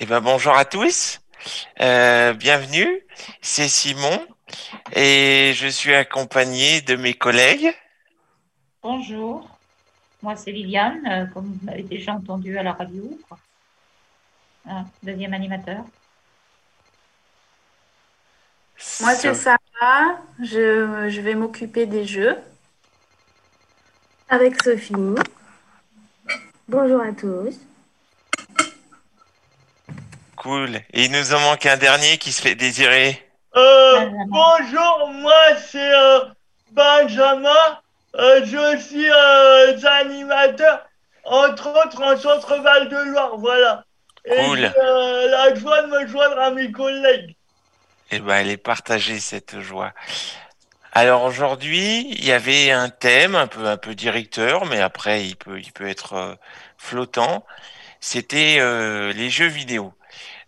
Eh ben bonjour à tous, euh, bienvenue. C'est Simon et je suis accompagné de mes collègues. Bonjour, moi c'est Liliane, euh, comme vous m'avez déjà entendu à la radio. Ah, deuxième animateur. Moi c'est Sarah, je, je vais m'occuper des jeux. Avec Sophie. Bonjour à tous. Cool. Et il nous en manque un dernier qui se fait désirer. Euh, bonjour, moi c'est euh, Benjamin. Euh, je suis animateur, entre autres en centre Val de Loire, voilà. Et Cool. la joie de me joindre à mes collègues. Eh ben elle est partagée cette joie. Alors aujourd'hui, il y avait un thème un peu un peu directeur, mais après il peut il peut être flottant. C'était les jeux vidéo.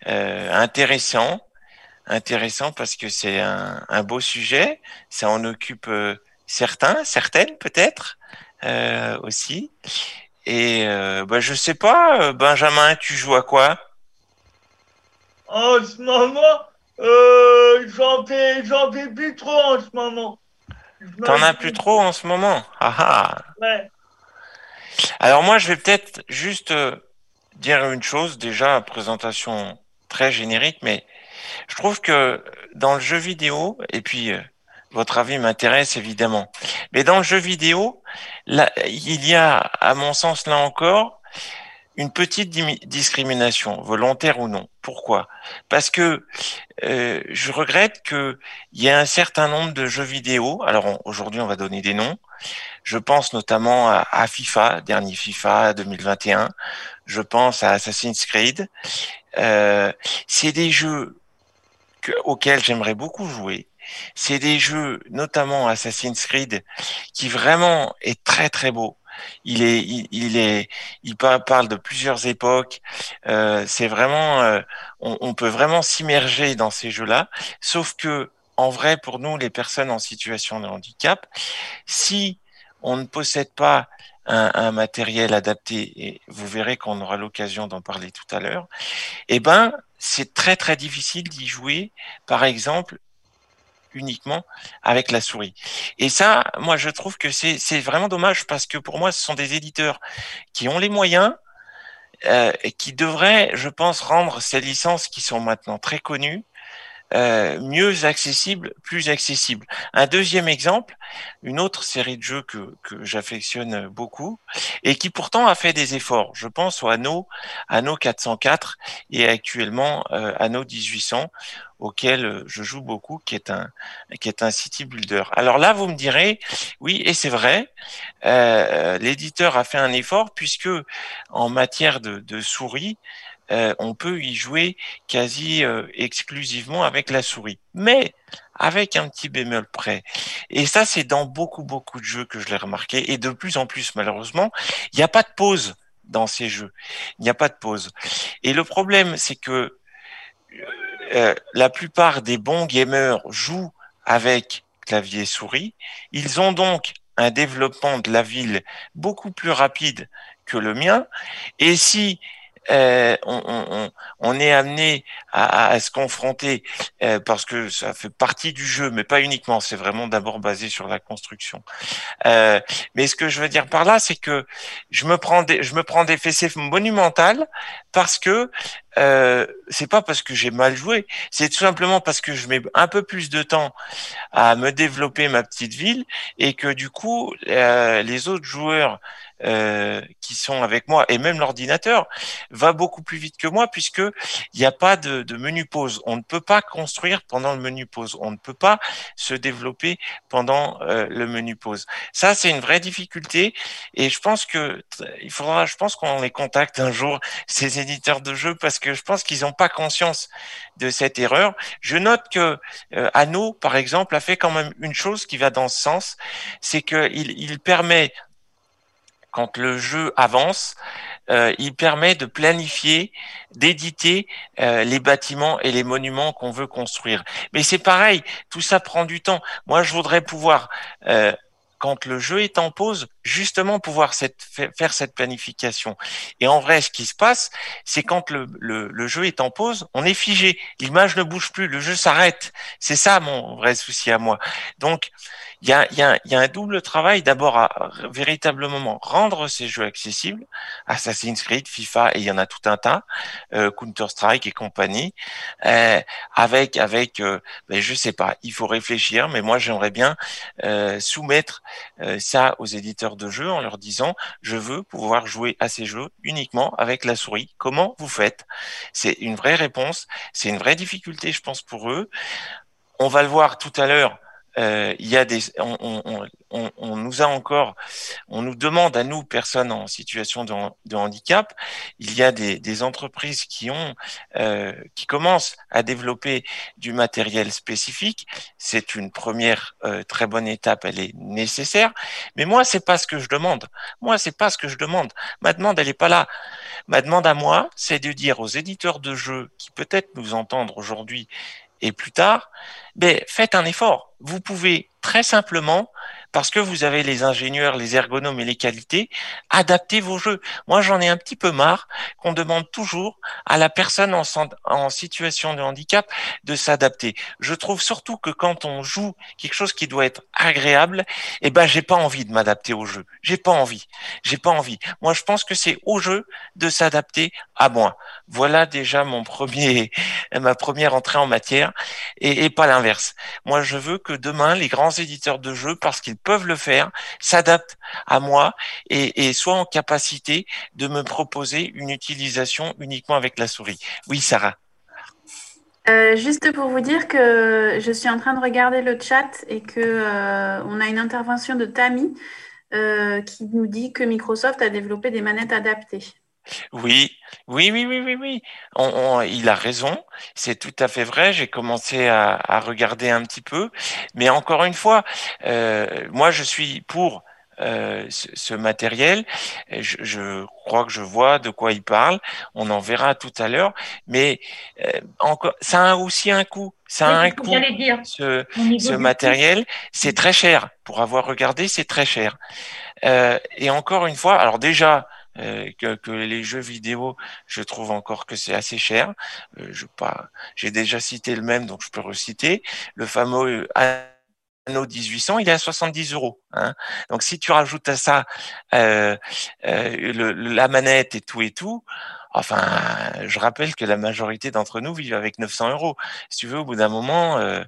Euh, intéressant, intéressant parce que c'est un, un beau sujet. Ça en occupe euh, certains, certaines peut-être euh, aussi. Et euh, bah, je sais pas, Benjamin, tu joues à quoi? En ce moment, euh, j'en fais, plus trop en ce moment. T'en as plus trop en ce moment? Ah ah. Ouais. Alors moi, je vais peut-être juste euh, dire une chose, déjà, présentation très générique, mais je trouve que dans le jeu vidéo, et puis euh, votre avis m'intéresse évidemment, mais dans le jeu vidéo, là, il y a, à mon sens, là encore, une petite discrimination, volontaire ou non. Pourquoi? Parce que euh, je regrette que il y ait un certain nombre de jeux vidéo. Alors aujourd'hui, on va donner des noms. Je pense notamment à FIFA, dernier FIFA 2021. Je pense à Assassin's Creed. Euh, c'est des jeux que- auxquels j'aimerais beaucoup jouer. C'est des jeux, notamment Assassin's Creed, qui vraiment est très très beau. Il est, il, est, il par- parle de plusieurs époques. Euh, c'est vraiment, euh, on, on peut vraiment s'immerger dans ces jeux-là. Sauf que, en vrai, pour nous, les personnes en situation de handicap, si on ne possède pas un, matériel adapté, et vous verrez qu'on aura l'occasion d'en parler tout à l'heure, eh ben, c'est très très difficile d'y jouer, par exemple, uniquement avec la souris. Et ça, moi, je trouve que c'est vraiment dommage parce que pour moi, ce sont des éditeurs qui ont les moyens euh, qui devraient, je pense, rendre ces licences qui sont maintenant très connues euh, mieux accessibles, plus accessibles. Un deuxième exemple, une autre série de jeux que, que j'affectionne beaucoup et qui pourtant a fait des efforts. Je pense au Anno, Anno 404 et actuellement euh, Anno 1800 auquel euh, je joue beaucoup, qui est un qui est un city builder. Alors là, vous me direz, oui, et c'est vrai, euh, l'éditeur a fait un effort puisque en matière de, de souris, euh, on peut y jouer quasi euh, exclusivement avec la souris, mais avec un petit bémol près. Et ça, c'est dans beaucoup beaucoup de jeux que je l'ai remarqué, et de plus en plus malheureusement, il n'y a pas de pause dans ces jeux. Il n'y a pas de pause. Et le problème, c'est que euh, la plupart des bons gamers jouent avec clavier souris. Ils ont donc un développement de la ville beaucoup plus rapide que le mien. Et si euh, on, on, on, est amené à, à se confronter euh, parce que ça fait partie du jeu, mais pas uniquement. C'est vraiment d'abord basé sur la construction. Euh, mais ce que je veux dire par là, c'est que je me prends des, je me prends des fessées monumentales parce que euh, c'est pas parce que j'ai mal joué, c'est tout simplement parce que je mets un peu plus de temps à me développer ma petite ville et que du coup euh, les autres joueurs euh, qui sont avec moi et même l'ordinateur va beaucoup plus vite que moi puisque il n'y a pas de, menu pause. On ne peut pas construire pendant le menu pause. On ne peut pas se développer pendant euh, le menu pause. Ça c'est une vraie difficulté et je pense que il faudra, je pense qu'on les contacte un jour ces éditeurs de jeux parce que je pense qu'ils n'ont pas conscience de cette erreur. Je note que euh, Anno par exemple a fait quand même une chose qui va dans ce sens, c'est qu'il il permet quand le jeu avance, euh, il permet de planifier, d'éditer euh, les bâtiments et les monuments qu'on veut construire. Mais c'est pareil, tout ça prend du temps. Moi, je voudrais pouvoir euh, quand le jeu est en pause, justement pouvoir faire cette planification. Et en vrai, ce qui se passe, c'est quand le, le, le, jeu est en pause, on est figé, l'image ne bouge plus, le jeu s'arrête. C'est ça mon vrai souci à moi. Donc, il y a, y, a, y a, un double travail. D'abord à véritablement rendre ces jeux accessibles, Assassin's Creed, FIFA, et il y en a tout un tas, euh, Counter Strike et compagnie, euh, avec avec, euh, ben, je sais pas, il faut réfléchir, mais moi j'aimerais bien euh, soumettre euh, ça aux éditeurs de jeux en leur disant, je veux pouvoir jouer à ces jeux uniquement avec la souris. Comment vous faites? C'est une vraie réponse, c'est une vraie difficulté, je pense pour eux. On va le voir tout à l'heure euh, il y a des, on, on, on, on, nous a encore, on nous demande à nous, personnes en situation de, handicap, il y a des, des entreprises qui ont, euh, qui commencent à développer du matériel spécifique. C'est une première euh, très bonne étape, elle est nécessaire. Mais moi, c'est pas ce que je demande. Moi, c'est pas ce que je demande. Ma demande, elle est pas là. Ma demande à moi, c'est de dire aux éditeurs de jeux qui peut-être nous entendent aujourd'hui et plus tard, ben, faites un effort. Vous pouvez très simplement parce que vous avez les ingénieurs, les ergonomes et les qualités, adaptez vos jeux. Moi, j'en ai un petit peu marre qu'on demande toujours à la personne en, situation de handicap de s'adapter. Je trouve surtout que quand on joue quelque chose qui doit être agréable, eh ben, j'ai pas envie de m'adapter au jeu. J'ai pas envie. J'ai pas envie. Moi, je pense que c'est au jeu de s'adapter à moi. Voilà déjà mon premier, ma première entrée en matière et, et pas l'inverse. Moi, je veux que demain, les grands éditeurs de jeux, parce qu'ils peuvent le faire, s'adaptent à moi et, et soient en capacité de me proposer une utilisation uniquement avec la souris. Oui, Sarah. Euh, juste pour vous dire que je suis en train de regarder le chat et que euh, on a une intervention de Tammy euh, qui nous dit que Microsoft a développé des manettes adaptées. Oui, oui, oui, oui, oui, oui. On, on, il a raison. C'est tout à fait vrai. J'ai commencé à, à, regarder un petit peu, mais encore une fois, euh, moi, je suis pour euh, ce, ce, matériel. Je, je, crois que je vois de quoi il parle. On en verra tout à l'heure, mais euh, encore, ça a aussi un coût. Ça a un coût. Dire, ce, ce matériel, c'est très cher. Pour avoir regardé, c'est très cher. Euh, et encore une fois, alors déjà que, que, les jeux vidéo, je trouve encore que c'est assez cher. Euh, je pas, j'ai déjà cité le même, donc je peux reciter le fameux Anno 1800, il est à 70 euros. Hein. Donc si tu rajoutes à ça euh, euh, la manette et tout et tout, enfin, je rappelle que la majorité d'entre nous vivent avec 900 euros. Si tu veux, au bout d'un moment. Euh.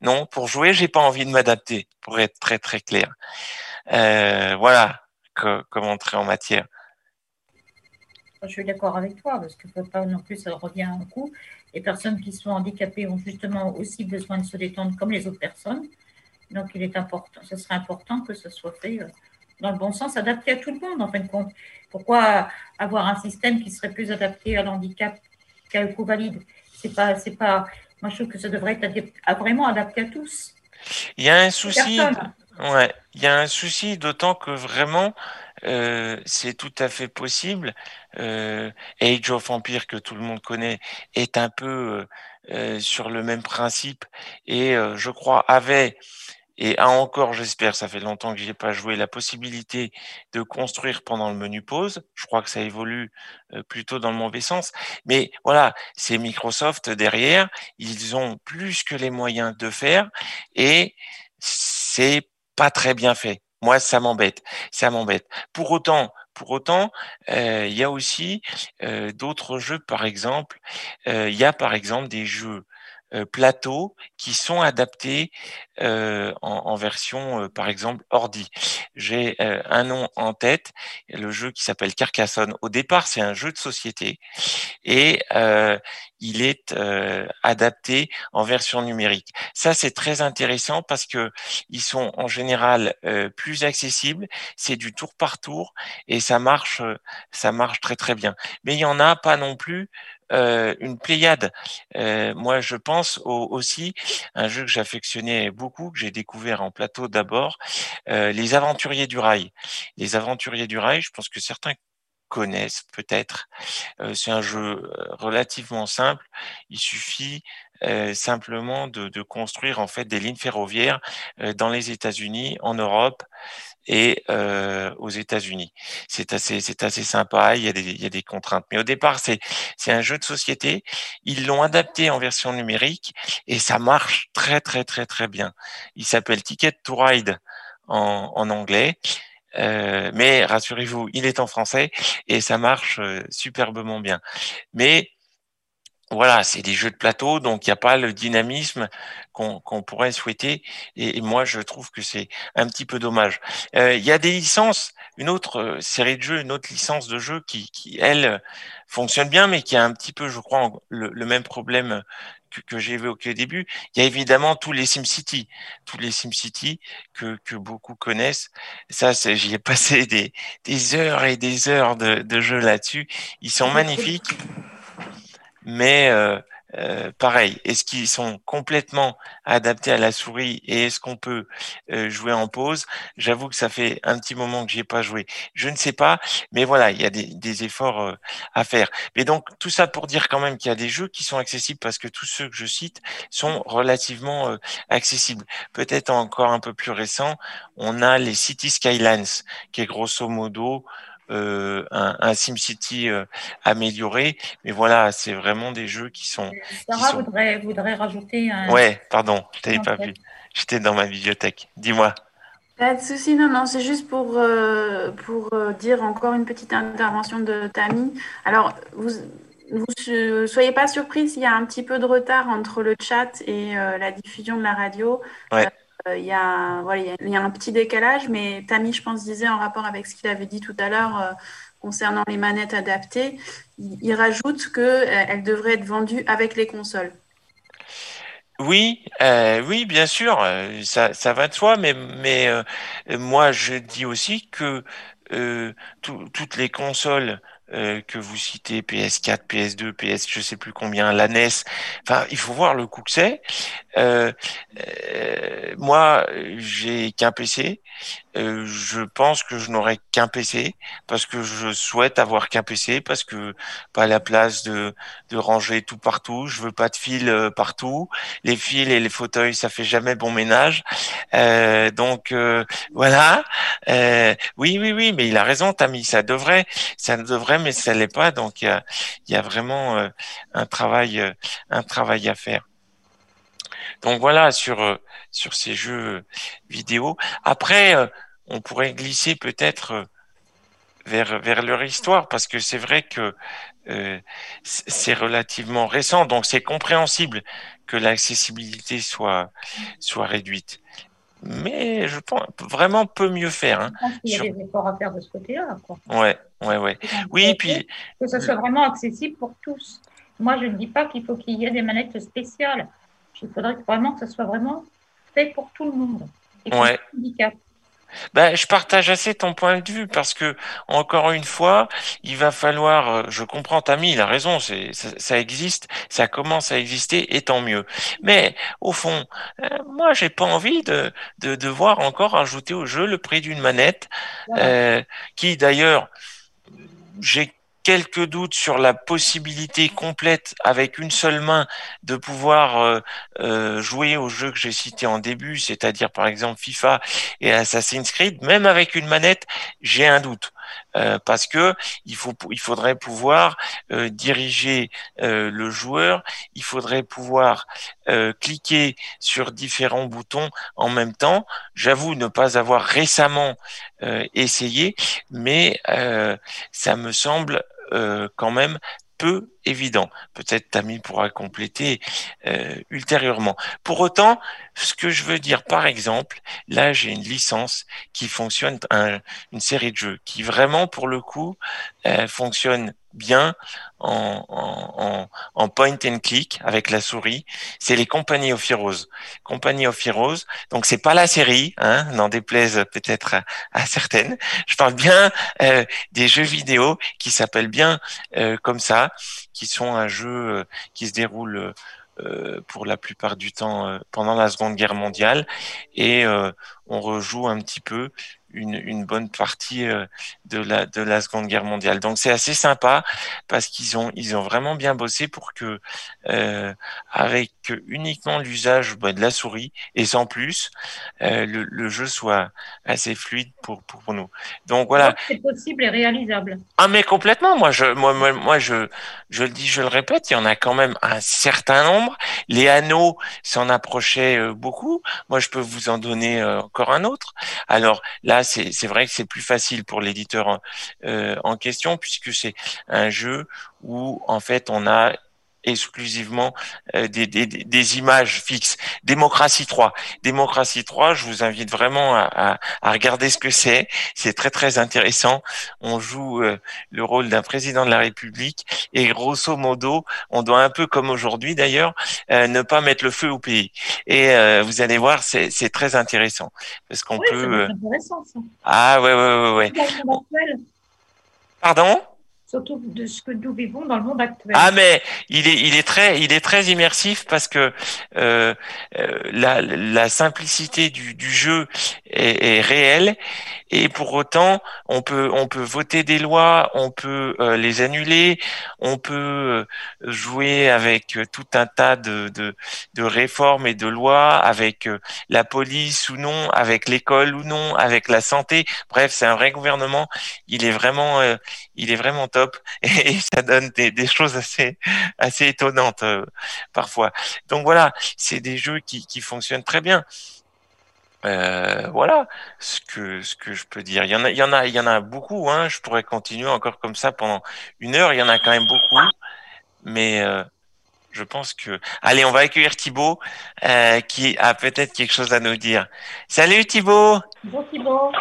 Non, pour jouer, j'ai pas envie de m'adapter, pour être très très clair. Euh, voilà, comme entrée en matière. Je suis d'accord avec toi, parce que pas non plus, ça revient à un coup. Les personnes qui sont handicapées ont justement aussi besoin de se détendre comme les autres personnes. Donc, il est important, ce serait important que ce soit fait euh, dans le bon sens, adapté à tout le monde, en fin de compte. Pourquoi avoir un système qui serait plus adapté à l'handicap qu'à un coup valide C'est pas, c'est pas. Moi, je trouve que ça devrait être vraiment adapté à tous. Il y a un souci. Ouais, il y a un souci, d'autant que vraiment, euh, c'est tout à fait possible. Euh, Age of Empire, que tout le monde connaît, est un peu euh, sur le même principe et euh, je crois avait et a encore, j'espère, ça fait longtemps que j'ai pas joué, la possibilité de construire pendant le menu pause. Je crois que ça évolue euh, plutôt dans le mauvais sens. Mais voilà, c'est Microsoft derrière. Ils ont plus que les moyens de faire et c'est pas très bien fait. Moi, ça m'embête, ça m'embête. Pour autant, pour autant, euh, il y a aussi euh, d'autres jeux, par exemple, euh, il y a par exemple des jeux euh, plateaux qui sont adaptés euh, en, en, version, euh, par exemple, ordi. J'ai un nom en tête, le jeu qui s'appelle Carcassonne. Au départ, c'est un jeu de société et il est adapté en version numérique. Ça, c'est très intéressant parce que ils sont en général plus accessibles. C'est du tour par tour et ça marche, ça marche très très bien. Mais il y en a pas non plus euh, une pléiade. Euh, moi, je pense au, aussi un jeu que j'affectionnais beaucoup, que j'ai découvert en plateau d'abord, euh, Les Aventuriers du Rail. Les Aventuriers du Rail, je pense que certains connaissent peut-être. C'est un jeu relativement simple. Il suffit simplement de, de, construire en fait des lignes ferroviaires dans les États-Unis, en Europe et euh, aux États-Unis. C'est assez, c'est assez sympa. Il y a des, il y a des contraintes, mais au départ, c'est, c'est un jeu de société. Ils l'ont adapté en version numérique et ça marche très, très, très, très bien. Il s'appelle Ticket to Ride en, en anglais. Euh, mais rassurez-vous, il est en français et ça marche euh, superbement bien. Mais voilà, c'est des jeux de plateau, donc il n'y a pas le dynamisme qu'on pourrait souhaiter. Et, moi, je trouve que c'est un petit peu dommage. Euh, il y a des licences, une autre euh, série de jeux, une autre licence de jeux qui, qui elle, fonctionne bien, mais qui a un petit peu, je crois, le, même problème que, que j'ai évoqué au début. Il y a évidemment tous les SimCity, tous les SimCity que, que beaucoup connaissent. Ça, j'y ai passé des, des heures et des heures de, de jeux là-dessus. Ils sont magnifiques mais euh, euh, pareil, est-ce qu'ils sont complètement adaptés à la souris et est-ce qu'on peut euh, jouer en pause? J'avoue que ça fait un petit moment que j'y ai pas joué. Je ne sais pas, mais voilà, il y a des, des efforts à faire. Mais donc tout ça pour dire quand même qu'il y a des jeux qui sont accessibles parce que tous ceux que je cite sont relativement accessibles. Peut-être encore un peu plus récent, on a les City Skylines, qui est grosso modo euh, un, un SimCity euh, amélioré. Mais voilà, c'est vraiment des jeux qui sont. Sarah Voudrait, voudrait, rajouter un. Ouais, pardon, je t'avais pas vu. J'étais dans ma bibliothèque. Dis-moi. Pas de souci, non, non, c'est juste pour, euh, pour dire encore une petite intervention de Tammy. Alors, vous ne soyez pas surpris s'il y a un petit peu de retard entre le chat et la diffusion de la radio. Ouais. Euh, il y, a, un petit décalage, mais Tammy, je pense, disait en rapport avec ce qu'il avait dit tout à l'heure euh, concernant les manettes adaptées, il, rajoute qu'elles euh, devraient être vendues avec les consoles. Oui, oui, bien sûr, ça, va de soi, mais, moi je dis aussi que toutes les consoles que vous citez, PS4, PS2, PS, je sais plus combien, la NES. Enfin, il faut voir le coût que c'est. Euh, euh, moi, j'ai qu'un PC. Euh, je pense que je n'aurai qu'un PC parce que je souhaite avoir qu'un PC parce que pas la place de, de ranger tout partout. Je veux pas de fils euh, partout. Les fils et les fauteuils, ça fait jamais bon ménage. Euh, donc voilà. oui, oui, oui, mais il a raison, Tammy. Ça devrait, ça devrait, mais ça l'est pas. Donc il y a, y a vraiment un travail, un travail à faire. Donc voilà sur euh, sur ces jeux vidéo. Après, euh, on pourrait glisser peut-être euh, vers vers leur histoire parce que c'est vrai que c'est relativement récent, donc c'est compréhensible que l'accessibilité soit soit réduite. Mais je pense vraiment peut mieux faire. Hein, je pense qu'il y a des efforts à faire de ce côté-là. Ouais, ouais, ouais. Oui, puis que ce soit vraiment accessible pour tous. Moi, je ne dis pas qu'il faut qu'il y ait des manettes spéciales. Il faudrait vraiment que ce soit vraiment fait pour tout le monde. Et ouais. Ben, je partage assez ton point de vue parce que encore une fois, il va falloir. Euh, je comprends Tammy, il a raison. C'est ça, ça, existe, ça commence à exister et tant mieux. Mais au fond, euh, moi, j'ai pas envie de, de devoir encore ajouter au jeu le prix d'une manette, euh, qui d'ailleurs, j'ai quelques doutes sur la possibilité complète avec une seule main de pouvoir euh, euh, jouer aux jeux que j'ai cités en début, c'est-à-dire par exemple FIFA et Assassin's Creed, même avec une manette, j'ai un doute. Euh, parce que il faut il faudrait pouvoir diriger le joueur, il faudrait pouvoir cliquer sur différents boutons en même temps. J'avoue ne pas avoir récemment essayé, mais ça me semble euh, quand même peu évident. Peut-être Tammy pourra compléter euh, ultérieurement. Pour autant, ce que je veux dire, par exemple, là j'ai une licence qui fonctionne, une série de jeux qui vraiment, pour le coup, euh, fonctionne bien en, en, en, point and click avec la souris, c'est les Compagnies of Heroes. Company of Heroes, donc c'est pas la série, hein, n'en déplaise peut-être à, certaines. Je parle bien euh, des jeux vidéo qui s'appellent bien comme ça, qui sont un jeu euh, qui se déroule euh, pour la plupart du temps pendant la Seconde Guerre mondiale. Et on rejoue un petit peu une, une bonne partie euh, de la de la Seconde Guerre mondiale. Donc c'est assez sympa parce qu'ils ont ils ont vraiment bien bossé pour que euh, avec uniquement l'usage bah, de la souris et sans plus, euh, le, le, jeu soit assez fluide pour pour nous. Donc voilà. C'est possible et réalisable. Ah mais complètement. Moi je moi moi, moi je je le dis je le répète, il y en a quand même un certain nombre. Les anneaux s'en approchaient beaucoup. Moi je peux vous en donner encore un autre. Alors là c'est vrai que c'est plus facile pour l'éditeur euh, en question puisque c'est un jeu où en fait on a exclusivement euh, des, des, des, images fixes. Démocratie 3. Démocratie 3, je vous invite vraiment à, à, regarder ce que c'est. C'est très très intéressant. On joue euh, le rôle d'un président de la République et grosso modo, on doit un peu comme aujourd'hui d'ailleurs, euh, ne pas mettre le feu au pays. Et vous allez voir, c'est très intéressant parce qu'on peut. Intéressant, ça. Ah ouais ouais ouais ouais. Pardon? De ce que nous vivons dans le monde actuel. Ah mais il est il est très il est très immersif parce que euh, euh, la, la simplicité du, du jeu est, est, réelle et pour autant on peut on peut voter des lois, on peut euh, les annuler, on peut euh, jouer avec tout un tas de, de, de réformes et de lois, avec euh, la police ou non, avec l'école ou non, avec la santé. Bref, c'est un vrai gouvernement. Il est vraiment il est vraiment top et, ça donne des, choses assez assez étonnantes euh, parfois. Donc voilà, c'est des jeux qui, qui fonctionnent très bien. Euh, voilà ce que ce que je peux dire. Il y en a il y en a il y en a beaucoup. Hein. Je pourrais continuer encore comme ça pendant une heure. Il y en a quand même beaucoup, mais euh, je pense que. Allez, on va accueillir Thibaut qui a peut-être quelque chose à nous dire. Salut Thibaut. Bonjour Thibaut.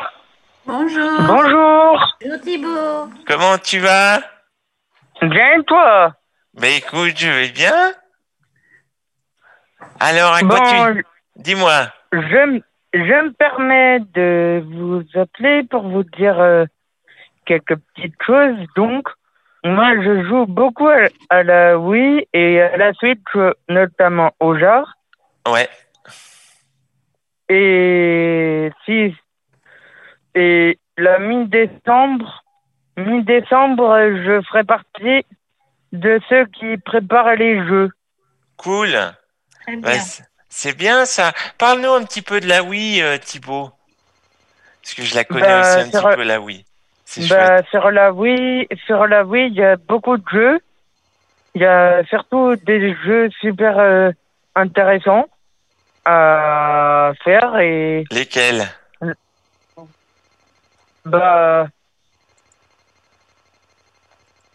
Bonjour. Bonjour. Bonjour Thibaut. Comment tu vas? Bien toi? Mais écoute, je vais bien. Alors, à quoi tu... Dis-moi. Je, je me permets de vous appeler pour vous dire euh, quelques petites choses. Donc, moi, je joue beaucoup à, la Wii et à la Switch, notamment au genre. Ouais. Et si et la mi-décembre, mi-décembre, je ferai partie de ceux qui préparent les jeux. Cool. c'est bien ça. Parle-nous un petit peu de la Wii, euh, Thibaut. Parce que je la connais bah, aussi un petit peu, la Wii. Bah, sur la Wii, sur la Wii, il y a beaucoup de jeux. Il y a surtout des jeux super euh, intéressants à faire et. Lesquels? Bah.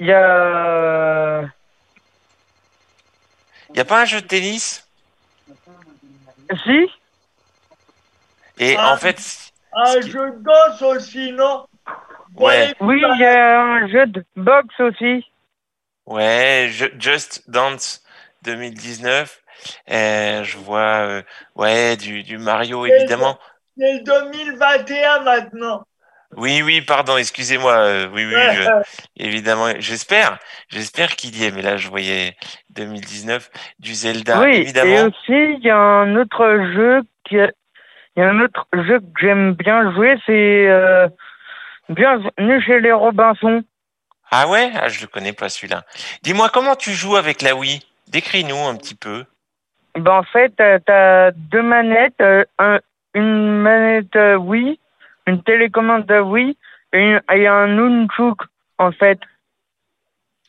Il y a. Il n'y a pas un jeu de tennis? Si. Et en fait. Un jeu de boxe aussi, non? Ouais. Oui, il y a un jeu de boxe aussi. Ouais, Just Dance 2019. Euh, je vois, euh, ouais, du, du Mario, évidemment. C'est 2021 maintenant. Oui, oui, pardon, excusez-moi. Euh, oui, oui, évidemment. J'espère, j'espère qu'il y est. Mais là, je voyais 2019 du Zelda, oui, évidemment. Et aussi, il y a un autre jeu qui, il y a un autre jeu que j'aime bien jouer, c'est euh, Bienvenue chez les Robinson. Ah ouais, ah, je le connais pas celui-là. Dis-moi, comment tu joues avec la Wii? Décris-nous un petit peu. Ben, en fait, tu as deux manettes, euh, un, une manette Wii une télécommande Wii et, et un Nunchuk, en fait.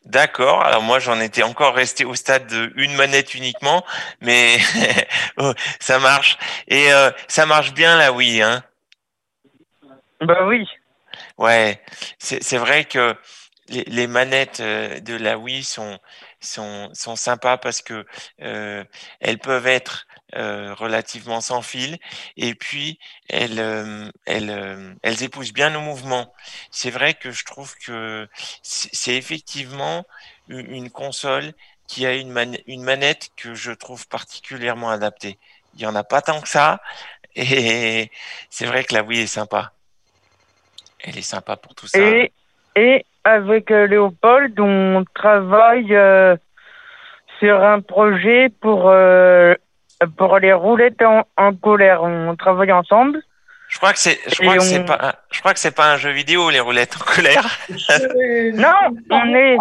D'accord. Alors moi, j'en étais encore resté au stade de une manette uniquement, mais oh, ça marche. Et euh, ça marche bien la Wii, hein? Bah oui. Ouais, c'est vrai que les, les, manettes euh, de la Wii sont sont sont sympas parce que euh, elles peuvent être euh, relativement sans fil et puis elles, euh, elles, euh, épousent bien nos mouvements. C'est vrai que je trouve que c'est effectivement une console qui a une, une manette que je trouve particulièrement adaptée. Il y en a pas tant que ça et c'est vrai que la Wii est sympa. Elle est sympa pour tout ça. Et, et avec Léopold, on travaille sur un projet pour pour les roulettes en, colère. On travaille ensemble Je crois que c'est, je crois que c'est pas, je crois que c'est pas un jeu vidéo les roulettes en colère. non, on est.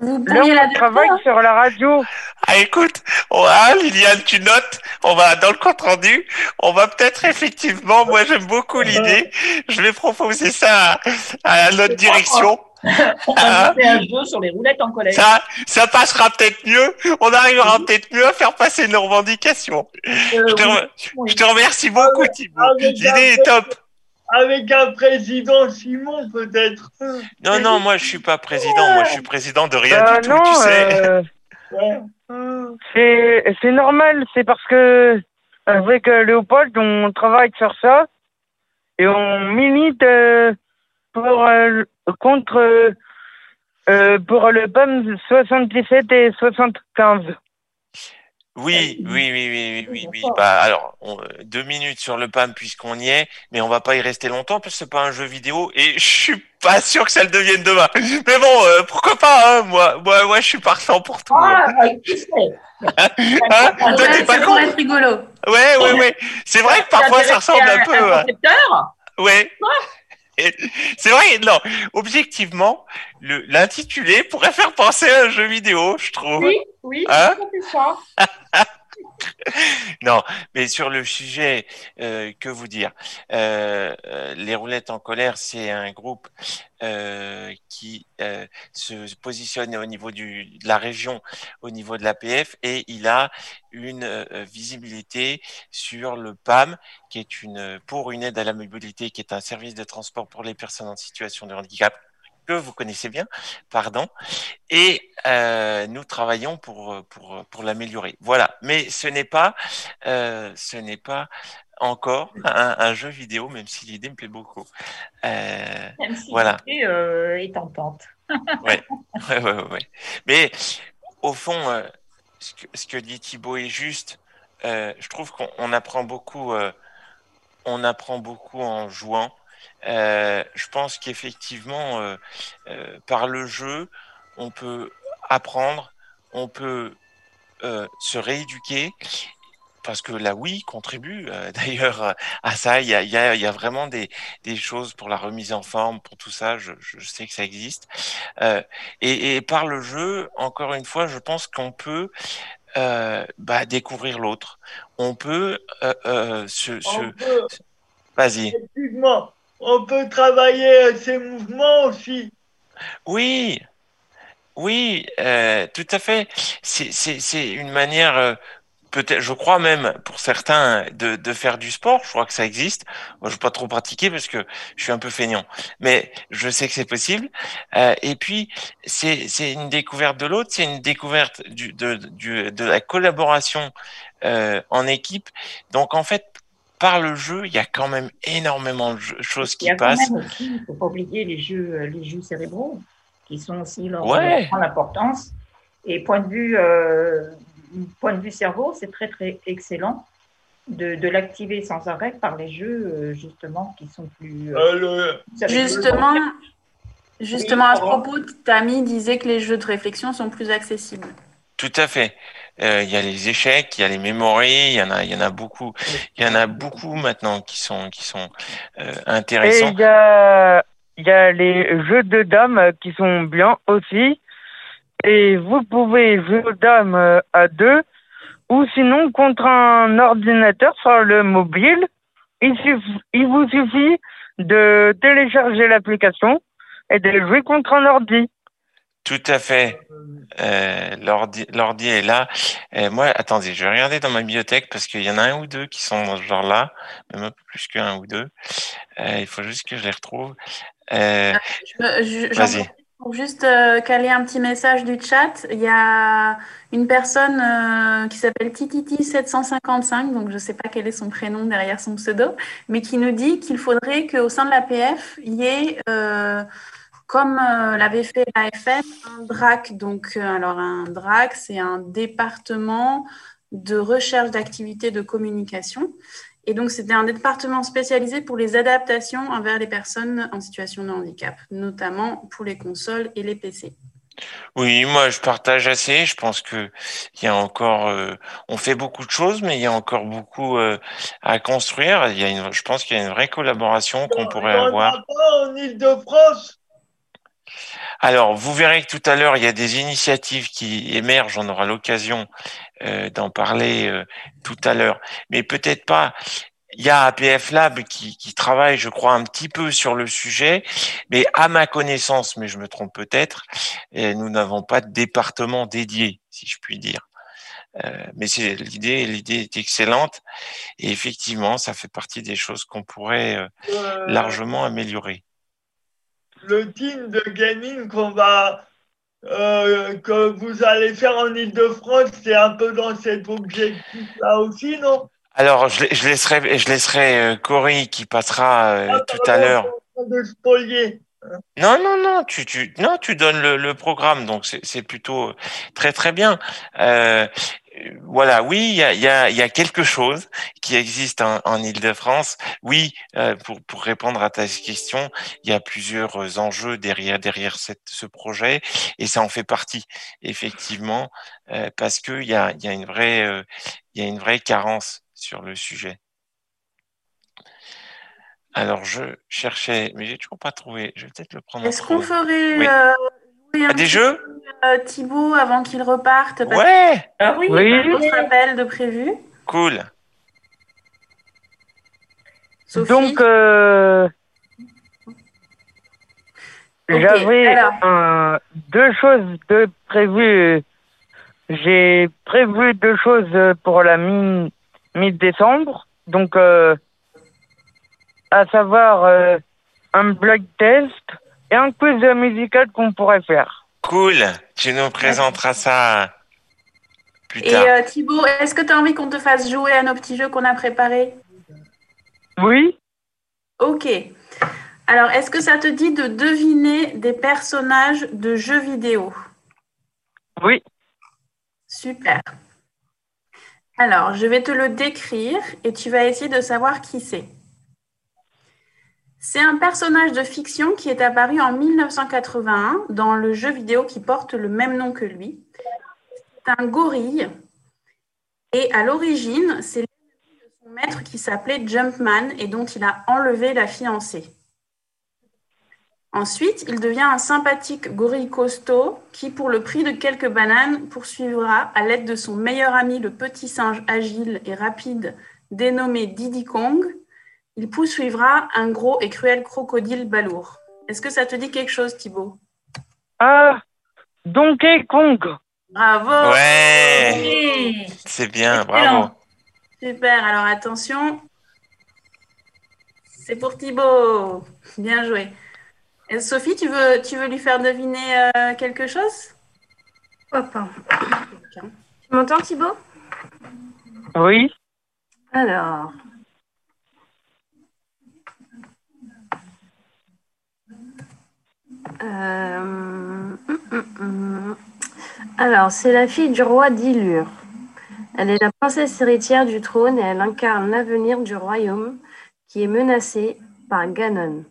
Vous Là, on travaille sur la radio. Ah écoute, on, ah, Liliane, tu notes, on va dans le compte rendu, on va peut-être effectivement, moi j'aime beaucoup l'idée, je vais proposer ça à, à notre direction. On va faire un jeu sur les roulettes en colère. Ça, ça passera peut-être mieux. On arrivera peut-être mieux à faire passer nos revendications. Euh, Je te, re- oui. je te remercie beaucoup, Thibaut. avec L'idée un est top. Avec un président Simon, peut-être. Non, non, moi je suis pas président. Moi je suis président de rien Euh, du tout, non, tu sais. euh, c'est normal, c'est parce que avec Léopold, on travaille sur ça et on milite euh, pour euh, contre euh, euh, pour le PAM 77 et 75. Oui, oui, oui, oui, oui, oui, oui. Bah, alors, on- euh, deux minutes sur le PAM puisqu'on y est, mais on va pas y rester longtemps parce que c'est pas un jeu vidéo et je suis pas sûr que ça le devienne demain. Mais bon, euh, pourquoi pas, hein, moi, moi, moi, je suis partant pour tout. Ah, ouais, qui sait Hein Toi, Ouais, t'es pas ça pourrait con rigolo. Ouais, ouais, ouais. C'est vrai que parfois ça ressemble un peu. à- concepteur Ouais. C'est vrai, non. Objectivement, l'intitulé pourrait faire penser à un jeu vidéo, je trouve. Oui, oui, Hein c'est ça. Non, mais sur le sujet, euh, que vous dire Euh, euh, Les Roulettes en colère, c'est un groupe qui se positionne au niveau du, de la région, au niveau de l'APF, et il a une visibilité sur le PAM, qui est une pour une aide à la mobilité, qui est un service de transport pour les personnes en situation de handicap que vous connaissez bien, pardon, et euh, nous travaillons pour pour pour l'améliorer. Voilà, mais ce n'est pas euh, ce n'est pas encore un, un jeu vidéo, même si l'idée me plaît beaucoup. Euh, Même si Voilà. l'idée, euh, est tentante. ouais, ouais, ouais, ouais. Mais au fond, euh, ce, que, ce que dit Thibaut est juste. Euh, je trouve qu'on on apprend beaucoup. euh, on apprend beaucoup en jouant. Euh, je pense qu'effectivement, euh, euh, par le jeu, on peut apprendre, on peut se rééduquer. Parce que la Wii contribue d'ailleurs à ça. Il y a, il y a, il y a vraiment des, des choses pour la remise en forme, pour tout ça. Je, je sais que ça existe. Et, et par le jeu, encore une fois, je pense qu'on peut bah, découvrir l'autre. On peut se, se... Vas-y. effectivement, on peut travailler ces mouvements aussi. Oui, oui, euh, tout à fait. C'est, une manière, euh, peut-être, je crois même pour certains, de, de faire du sport. Je crois que ça existe. Moi, je ne pas trop pratiquer parce que je suis un peu feignant, mais je sais que c'est possible. Euh, et puis, c'est, une découverte de l'autre, c'est une découverte du, de, du, de la collaboration en équipe. Donc, en fait, par le jeu, il y a quand même énormément de choses qui passent. il ne faut pas oublier les jeux, euh, les jeux cérébraux, qui sont aussi leur Ouais. grande importance. Et point de vue, euh, point de vue cerveau, c'est très très excellent de, de l'activer sans arrêt par les jeux euh, justement qui sont plus. euh, Euh, le- Justement, justement à ce propos, Tammy disait que les jeux de réflexion sont plus accessibles. Tout à fait. Euh, Il y a les échecs, il y a les mémories, il y en a, il y en a beaucoup. Il y en a beaucoup maintenant qui sont, qui sont euh, intéressants. il y a, y a les jeux de dames qui sont bien aussi. Et vous pouvez jouer aux dames euh, à deux ou sinon contre un ordinateur sur le mobile. Il, il vous suffit de télécharger l'application et de jouer contre un ordi. Tout à fait. Euh, l'ordi, est là. Euh, moi, attendez, je vais regarder dans ma bibliothèque parce qu'il y en a un ou deux qui sont dans ce genre-là, même un peu plus qu'un ou deux. Euh, il faut juste que je les retrouve. Euh, Je me- je- j'en Vas-y. Pour juste caler un petit message du chat, il y a une personne qui s'appelle Tititi755, donc je ne sais pas quel est son prénom derrière son pseudo, mais qui nous dit qu'il faudrait qu'au sein de l'APF, il y ait, comme euh, l'avait fait l'AFM, un DRAC. Donc, euh, alors un DRAC, c'est un département de recherche d'activités de communication. Et donc, c'était un département spécialisé pour les adaptations envers les personnes en situation de handicap, notamment pour les consoles et les PC. Oui, moi je partage assez. Je pense que il y a encore, euh, on fait beaucoup de choses, mais il y a encore beaucoup euh, à construire. Il y a une, je pense qu'il y a une vraie collaboration qu'on pourrait avoir. en Ile-de-France Alors, vous verrez que tout à l'heure, il y a des initiatives qui émergent. On aura l'occasion euh, d'en parler euh, tout à l'heure, mais peut-être pas. Il y a APF Lab qui, qui travaille, je crois, un petit peu sur le sujet, mais à ma connaissance, mais je me trompe peut-être, euh, nous n'avons pas de département dédié, si je puis dire. Euh, mais c'est l'idée, l'idée est excellente et effectivement, ça fait partie des choses qu'on pourrait largement améliorer. Le team de gaming qu'on va, euh, que vous allez faire en Ile-de-France, c'est un peu dans cet objectif-là aussi, non? Alors, je, je laisserai, je laisserai euh, Cory qui passera euh, Ah, tout à l'heure. Non, non, non, tu, tu, non, tu donnes le, le programme, donc c'est c'est plutôt très, très bien. Euh, voilà, oui, il y a, il y, a, il y a quelque chose qui existe en, en Ile-de-France. Oui, euh, pour, pour répondre à ta question, il y a plusieurs enjeux derrière, derrière cette, ce projet, et ça en fait partie, effectivement, euh, parce qu'il y a, il y, a une vraie, euh, il y a une vraie carence sur le sujet. Alors, je cherchais, mais j'ai toujours pas trouvé. Je vais peut-être le prendre en Est-ce qu'on ferait Oui. Un des jeux euh, Thibaut avant qu'il reparte parce Ouais, Ah oui, Oui. qu'il y a un autre appel de prévu. cool. Sophie Donc, euh, j'avais alors. euh, deux choses de prévues. J'ai prévu deux choses pour la mi- mi-décembre. Donc, euh, à savoir euh, un blog test et un quiz musical qu'on pourrait faire. Cool. Tu nous présenteras ça plus Et tard. euh, Thibaut, est-ce que tu as envie qu'on te fasse jouer à nos petits jeux qu'on a préparés? Oui Ok. Alors, est-ce que ça te dit de deviner des personnages de jeux vidéo? Oui. Super. Alors, je vais te le décrire et tu vas essayer de savoir qui c'est. C'est un personnage de fiction qui est apparu en 1981 dans le jeu vidéo qui porte le même nom que lui. C'est un gorille et à l'origine, c'est l'ennemi de son maître qui s'appelait Jumpman et dont il a enlevé la fiancée. Ensuite, il devient un sympathique gorille costaud qui, pour le prix de quelques bananes, poursuivra à l'aide de son meilleur ami, le petit singe agile et rapide dénommé Diddy Kong, il poursuivra un gros et cruel crocodile balourd. Est-ce que ça te dit quelque chose, Thibaut? Ah, Donkey Kong. Bravo Ouais, Oui. c'est bien, Excellent. bravo. Super, alors attention. C'est pour Thibaut. Bien joué. Et Sophie, tu veux, tu veux lui faire deviner euh, quelque chose? Hop. Tu m'entends, Thibaut? Oui. Alors. Euh, hum, hum, hum. Alors, c'est la fille du roi d'Ilur. Elle est la princesse héritière du trône et elle incarne l'avenir du royaume qui est menacé par Ganon.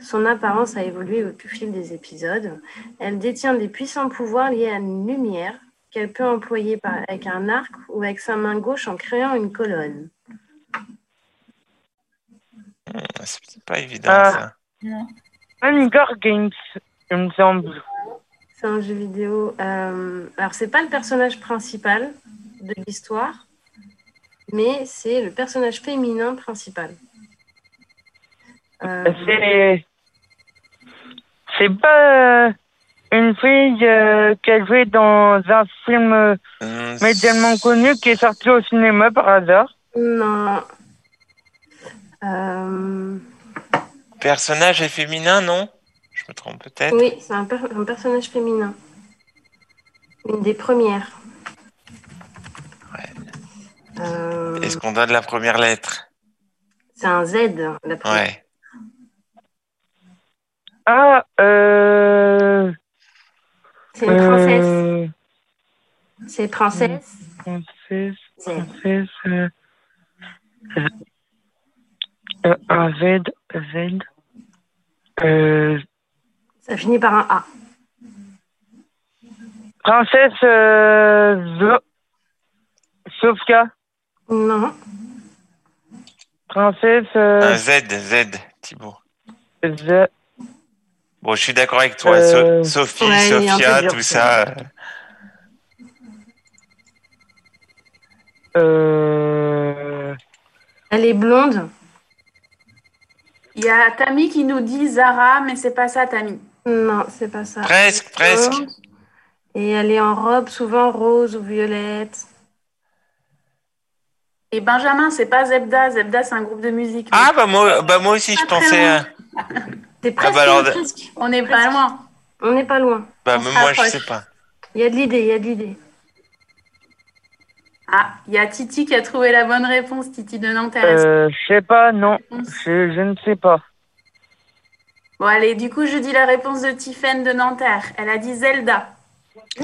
Son apparence a évolué au fil des épisodes. Elle détient des puissants pouvoirs liés à une lumière qu'elle peut employer par- avec un arc ou avec sa main gauche en créant une colonne. C'est pas évident, Ah. ça. Non. Hunger Games, il me semble. C'est un jeu vidéo. euh, alors, c'est pas le personnage principal de l'histoire, mais c'est le personnage féminin principal. Euh, C'est. C'est pas euh, une fille euh, qui a joué dans un film euh, médialement connu qui est sorti au cinéma par hasard. non. Personnage est féminin, non? Je me trompe peut-être. oui, c'est un, per- un personnage féminin. Une des premières. Euh, Est-ce qu'on donne la première lettre? c'est un Z, la première. Ouais. Ah, euh. C'est une princesse. euh, C'est princesse. Princesse, Z. princesse. euh, euh, un Z, Z. Euh, Ça finit par un A. Princesse euh, Zo- Sofia. Non. Princesse euh, Un Z, Z, Thibaut. Z- Bon, je suis d'accord avec toi. Euh, So- Sophie, ouais, Sophia, dur, tout ça. ça. euh, Elle est blonde. Il y a Tammy qui nous dit Zara, mais c'est pas ça, Tammy. Non, c'est pas ça. Presque, presque. Et elle est en robe souvent rose ou violette. Et Benjamin, c'est pas Zebda. Zebda, c'est un groupe de musique. Ah, bah moi, bah moi aussi, je pensais. à- C'est presque, bah alors, presque. On n'est pas loin. On n'est pas loin. Bah, mais moi, je sais pas. Il y a de l'idée, il y a de l'idée. Ah, il y a Titi qui a trouvé la bonne réponse, Titi de Nanterre. euh, je sais pas, non. Je, je ne sais pas. Bon, allez, du coup, je dis la réponse de Tiffaine de Nanterre. Elle a dit Zelda.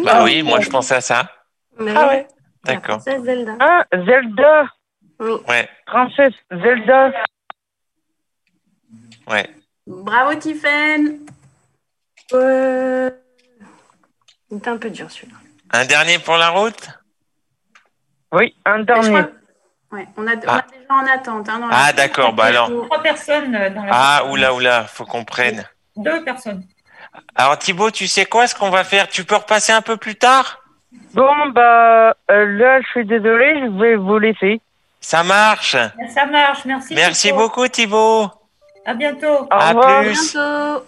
Bah oui, moi, je pensais à ça. Mais Ah ouais, d'accord. Zelda. Ah, Zelda. Oui. Ouais, Princesse Zelda. ouais. Bravo, Tiffaine. Euh... C'est un peu dur celui-là. Un dernier pour la route? Oui, un dernier. Ouais, on a, on a Ah. déjà en attente. hein, dans la- Ah, d'accord, bah alors. Trois personnes euh, dans la Ah, oula, oula, faut qu'on prenne. Deux personnes. Alors, Thibaut, tu sais quoi, ce qu'on va faire? Tu peux repasser un peu plus tard? Bon, bah, euh, là, je suis désolé, je vais vous laisser. Ça marche. Ça marche, merci. Merci Thibaut. beaucoup, Thibaut. À bientôt. Au À revoir. plus. Bientôt.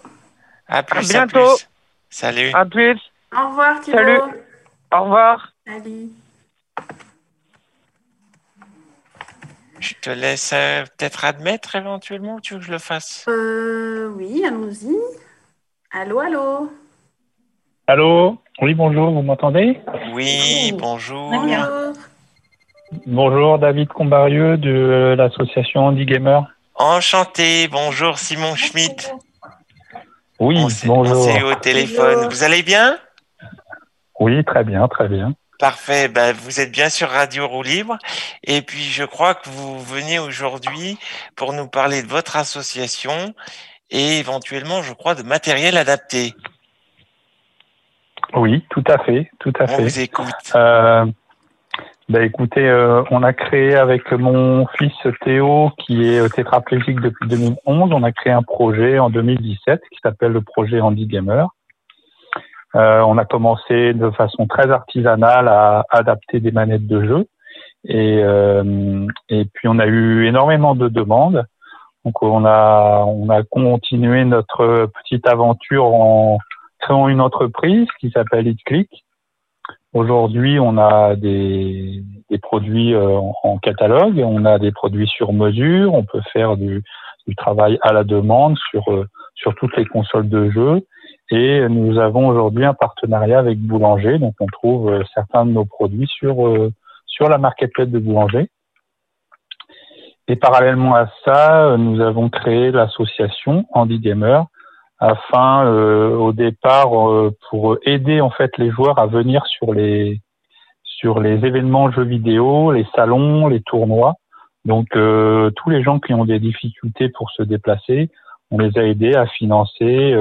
À plus, à, bientôt. plus. Salut. À plus. Au revoir, Thibaut. Salut. Au revoir. Salut. Je te laisse euh, peut-être admettre éventuellement ou tu veux que je le fasse Euh, oui, allons-y. Allô, allô. Allô? Oui, bonjour, vous m'entendez? Oui, Bonjour. bonjour. Bonjour. David Combarieux de l'association Andy Gamer. Enchanté, bonjour Simon Schmitt. Oui, On on bonjour. s'est eu au téléphone. Bonjour. Vous allez bien? Oui, très bien, très bien. Parfait, ben, vous êtes bien sur Radio Roue Libre. Et puis je crois que vous venez aujourd'hui pour nous parler de votre association et éventuellement, je crois, de matériel adapté. Oui, tout à fait, tout à On fait. vous écoute. Euh, bah, écoutez, euh, on a créé avec mon fils Théo, qui est euh, tétraplégique depuis 2011, on a créé un projet en 2017 qui s'appelle le projet Andy Gamer. Euh, on a commencé de façon très artisanale à adapter des manettes de jeu. Et, euh, et puis on a eu énormément de demandes. Donc on a on a continué notre petite aventure en créant une entreprise qui s'appelle HitClick. Aujourd'hui, on a des, des produits euh, en, en catalogue, on a des produits sur mesure, on peut faire du, du travail à la demande sur euh, sur toutes les consoles de jeux. Et nous avons aujourd'hui un partenariat avec Boulanger, donc on trouve euh, certains de nos produits sur euh, sur la marketplace de Boulanger. Et parallèlement à ça, euh, nous avons créé l'association Andy Gamer afin, euh, au départ, euh, pour aider en fait les joueurs à venir sur les sur les événements jeux vidéo, les salons, les tournois. Donc euh, tous les gens qui ont des difficultés pour se déplacer, on les a aidés à financer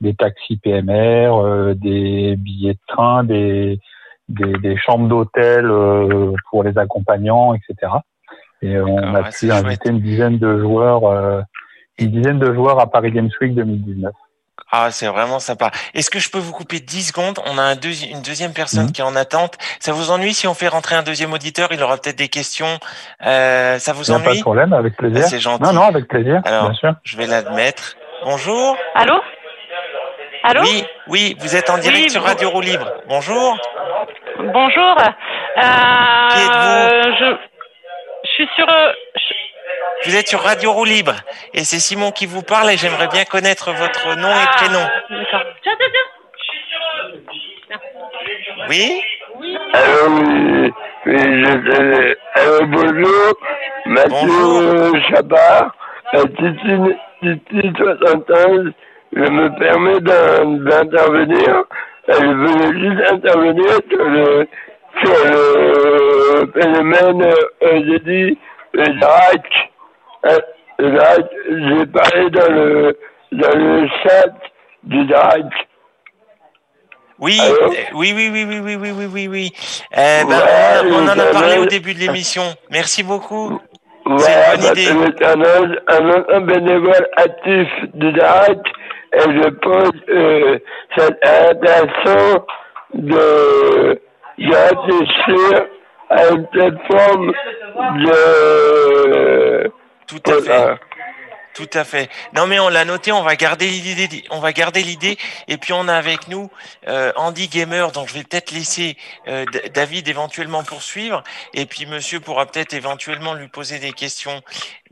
des taxis PMR, euh, des billets de train, des des, des chambres d'hôtel euh, pour les accompagnants, etc. Et on a ouais, pu inviter chouette. une dizaine de joueurs, euh, une dizaine de joueurs à Paris Games Week 2019. Ah, c'est vraiment sympa. Est-ce que je peux vous couper 10 secondes? On a un deuxi- une deuxième personne Mhm. qui est en attente. Ça vous ennuie si on fait rentrer un deuxième auditeur? Il aura peut-être des questions. Euh, ça vous Il n'y a pas de ennuie problème, avec Ah, plaisir. C'est gentil. non, non, avec plaisir, Alors, bien sûr. Je vais l'admettre. Bonjour. Allô? Allô Oui, oui, vous êtes en direct Oui, sur Radio Roue Libre. Bonjour. Bonjour. Euh, Qui êtes-vous je, je suis sur. euh, je- Vous êtes sur Radio Roue Libre et c'est Simon qui vous parle et j'aimerais bien connaître votre nom et Ah, prénom. D'accord. Tiens, tiens, tiens. Oui Allô, oui, oui, je Allô, bonjour, Mathieu Bonjour. Chabat, Titi, Titi 71, je me permets d'in- d'intervenir. Euh, Je voulais juste intervenir sur le, sur le phénomène, euh, j'ai dit, le DRAC. Euh, le DRAC, j'ai parlé dans le, dans le chat du. Oui, Allô euh, oui, oui, oui, oui, oui, oui, oui, oui, oui. Euh, ben, Ouais, on, on en a parlé au début de l'émission. Merci beaucoup. Voilà, une bonne parce idée. un bénévole actif du DAC, je pense euh, c'est intéressant de, réfléchir à une plateforme de... Tout à fait. Tout à fait. Non, mais on l'a noté, on va garder l'idée, on va garder l'idée. Et puis on a avec nous euh, Andy Gamer, donc je vais peut-être laisser euh, David éventuellement poursuivre. Et puis Monsieur pourra peut-être éventuellement lui poser des questions.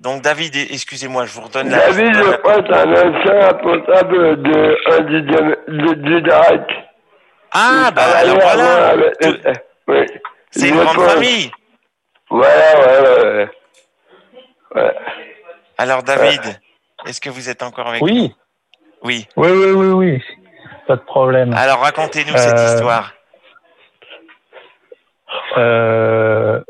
Donc David, excusez-moi, je vous redonne la. David, je vous je redonne crois, c'est un ancien responsable de, du DAC. Ah, bah alors voilà. euh, oui. C'est une grande pense. famille. Voilà, ouais, ouais. ouais. Alors David, est-ce que vous êtes encore avec nous? Oui, Oui. oui, oui, oui, oui. Pas de problème. Alors racontez-nous cette Euh, histoire. Euh,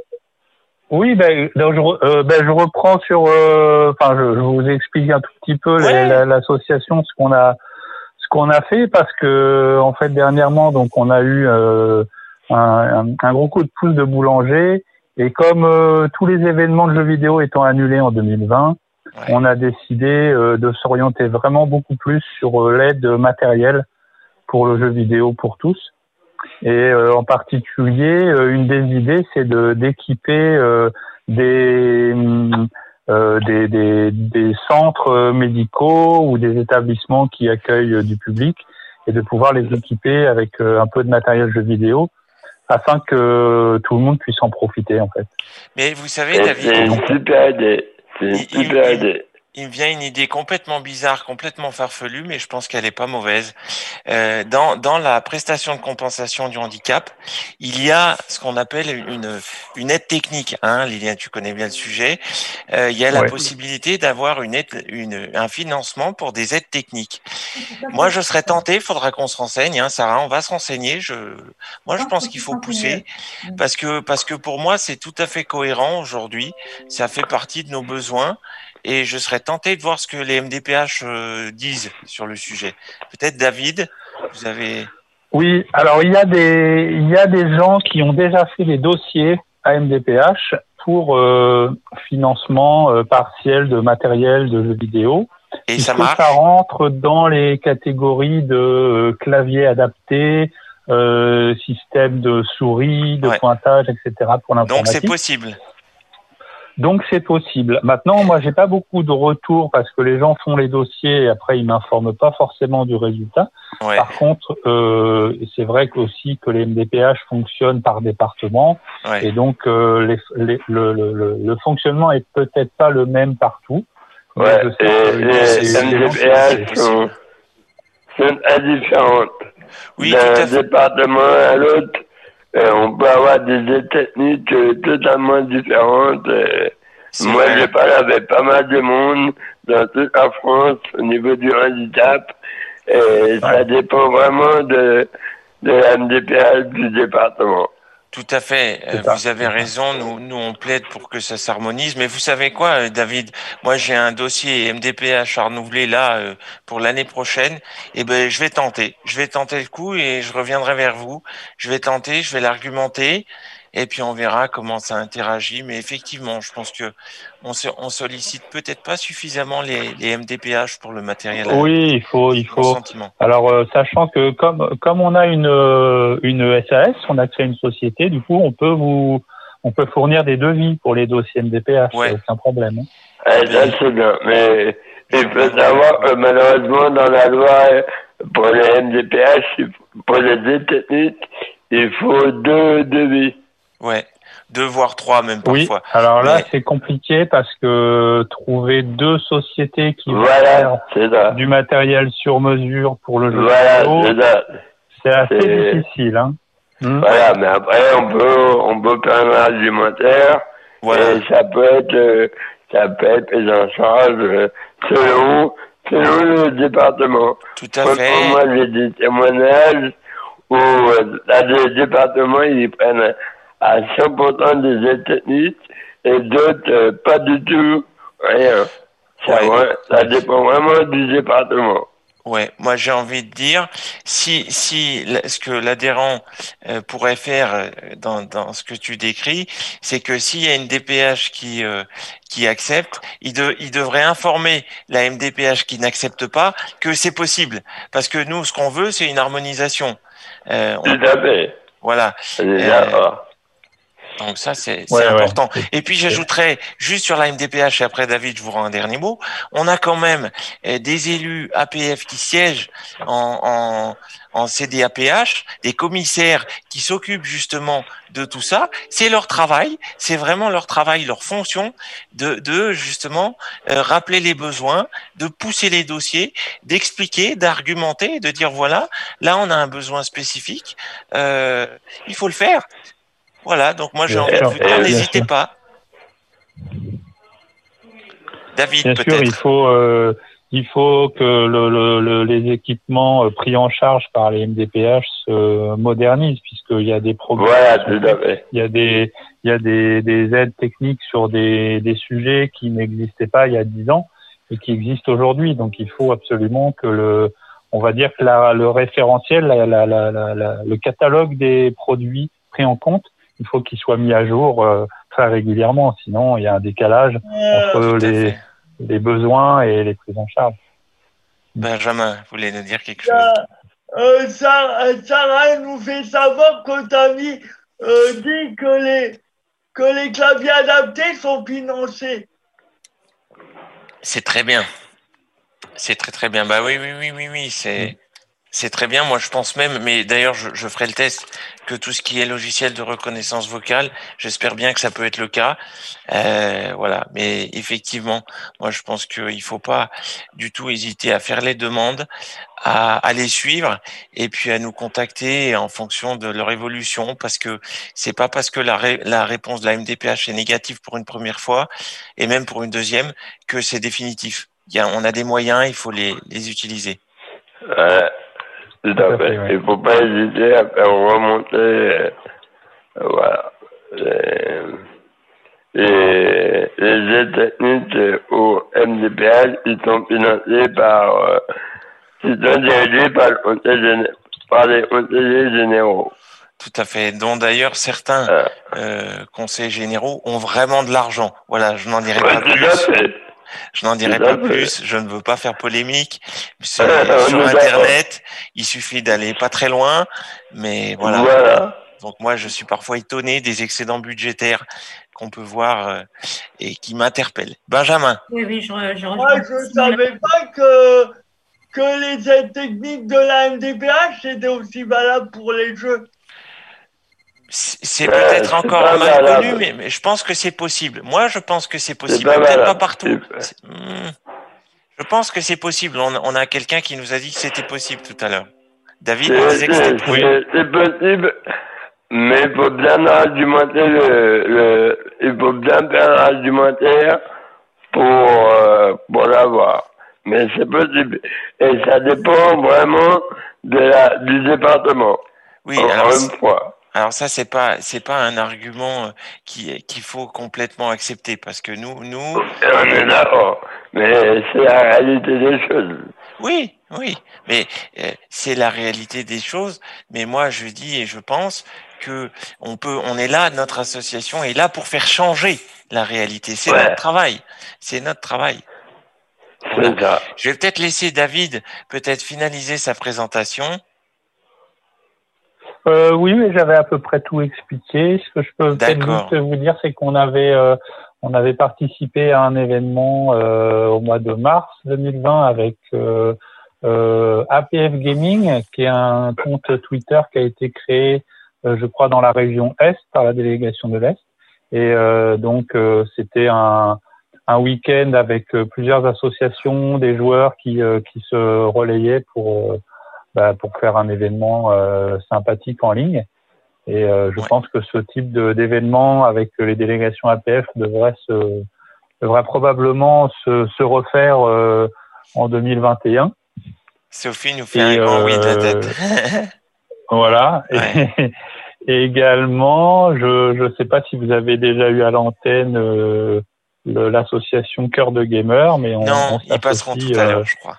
oui, ben, donc, je, euh, ben, je reprends sur. euh, Enfin, je, je vous explique un tout petit peu Ouais. l'association, ce qu'on a, ce qu'on a fait, parce que en fait dernièrement, donc on a eu euh, un, un- un gros coup de pouce de boulanger, et comme euh, tous les événements de jeux vidéo étant annulés en 2020, Ouais. on a décidé euh, de s'orienter vraiment beaucoup plus sur euh, l'aide matérielle pour le jeu vidéo pour tous. Et euh, en particulier, euh, une des idées, c'est de d'équiper euh, des, des, des des centres médicaux ou des établissements qui accueillent euh, du public et de pouvoir les équiper avec euh, un peu de matériel jeu vidéo afin que tout le monde puisse en profiter en fait. Mais vous savez, David, C'est une super idée. C'est une petite il- me vient une idée complètement bizarre, complètement farfelue, mais je pense qu'elle est pas mauvaise. Euh, dans, dans la prestation de compensation du handicap, il y a ce qu'on appelle une, une aide technique. Hein, Liliane, tu connais bien le sujet. Euh, il y a la possibilité d'avoir une aide, une, un financement pour des aides techniques. Moi, je serais tenté. Il faudra qu'on se renseigne, hein, Sarah. On va se renseigner. Je, moi, je pense qu'il faut pousser parce que parce que pour moi, c'est tout à fait cohérent aujourd'hui. Ça fait partie de nos besoins et je serais tenté de voir ce que les MDPH euh, disent sur le sujet. Peut-être David, vous avez. Oui, alors il y a des il y a des gens qui ont déjà fait des dossiers à MDPH pour euh, financement euh, partiel de matériel de jeux vidéo. Et ça marche? ça rentre dans les catégories de clavier adapté, système de souris, de Ouais. pointage, etc. pour Donc c'est possible. Donc c'est possible. Maintenant, moi, j'ai pas beaucoup de retours parce que les gens font les dossiers et après ils m'informent pas forcément du résultat. Ouais. Par contre, euh, c'est vrai que aussi que les MDPH fonctionnent par département Ouais. et donc euh, les, les- le, le, le, le fonctionnement est peut-être pas le même partout. Ouais, et les MDPH sont, sont indifférentes. Oui, D'un département à l'autre, on peut avoir des techniques euh, totalement différentes. euh. Moi, j'ai parlé avec pas mal de monde dans toute la France au niveau du handicap. Et ça dépend vraiment de, de la MDPH du département. Tout à fait. Euh, vous avez raison. Nous, nous, on plaide pour que ça s'harmonise. Mais vous savez quoi, euh, David? Moi, j'ai un dossier MDPH à renouveler là euh, pour l'année prochaine. Et ben, je vais tenter. Je vais tenter le coup et je reviendrai vers vous. Je vais tenter. Je vais l'argumenter. Et puis on verra comment ça interagit. Mais effectivement, je pense que on, se, on sollicite peut-être pas suffisamment les, les MDPH pour le matériel. Oui, il faut, il faut. sentiment. Alors, euh, sachant que comme comme on a une euh, une SAS, on a créé une société, du coup, on peut vous on peut fournir des devis pour les dossiers MDPH, Ouais. c'est aucun problème. hein. Eh, ça, c'est bien. Mais il faut savoir que malheureusement, dans la loi, euh, pour les MDPH, pour les techniques, il faut deux devis. Ouais. Deux voire trois même Oui. parfois. Alors là, Mais- c'est compliqué parce que trouver deux sociétés qui Voilà, du matériel sur mesure pour le jeu Voilà, vidéo, c'est ça. c'est assez c'est- difficile. Hein. Hmm. Voilà, mais après, on peut, on peut faire un argumentaire. Voilà. Et ça peut être, euh, ça peut être pris en charge euh, selon, selon le département. Tout à fait. Moi, j'ai des témoignages où euh, là, les départements, ils prennent à 100% des techniques et d'autres, euh, pas du tout, rien. Ça, Ouais. va- ça dépend vraiment du département. Ouais, moi j'ai envie de dire, si si ce que l'adhérent euh, pourrait faire euh, dans, dans ce que tu décris, c'est que s'il y a une DPH qui euh, qui accepte, il, de- il devrait informer la MDPH qui n'accepte pas que c'est possible, parce que nous ce qu'on veut c'est une harmonisation. Euh, on- Tout à fait. voilà. On est Euh, d'accord. Donc ça, c'est ouais. important. Et puis j'ajouterais, juste sur la MDPH, et après David, je vous rends un dernier mot, on a quand même euh, des élus APF qui siègent en, en, en CDAPH, des commissaires qui s'occupent justement de tout ça. C'est leur travail, c'est vraiment leur travail, leur fonction de, de justement euh, rappeler les besoins, de pousser les dossiers, d'expliquer, d'argumenter, de dire voilà, là on a un besoin spécifique, euh, il faut le faire. Voilà, donc moi j'ai envie de vous dire, n'hésitez pas. David, Bien sûr, il faut, euh, il faut que le, le- le- les équipements euh, pris en charge par les MDPH se modernisent, puisqu'il y a des progrès. Voilà, tout à fait. Il y a des, il y a des, des aides techniques sur des, des sujets qui n'existaient pas il y a dix ans et qui existent aujourd'hui. Donc, il faut absolument que le, on va dire que la, le référentiel, la, la, la, la- la- le catalogue des produits pris en compte, il faut qu'il soit mis à jour euh, très régulièrement. Sinon, il y a un décalage Euh, entre les, besoins et les prises en charge. Benjamin, vous voulez nous dire quelque chose? euh, Sarah, Sarah nous fait savoir que ta vie euh, dit que les, que les claviers adaptés sont financés. C'est très bien. C'est très très bien. Bah oui, oui, oui, oui, oui, c'est c'est très bien. Moi, je pense même, mais d'ailleurs, je, je ferai le test que tout ce qui est logiciel de reconnaissance vocale, j'espère bien que ça peut être le cas. Euh, voilà. Mais effectivement, moi, je pense qu'il faut pas du tout hésiter à faire les demandes, à, à les suivre et puis à nous contacter en fonction de leur évolution, parce que c'est pas parce que la, la réponse de la MDPH est négative pour une première fois et même pour une deuxième que c'est définitif. Il y a, on a des moyens, il faut les, les utiliser. Ouais, tout à fait. Il ne faut pas hésiter à faire remonter euh, voilà, les, les, les aides techniques au MDPH qui sont financées par, euh, qui sont dirigées par, le conseil géné- par les conseillers généraux. Tout à fait. Dont d'ailleurs certains Euh, euh, conseils généraux ont vraiment de l'argent. Voilà, je n'en dirai ouais, pas tout à plus. Je n'en dirai pas plus. Je ne veux pas faire polémique. Sur. Internet. Il suffit d'aller pas très loin. Mais voilà. Voilà. Donc moi, je suis parfois étonné des excédents budgétaires qu'on peut voir euh, et qui m'interpellent. Benjamin. Oui, oui, je, je Moi, je ne savais pas que, que les aides techniques de la MDPH étaient aussi valables pour les jeux. C'est Ouais, peut-être encore mal valable. connu, mais, mais je pense que c'est possible. Moi, je pense que c'est possible. Peut-être pas valable. partout. Hmm. Je pense que c'est possible. On, on a quelqu'un qui nous a dit que c'était possible tout à l'heure. David nous C'est disait que c'était c'est- possible. c'est- c'est possible, mais il faut bien argumenter le, le il faut bien faire l'argumentaire pour, euh, pour l'avoir. Mais c'est possible. Et ça dépend vraiment de la, du département. Oui, Encore alors, une fois. Alors ça c'est pas c'est pas un argument euh, qui qu'il faut complètement accepter parce que nous nous Et on est d'accord. Mais c'est la réalité des choses. oui oui mais euh, c'est la réalité des choses. Mais moi je dis et je pense que on peut on est là notre association est là pour faire changer la réalité. C'est Ouais. notre travail. C'est notre travail. Ça. Je vais peut-être laisser David peut-être finaliser sa présentation. Euh, oui, mais j'avais à peu près tout expliqué. Ce que je peux peut-être juste vous dire, c'est qu'on avait euh, on avait participé à un événement euh, au mois de mars 2020 avec euh, euh, APF Gaming, qui est un compte Twitter qui a été créé, euh, je crois, dans la région Est par la délégation de l'Est. Et euh, donc euh, c'était un un week-end avec plusieurs associations, des joueurs qui euh, qui se relayaient pour euh, bah, pour faire un événement euh, sympathique en ligne. Et euh, je Ouais. pense que ce type d'événement avec les délégations APF devrait se devrait probablement se, se refaire euh, en 2021. Sophie nous fait Et, un grand oui de la tête. Voilà. Ouais. Et, et également, je ne sais pas si vous avez déjà eu à l'antenne euh, l'association Cœur de Gamer, mais on, non, on ils passeront tout à euh, l'heure, je crois.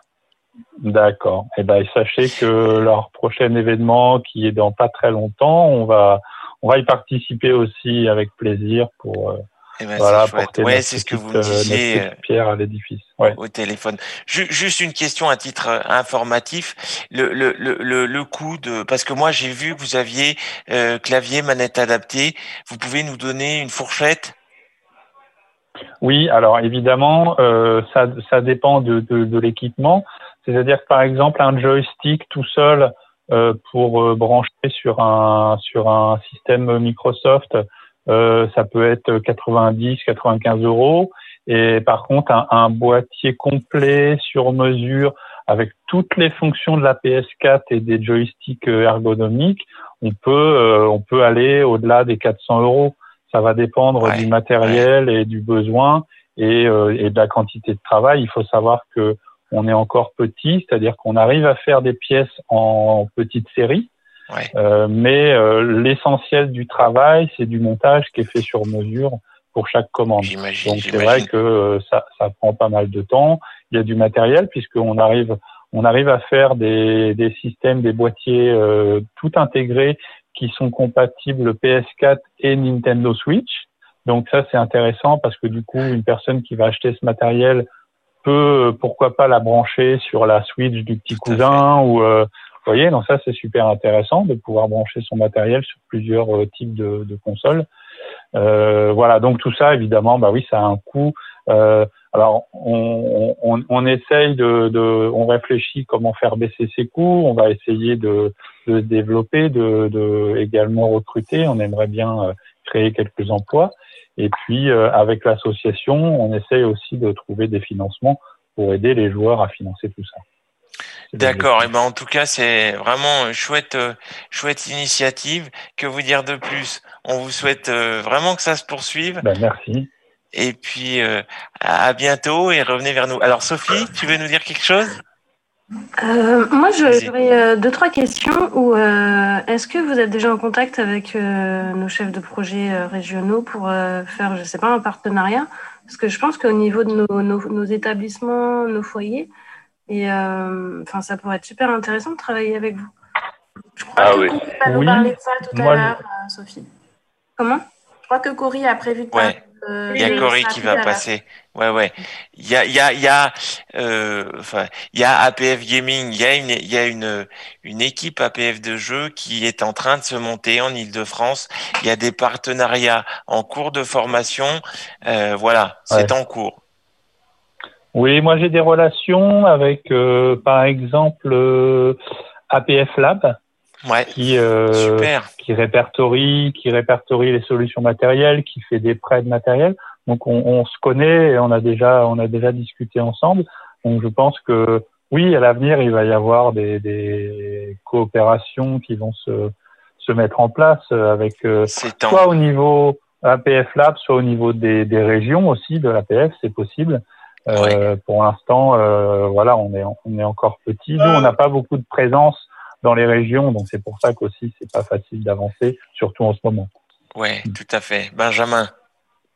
D'accord. Et ben sachez que leur prochain événement, qui est dans pas très longtemps, on va on va y participer aussi avec plaisir pour euh, Eh ben, voilà porter Ouais, notre c'est ce que vous me euh, disiez. euh, pierre à l'édifice. Ouais. au téléphone. Ju- Juste une question à titre informatif. Le, le, le, le, le coût de parce que moi j'ai vu que vous aviez euh, clavier manette adaptée. Vous pouvez nous donner une fourchette? Oui, alors évidemment, euh, ça, ça dépend de, de, de l'équipement. C'est-à-dire que par exemple, un joystick tout seul euh, pour euh, brancher sur un sur un système Microsoft, euh, ça peut être 90, 95 euros. Et par contre, un, un boîtier complet sur mesure avec toutes les fonctions de la PS4 et des joysticks euh, ergonomiques, on peut euh, on peut aller au-delà des 400 euros. Ça va dépendre Ouais, du matériel et du besoin et, euh, et de la quantité de travail. Il faut savoir que on est encore petit, c'est-à-dire qu'on arrive à faire des pièces en petite série, Ouais. euh, mais euh, l'essentiel du travail, c'est du montage qui est fait sur mesure pour chaque commande. Donc c'est vrai que euh, ça, ça prend pas mal de temps. Il y a du matériel puisqu'on arrive, on arrive à faire des, des systèmes, des boîtiers euh, tout intégrés qui sont compatibles PS4 et Nintendo Switch. Donc ça c'est intéressant parce que du coup une personne qui va acheter ce matériel peut euh, pourquoi pas la brancher sur la Switch du petit cousin ou euh, vous voyez donc ça c'est super intéressant de pouvoir brancher son matériel sur plusieurs euh, types de, de consoles. Euh, voilà, donc tout ça, évidemment, bah oui, ça a un coût. Euh, alors, on, on, on essaye de, de, on réfléchit comment faire baisser ces coûts. On va essayer de, de développer, de, de également recruter. On aimerait bien euh, créer quelques emplois. Et puis, euh, avec l'association, on essaye aussi de trouver des financements pour aider les joueurs à financer tout ça. D'accord. Et l'objectif. ben en tout cas c'est vraiment une chouette euh, chouette initiative. Que vous dire de plus? On vous souhaite euh, vraiment que ça se poursuive. Ben, merci. Et puis euh, à bientôt et revenez vers nous. Alors Sophie, tu veux nous dire quelque chose? Euh, moi, j'aurais euh, deux, trois questions. Ou euh, Est-ce que vous êtes déjà en contact avec euh, nos chefs de projet euh, régionaux pour euh, faire, je sais pas, un partenariat? Parce que je pense qu'au niveau de nos, nos- nos établissements, nos foyers, et, euh, enfin, ça pourrait être super intéressant de travailler avec vous. Je crois Ah que oui. Cory va nous parler de ça tout Moi, à je- l'heure, euh, Sophie. Comment? Je crois que Cory a prévu de parler Ouais. de- Il y a Cory qui va passer. Ouais, ouais. Il y a, il y a, il y a, euh, enfin, il y a APF Gaming. Il y a une, il y a une, une équipe APF de jeux qui est en train de se monter en Île-de-France. Il y a des partenariats en cours de formation. Euh, voilà, c'est en cours. Oui, moi j'ai des relations avec, euh, par exemple, euh, APF Lab, Ouais. qui, euh, qui répertorie, qui répertorie les solutions matérielles, qui fait des prêts de matériel. Donc on, on se connaît et on a déjà, on a déjà discuté ensemble. Donc je pense que oui, à l'avenir il va y avoir des, des coopérations qui vont se, se mettre en place avec soit au niveau APF Lab, soit au niveau des, des régions aussi de l'APF, c'est possible. Euh, Pour l'instant, euh, voilà, on est on est encore petit. Nous, on n'a pas beaucoup de présence dans les régions, donc c'est pour ça qu'aussi c'est pas facile d'avancer, surtout en ce moment. Ouais, tout à fait. Benjamin.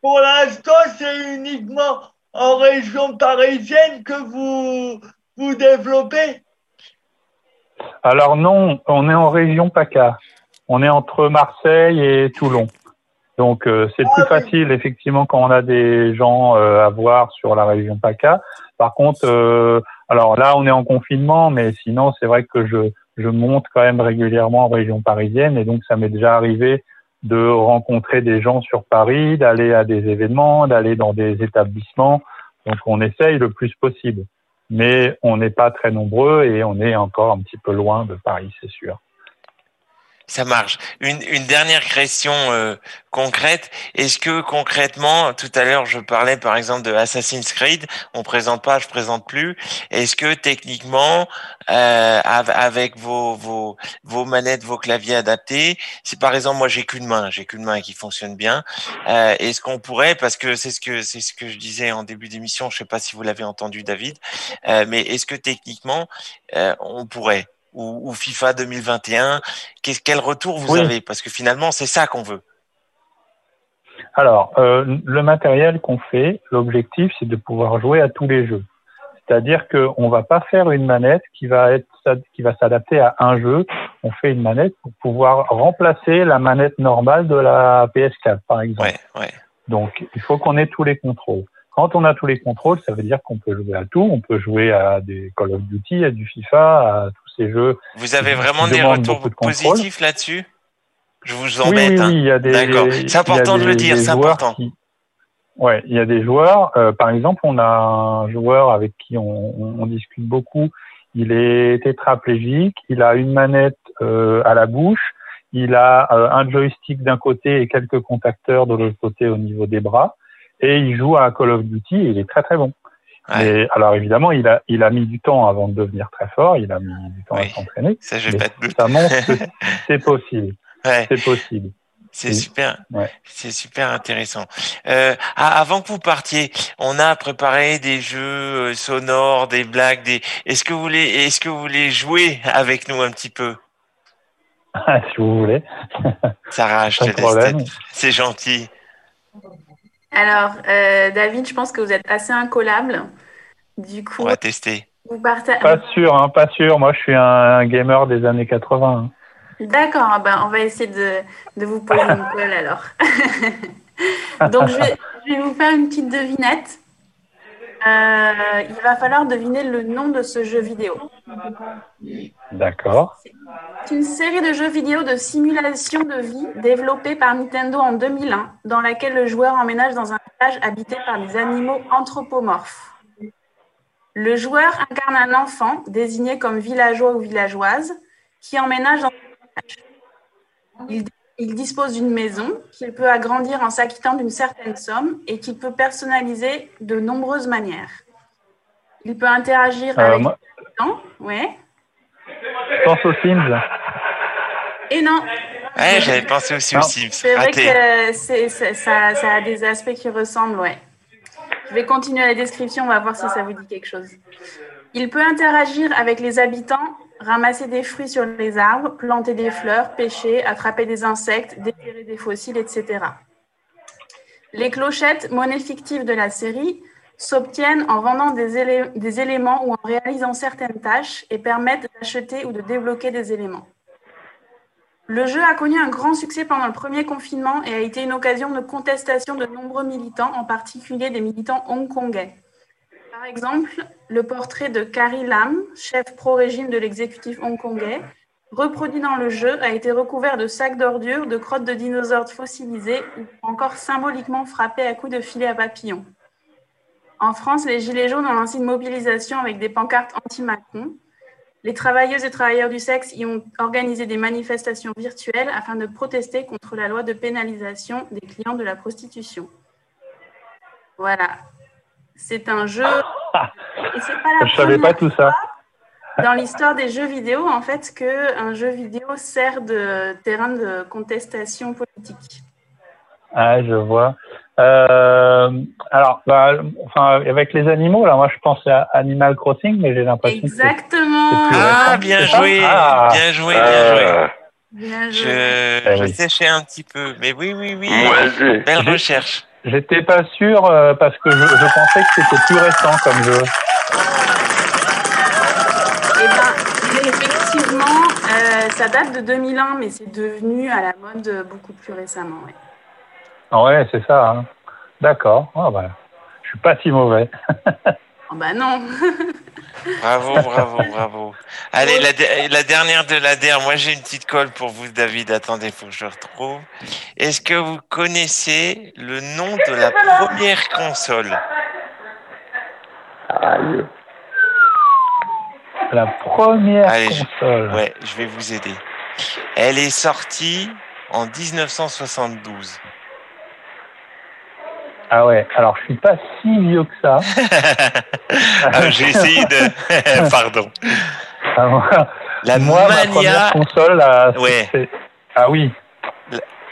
Pour l'instant, c'est uniquement en région parisienne que vous vous développez? Alors non, on est en région PACA. On est entre Marseille et Toulon. Donc euh, c'est plus facile effectivement quand on a des gens euh, à voir sur la région PACA. Par contre, euh, alors là on est en confinement, mais sinon c'est vrai que je je monte quand même régulièrement en région parisienne et donc ça m'est déjà arrivé de rencontrer des gens sur Paris, d'aller à des événements, d'aller dans des établissements. Donc on essaye le plus possible, mais on n'est pas très nombreux et on est encore un petit peu loin de Paris, c'est sûr. Ça marche. Une, une dernière question euh, concrète. Est-ce que concrètement, tout à l'heure, je parlais par exemple de Assassin's Creed. On présente pas, je présente plus. Est-ce que techniquement, euh, av- avec vos, vos, vos manettes, vos claviers adaptés, si par exemple moi j'ai qu'une main, j'ai qu'une main qui fonctionne bien, euh, est-ce qu'on pourrait, parce que c'est ce que c'est ce que je disais en début d'émission, je sais pas si vous l'avez entendu, David, euh, mais est-ce que techniquement euh, on pourrait ou, ou FIFA 2021 Qu'est- Quel retour vous Oui. avez? Parce que finalement, c'est ça qu'on veut. Alors, euh, le matériel qu'on fait, l'objectif, c'est de pouvoir jouer à tous les jeux. C'est-à-dire qu'on va pas faire une manette qui va être qui va s'adapter à un jeu. On fait une manette pour pouvoir remplacer la manette normale de la PS4, par exemple. Ouais, ouais. Donc, il faut qu'on ait tous les contrôles. Quand on a tous les contrôles, ça veut dire qu'on peut jouer à tout. On peut jouer à des Call of Duty, à du FIFA, à ces jeux. Vous avez vraiment des retours de positifs là-dessus? Je vous embête. oui, hein. oui, il y a des. D'accord. C'est important de le dire, c'est important. qui- Ouais, il y a des joueurs. euh, par exemple, on a un joueur avec qui on, on- on discute beaucoup. Il est tétraplégique. Il a une manette euh, à la bouche. Il a euh, un joystick d'un côté et quelques contacteurs de l'autre côté au niveau des bras. Et il joue à Call of Duty. Et il est très très bon. Alors évidemment, il a il a mis du temps avant de devenir très fort. Il a mis du temps à s'entraîner. Ça, Mais pas de doute. ça montre que c'est possible. Ouais. C'est possible. C'est Oui. super, Ouais. c'est super intéressant. Euh, avant que vous partiez, on a préparé des jeux euh, sonores, des blagues. Des... Est-ce que vous voulez, est-ce que vous voulez jouer avec nous un petit peu, si vous voulez. Sarah Je te laisse. C'est gentil. Alors, euh, David, je pense que vous êtes assez incollable. Du coup, On va tester. vous partagez. Pas sûr, hein, pas sûr. Moi, je suis un, un gamer des années 80. hein. D'accord, ah ben, on va essayer de, de vous poser une colle alors. Donc, je vais, je vais vous faire une petite devinette. Euh, il va falloir deviner le nom de ce jeu vidéo. D'accord. C'est une série de jeux vidéo de simulation de vie développée par Nintendo en 2001, dans laquelle le joueur emménage dans un village habité par des animaux anthropomorphes. Le joueur incarne un enfant, désigné comme villageois ou villageoise, qui emménage dans un village. Il, il dispose d'une maison qu'il peut agrandir en s'acquittant d'une certaine somme et qu'il peut personnaliser de nombreuses manières. Il peut interagir Euh, avec moi- les habitants, ouais. Je pense aux Sims. Et non, Ouais, j'avais pensé aussi aux Non. Sims. C'est vrai que ça, ça a des aspects qui ressemblent, ouais. Je vais continuer la description, on va voir si ça vous dit quelque chose. Il peut interagir avec les habitants, ramasser des fruits sur les arbres, planter des fleurs, pêcher, attraper des insectes, déterrer des fossiles, etc. Les clochettes, monnaie fictive de la série, s'obtiennent en vendant des, élé- des éléments ou en réalisant certaines tâches et permettent d'acheter ou de débloquer des éléments. Le jeu a connu un grand succès pendant le premier confinement et a été une occasion de contestation de nombreux militants, en particulier des militants hongkongais. Par exemple, le portrait de Carrie Lam, chef pro-régime de l'exécutif hongkongais, reproduit dans le jeu, a été recouvert de sacs d'ordures, de crottes de dinosaures fossilisées ou encore symboliquement frappé à coups de filet à papillons. En France, les Gilets jaunes ont lancé une mobilisation avec des pancartes anti-Macron. Les travailleuses et travailleurs du sexe y ont organisé des manifestations virtuelles afin de protester contre la loi de pénalisation des clients de la prostitution. Voilà. C'est un jeu. Et c'est pas la Je savais pas tout ça. dans l'histoire des jeux vidéo, en fait, qu'un jeu vidéo sert de terrain de contestation politique. Ah, je vois. Euh, alors, bah, enfin, avec les animaux, là, moi, je pense à Animal Crossing, mais j'ai l'impression que c'est- Exactement. plus Ah, récent, bien joué, Ah. bien joué, bien joué. Bien joué. Je, Eh je séchais un petit peu, mais oui, oui, oui. Belle J'ai- recherche. J'étais pas sûr euh, parce que je, je pensais que c'était plus récent comme jeu. Eh ben, effectivement, euh, ça date de 2001, mais c'est devenu à la mode beaucoup plus récemment. ouais. Ah ouais, c'est ça. hein. D'accord. Ah, bah, je suis pas si mauvais. Oh, bah non. Bravo, bravo, bravo. Allez, la, de- la dernière de la dernière. Moi, j'ai une petite colle pour vous, David. Attendez, faut que je retrouve. Est-ce que vous connaissez le nom de la première console? Aïe. La première Allez, je- console. Ouais, je vais vous aider. Elle est sortie en 1972. Ah ouais. Alors, je suis pas si vieux que ça. Ah, J'ai essayé de. Pardon. Ah, moi, La moi, ma Mania. première console, là, Ouais. Ah oui.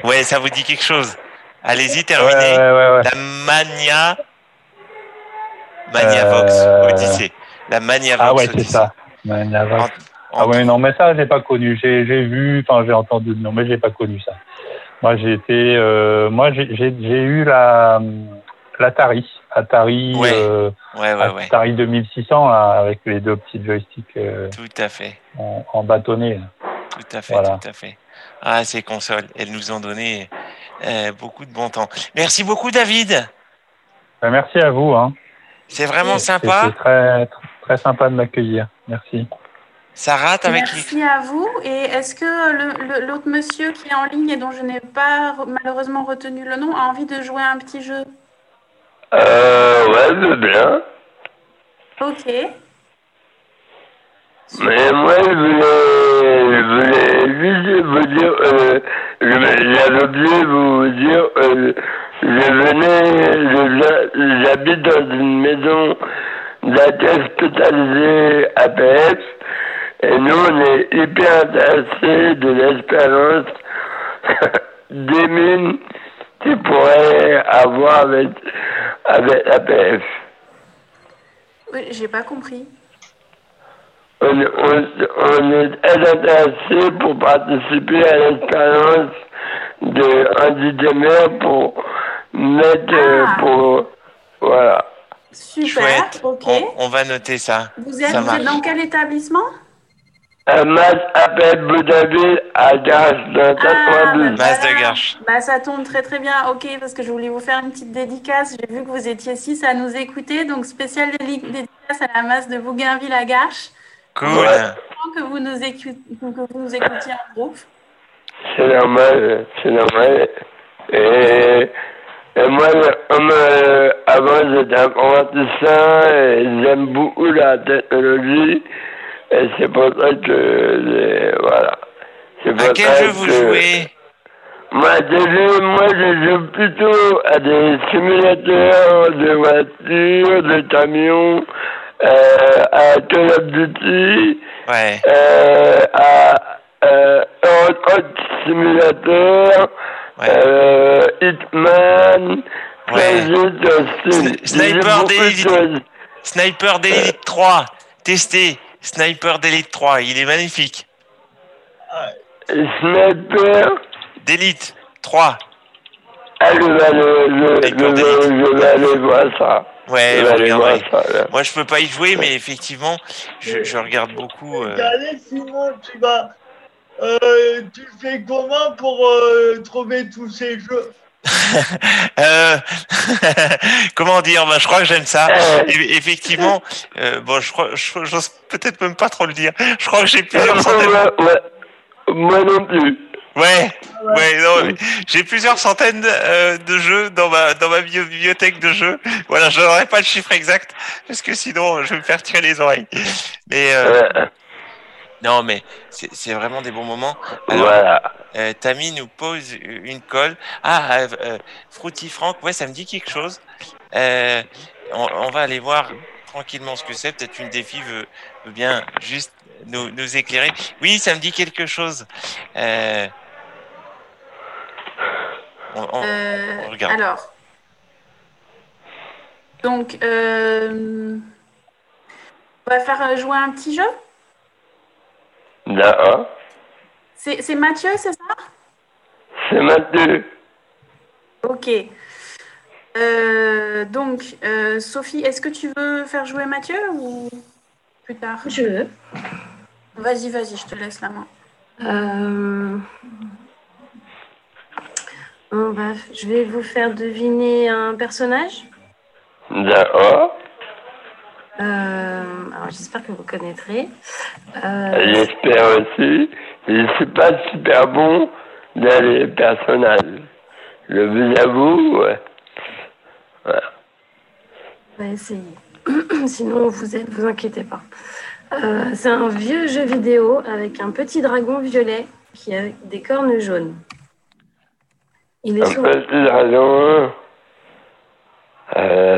Ouais, ça vous dit quelque chose. Allez-y, terminez. ouais, ouais, ouais. La Mania. Maniavox Euh, Odyssey. La Maniavox Ah ouais, c'est ça. Maniavox. En- Ah ouais, non, mais ça, j'ai pas connu. J'ai, j'ai vu, enfin, j'ai entendu le nom, mais j'ai pas connu ça. Moi, j'ai été, euh, moi, j'ai, j'ai, j'ai eu la, l'Atari. Atari, Ouais. euh, Ouais, ouais, ouais. Atari 2600 là, avec les deux petits joysticks euh, Tout à fait. en, en bâtonnet. là. Tout à fait, Voilà. tout à fait. Ah, ces consoles, elles nous ont donné euh, beaucoup de bon temps. Merci beaucoup, David. Ben, merci à vous. Hein. C'est vraiment sympa. très, très sympa de m'accueillir. Merci. Ça rate avec les... Merci à vous. Et est-ce que l'autre monsieur qui est en ligne et dont je n'ai pas re- malheureusement retenu le nom a envie de jouer à un petit jeu? Euh, ouais, c'est bien. Ok. Mais moi, je voulais, je voulais juste vous dire, euh, je- j'avais oublié de vous dire, euh, je venais, je- j'habite dans une maison d'accueil spécialisée APF, et nous, on est hyper intéressés de l'expérience des mines qu'ils pourraient avoir avec, avec APF. Oui, j'ai pas compris. On, on, on est très intéressé pour participer à l'expérience de Andy Demer pour mettre, Ah. pour, voilà. Super. Chouette. Ok. On, on va noter ça. Vous êtes, ça vous êtes dans quel établissement? Un match appelle Boudabil à Gage dans 92. Masse de voilà. Garches. Bah, ça tombe très très bien. Ok, parce que je voulais vous faire une petite dédicace. J'ai vu que vous étiez six à nous écouter. Donc, spéciale dédicace à la masse de Bougainville à Garches. Cool. Content que vous nous, que vous nous écoutiez en groupe. C'est normal, c'est normal. Et, et moi, comme, euh, avant j'étais informaticien et j'aime beaucoup la technologie. Et c'est pour ça que, euh, voilà. C'est À pour quel ça jeu vous que- jouez? Moi, moi, je joue plutôt à des simulateurs de voitures, de camions, euh, à Call of Duty, Ouais. euh, à euh, Truck Simulator, Ouais. euh, Hitman, Ouais. Sniper d'élite. Sniper d'élite 3. Testé. Sniper d'élite 3. Il est magnifique. Sniper, D'élite 3. ah, je vais aller, je, Sniper je vais- d'élite. je vais aller voir ça. Ouais, je ça. Moi, je peux pas y jouer, mais effectivement, je, je regarde beaucoup. euh, Regardez, Simon, tu vas. Euh, tu fais comment pour euh, trouver tous ces jeux? Euh, comment dire bah, Je crois que j'aime ça. Euh. Et- effectivement, euh, bon, je crois, j'ose peut-être même pas trop le dire. Je crois que j'ai plusieurs centaines. moi, moi- moi non plus. Ouais, ouais, non, j'ai plusieurs centaines euh, de jeux dans ma dans ma bibliothèque de jeux. Voilà, je n'aurai pas le chiffre exact parce que sinon je vais me faire tirer les oreilles. Mais non, mais c'est vraiment des bons moments. Alors, voilà. Euh, Tammy nous pose une colle. Ah, euh, euh, Fruity Frank, ouais, ça me dit quelque chose. Euh, on, on va aller voir tranquillement ce que c'est. Peut-être une des filles veut, veut bien juste nous, nous éclairer. Oui, ça me dit quelque chose. Euh, on- on- Euh, on regarde. alors, donc, euh, on va faire jouer un petit jeu? D'accord. C'est c'est Mathieu, c'est ça? C'est Mathieu. Ok. Euh, donc, euh, Sophie, est-ce que tu veux faire jouer Mathieu ou plus tard? Je veux. Vas-y, vas-y, je te laisse la main. Euh, on va, je vais vous faire deviner un personnage. D'accord. Euh, alors j'espère que vous connaîtrez. Euh, J'espère aussi. Je suis pas super bon dans les personnages. Je vous avoue, ouais. Voilà. on va essayer. Sinon, vous êtes, vous inquiétez pas. Euh, c'est un vieux jeu vidéo avec un petit dragon violet qui a des cornes jaunes. Il est Un petit dragon. Euh,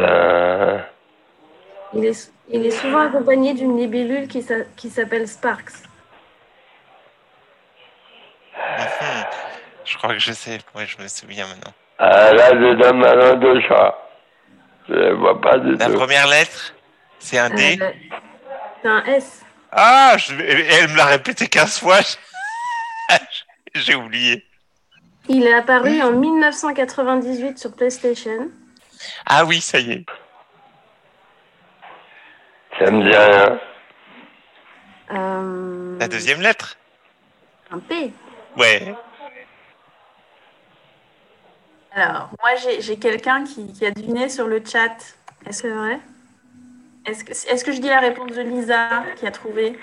il est, il est souvent accompagné d'une libellule qui s'a- qui s'appelle Sparks. Mhm. Je crois que je sais. Ouais, je me souviens maintenant. ah, là, je donne ma langue de chat. Je ne vois pas du La tout. première lettre, c'est un D. Euh, c'est un S. Ah, je- elle me l'a répété 15 fois. J'ai oublié. Il est apparu en 1998 sur PlayStation. Ah oui, ça y est. Ça me dit rien. Euh, La deuxième lettre Un P. Ouais. Alors, moi, j'ai j'ai quelqu'un qui, qui a deviné sur le chat. Est-ce que c'est vrai? Est-ce que, est que je dis la réponse de Lisa qui a trouvé?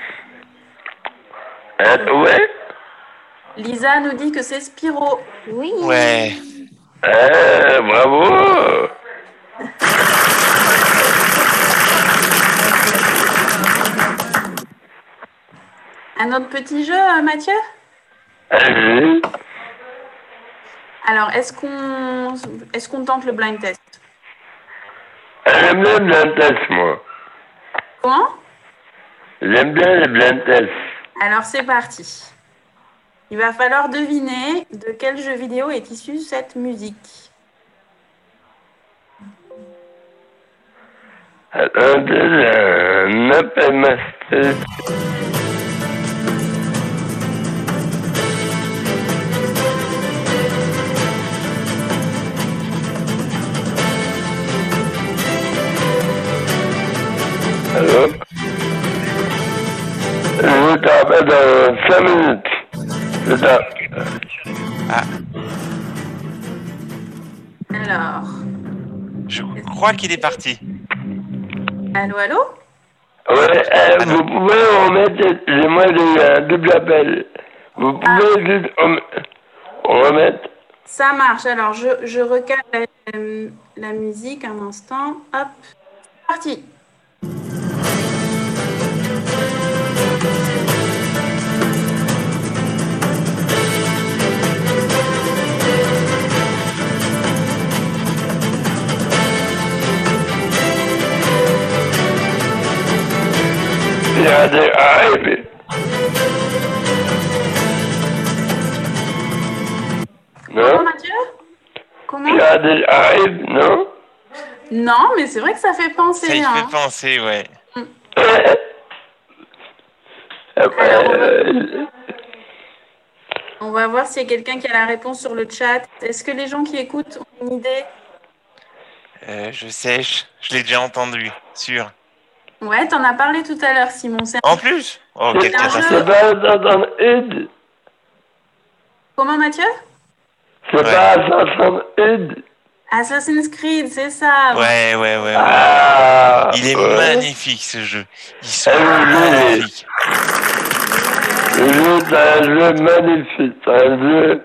Euh, ouais Lisa nous dit que c'est Spiro. Oui. Ouais. Eh, bravo Un autre petit jeu, euh, Mathieu Allez. Alors, est-ce qu'on est qu'on tente le blind test J'aime bien les blind tests, moi. Comment J'aime bien les blind tests. Alors, c'est parti. Il va falloir deviner de quel jeu vidéo est issue cette musique. Attendez, j'ai Rappelle dans 5 minutes. C'est ça. Ah, Alors, je crois qu'il est parti. allô, allô? Ouais, euh, vous pouvez remettre, moi j'ai eu un double appel. Vous pouvez juste rem- remettre. Ça marche. Alors, je, je recale la, la musique un instant. Hop, c'est parti. Non Mathieu Comment Pirates des Caraïbes, non? Non, mais c'est vrai que ça fait penser. Ça hein. fait penser, ouais. Euh, On va voir s'il y a quelqu'un qui a la réponse sur le chat. Est-ce que les gens qui écoutent ont une idée? Euh, je sais, je, je l'ai déjà entendu, sûr. Ouais, t'en as parlé tout à l'heure, Simon. En plus Oh, C'est quelle un jeu. c'est catastrophe. pas Assassin's Creed. Comment, Mathieu? C'est pas Assassin's Creed. Assassin's Creed, c'est ça. Ouais, ouais, ouais. ouais. Ah, Il est ouais. magnifique ce jeu. Ah oui. magnifiques. Le jeu, c'est un jeu magnifique. C'est un jeu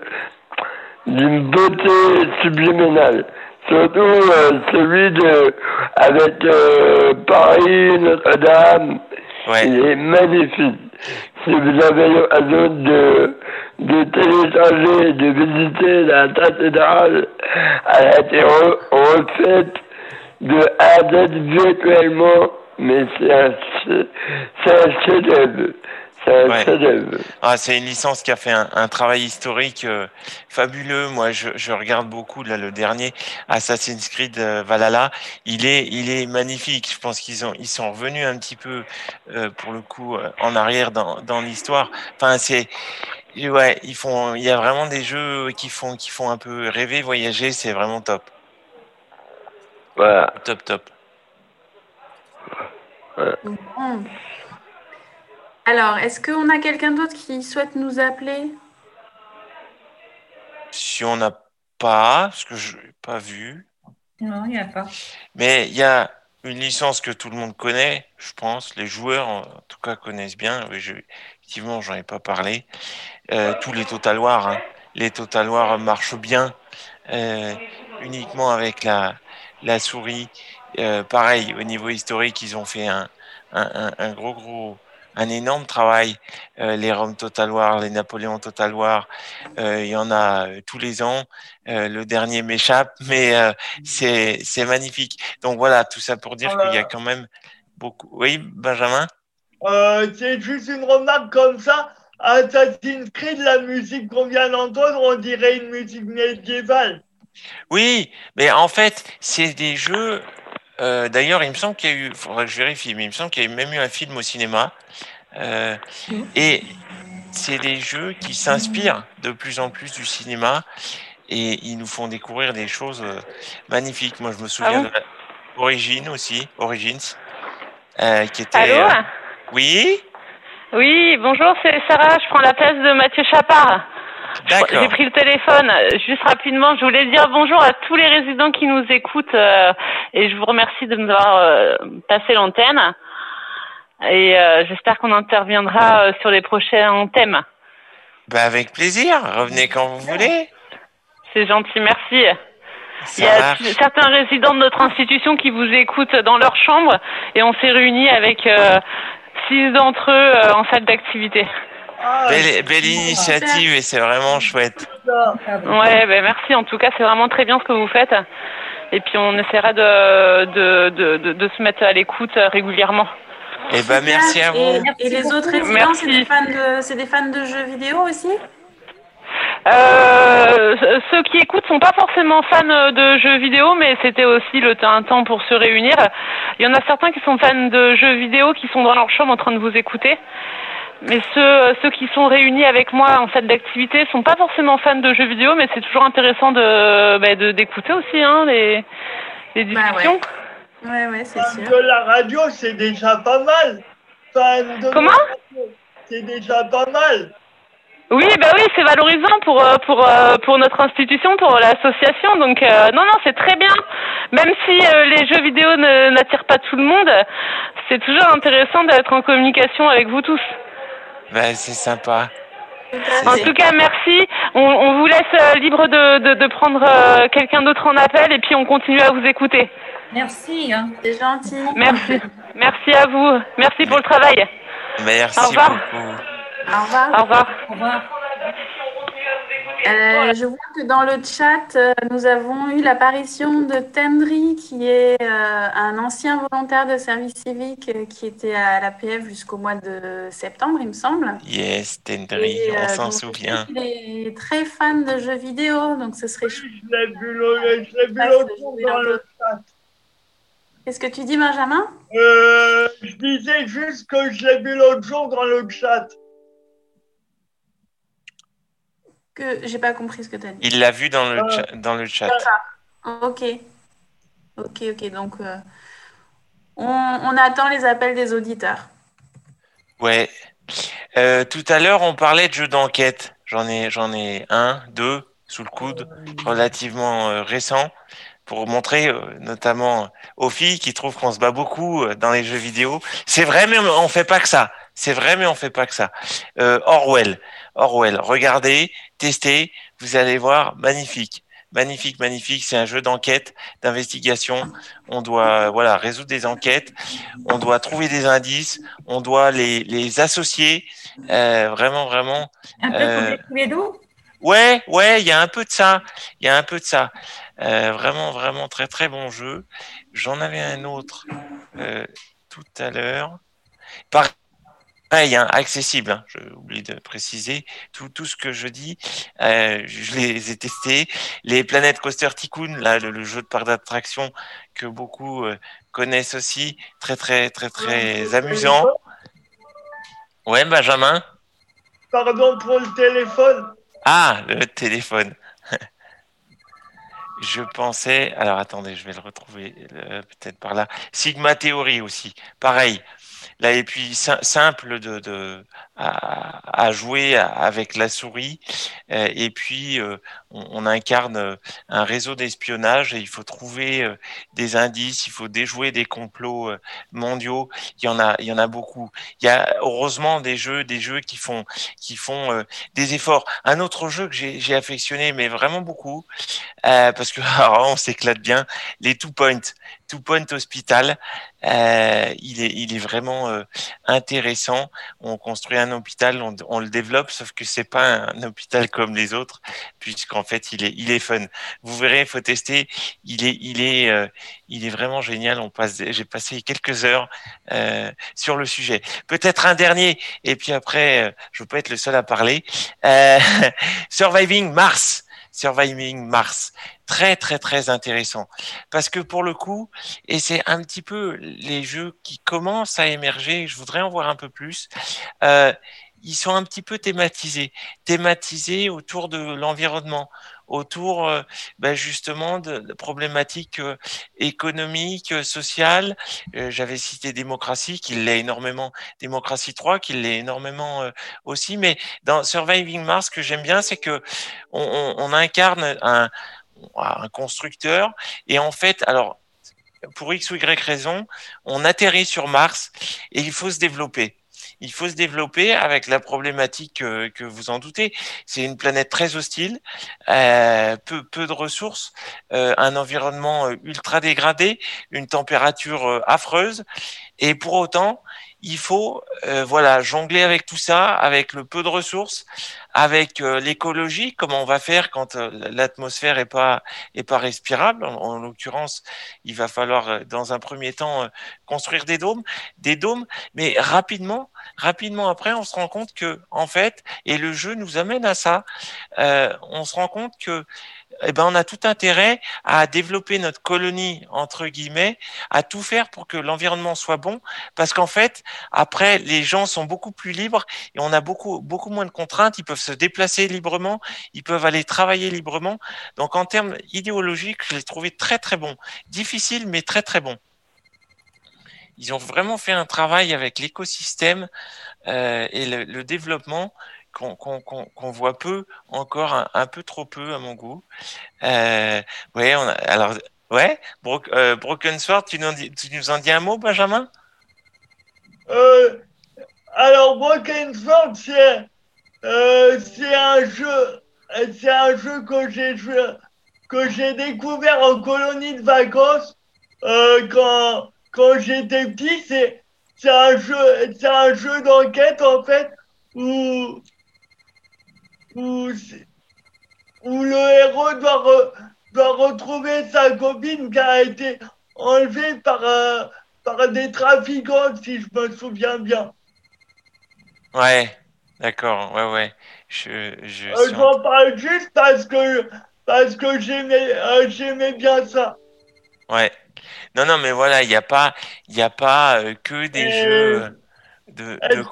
d'une beauté subliminale. Surtout euh, celui de avec euh, Paris, Notre-Dame. Ouais. Il est magnifique. Si vous avez l'occasion de, de télécharger, de visiter la cathédrale, elle a été re- refaite de A virtuellement, mais c'est un, un chef-d'œuvre. Ouais. chef-d'œuvre. Ah, c'est une licence qui a fait un, un travail historique euh, fabuleux. Moi, je, je regarde beaucoup là le dernier Assassin's Creed euh, Valhalla. Il est, il est magnifique. Je pense qu'ils ont, ils sont revenus un petit peu euh, pour le coup euh, en arrière dans, dans l'histoire. Enfin, c'est, ouais, ils font, il y a vraiment des jeux qui font, qui font un peu rêver, voyager. C'est vraiment top, Voilà. top, top. Bon. Alors, est-ce qu'on a quelqu'un d'autre qui souhaite nous appeler? Si on n'a pas, ce que je n'ai pas vu, Non, il n'y a pas. Mais il y a une licence que tout le monde connaît, je pense, les joueurs en tout cas connaissent bien. Oui, je, effectivement, j'en ai pas parlé. Euh, tous les Total War, hein. les Total War marchent bien, euh, uniquement avec la, la souris. Euh, pareil, au niveau historique, ils ont fait un, un, un, un gros, gros, un énorme travail. Euh, les Rome Total War, les Napoléon Total War, euh, il y en a euh, tous les ans. Euh, le dernier m'échappe, mais c'est magnifique. Donc voilà, tout ça pour dire Voilà. qu'il y a quand même beaucoup. Oui, Benjamin? C'est juste une remarque comme ça. Assassin's Creed, la musique qu'on vient d'entendre, on dirait une musique médiévale. Oui, mais en fait, c'est des jeux. Euh, D'ailleurs, il me semble qu'il y a eu, faudrait que je vérifie, mais il me semble qu'il y a même eu un film au cinéma. Euh, et c'est des jeux qui s'inspirent de plus en plus du cinéma. et ils nous font découvrir des choses euh, magnifiques. Moi, je me souviens bon de Origine aussi, Origins, euh, qui était. Allô? Oui, Oui, bonjour, c'est Sarah. Je prends la place de Mathieu Chapard. J'ai pris le téléphone. Euh, Juste rapidement, je voulais dire bonjour à tous les résidents qui nous écoutent euh, et je vous remercie de nous avoir euh, passé l'antenne. Et euh, j'espère qu'on interviendra euh, sur les prochains thèmes. Bah, avec plaisir. Revenez quand vous voulez. C'est gentil, merci. Il Ça y a marche. certains résidents de notre institution qui vous écoutent dans leur chambre et on s'est réunis avec euh, six d'entre eux euh, en salle d'activité. Ah, Belle, belle initiative et c'est vraiment chouette. Ouais, ben merci. En tout cas, c'est vraiment très bien ce que vous faites. Et puis on essaiera de, de, de, de, de se mettre à l'écoute régulièrement. Et ben merci à Et, vous. et les autres résidents, c'est des, fans de- c'est des fans de jeux vidéo aussi? Euh, ceux qui écoutent sont pas forcément fans de jeux vidéo, mais c'était aussi le un temps pour se réunir. Il y en a certains qui sont fans de jeux vidéo, qui sont dans leur chambre en train de vous écouter. Mais ceux, ceux qui sont réunis avec moi en salle d'activité sont pas forcément fans de jeux vidéo, mais c'est toujours intéressant de bah, d'écouter aussi hein, les, les Bah discussions. Ouais, ouais, c'est sûr. de la radio, c'est déjà pas mal. Fan de Comment? c'est déjà pas mal. Oui, bah oui, c'est valorisant pour euh, pour euh, pour notre institution, pour l'association. Donc euh, non, non, c'est très bien. Même si euh, les jeux vidéo ne- n'attirent pas tout le monde, c'est toujours intéressant d'être en communication avec vous tous. Ben, c'est sympa. En tout cas, merci. On, on vous laisse euh, libre de, de, de prendre euh, quelqu'un d'autre en appel et puis on continue à vous écouter. Merci. Hein. C'est gentil. Merci. Merci à vous. Merci pour le travail. Merci Au revoir. beaucoup. Au revoir. Au revoir. Au revoir. Euh, je vois que dans le chat, euh, nous avons eu l'apparition de Tendry, qui est euh, un ancien volontaire de service civique qui était à l'APF jusqu'au mois de septembre, il me semble. Yes, Tendry, Et, on euh, s'en souvient. qu'il est très fan de jeux vidéo, donc ce serait chou- Je l'ai vu l'autre je l'ai vu l'autre c'est jour dans le chat. Qu'est-ce que tu dis, Benjamin? Euh, je disais juste que je l'ai vu l'autre jour dans le chat. Que j'ai pas compris ce que tu as dit. Il l'a vu dans le, Euh, dans le chat. Ok. Ok, ok. Donc, euh, on, on attend les appels des auditeurs. Ouais. Euh, tout à l'heure, on parlait de jeux d'enquête. J'en ai, j'en ai un, deux sous le coude, relativement euh, récents, pour montrer euh, notamment aux filles qui trouvent qu'on se bat beaucoup euh, dans les jeux vidéo. C'est vrai, mais on fait pas que ça. C'est vrai, mais on fait pas que ça. Euh, Orwell, Orwell. Regardez, testez, vous allez voir, magnifique. Magnifique, magnifique. C'est un jeu d'enquête, d'investigation. On doit, voilà, résoudre des enquêtes. On doit trouver des indices. On doit les, les associer. Euh, vraiment, vraiment. Un peu Euh, comme les Cluedo Ouais, ouais, il y a un peu de ça. Il y a un peu de ça. Euh, vraiment, vraiment très, très bon jeu. J'en avais un autre euh, tout à l'heure. Pareil, hein, accessible. Hein, J'ai oublié de préciser. Tout, tout ce que je dis, euh, je les ai testés. Les Planet Coaster Tycoon, là, le, le jeu de parc d'attraction que beaucoup euh, connaissent aussi, très, très, très, très amusant. Ouais, Benjamin? Pardon pour le téléphone. Ah, le téléphone. Je pensais. Alors attendez, je vais le retrouver euh, peut-être par là. Sigma Theory aussi. Pareil. Là, et puis sim- simple de, de à, jouer avec la souris. Euh, et puis euh, on, incarne euh, un réseau d'espionnage et il faut trouver des indices, il faut déjouer des complots mondiaux. Il y en a, il y en a beaucoup. Il y a heureusement des jeux, des jeux qui font, qui font des efforts. Un autre jeu que j'ai affectionné, mais vraiment beaucoup, parce que on s'éclate bien, les Two Point, Two Point Hospital. Il est, il est vraiment intéressant. On construit un hôpital, on, le développe, sauf que c'est pas un, hôpital comme les autres, puisqu'en fait, il est, il est fun. Vous verrez, il faut tester. Il est, il est, euh, il est vraiment génial. On passe, j'ai passé quelques heures euh, sur le sujet. Peut-être un dernier, et puis après, euh, je veux pas être le seul à parler. Surviving Mars. Surviving Mars. Très, très, très intéressant. Parce que pour le coup, et c'est un petit peu les jeux qui commencent à émerger, je voudrais en voir un peu plus, euh, ils sont un petit peu thématisés. Thématisés autour de l'environnement, autour euh, ben, justement de, problématiques euh, économiques, euh, sociales. J'avais cité démocratie, qui l'est énormément, démocratie 3, qui l'est énormément aussi. Mais dans Surviving Mars, ce que j'aime bien, c'est que on incarne un, un constructeur et en fait, alors pour X ou Y raison, on atterrit sur Mars et il faut se développer. Il faut se développer avec la problématique euh, que vous en doutez. C'est une planète très hostile, euh, peu, de ressources, euh, un environnement ultra dégradé, une température affreuse. Et pour autant, il faut euh, voilà jongler avec tout ça, avec le peu de ressources, avec euh, l'écologie, comment on va faire quand euh, l'atmosphère est pas est pas respirable. En, en l'occurrence, il va falloir euh, dans un premier temps construire des dômes, des dômes, mais rapidement, rapidement après, on se rend compte que en fait, et le jeu nous amène à ça, on se rend compte que eh ben, on a tout intérêt à développer notre colonie, entre guillemets, à tout faire pour que l'environnement soit bon, parce qu'en fait, après, les gens sont beaucoup plus libres et on a beaucoup, beaucoup moins de contraintes, ils peuvent se déplacer librement, ils peuvent aller travailler librement. Donc, en termes idéologiques, je l'ai trouvé très, très bon. Difficile, mais très, très bon. Ils ont vraiment fait un travail avec l'écosystème euh, et le, le développement qu'on qu'on- qu'on voit peu, encore un, peu trop peu à mon goût. Euh, ouais, alors, ouais, euh, Broken Sword, tu nous, tu nous en dis un mot, Benjamin? Euh, alors, Broken Sword, c'est euh, un jeu, un jeu que j'ai que j'ai découvert en colonie de vacances quand quand j'étais petit. C'est un jeu, un jeu d'enquête en fait où où où le héros doit re- doit retrouver sa copine qui a été enlevée par euh, par des trafiquants, si je me souviens bien. Ouais, d'accord, ouais, ouais. Je, je Euh, suis en- J'en parle juste parce que parce que j'aimais euh, j'aimais bien ça. Ouais. Non, non, mais voilà, il n'y a pas, y a pas euh, que des jeux de, de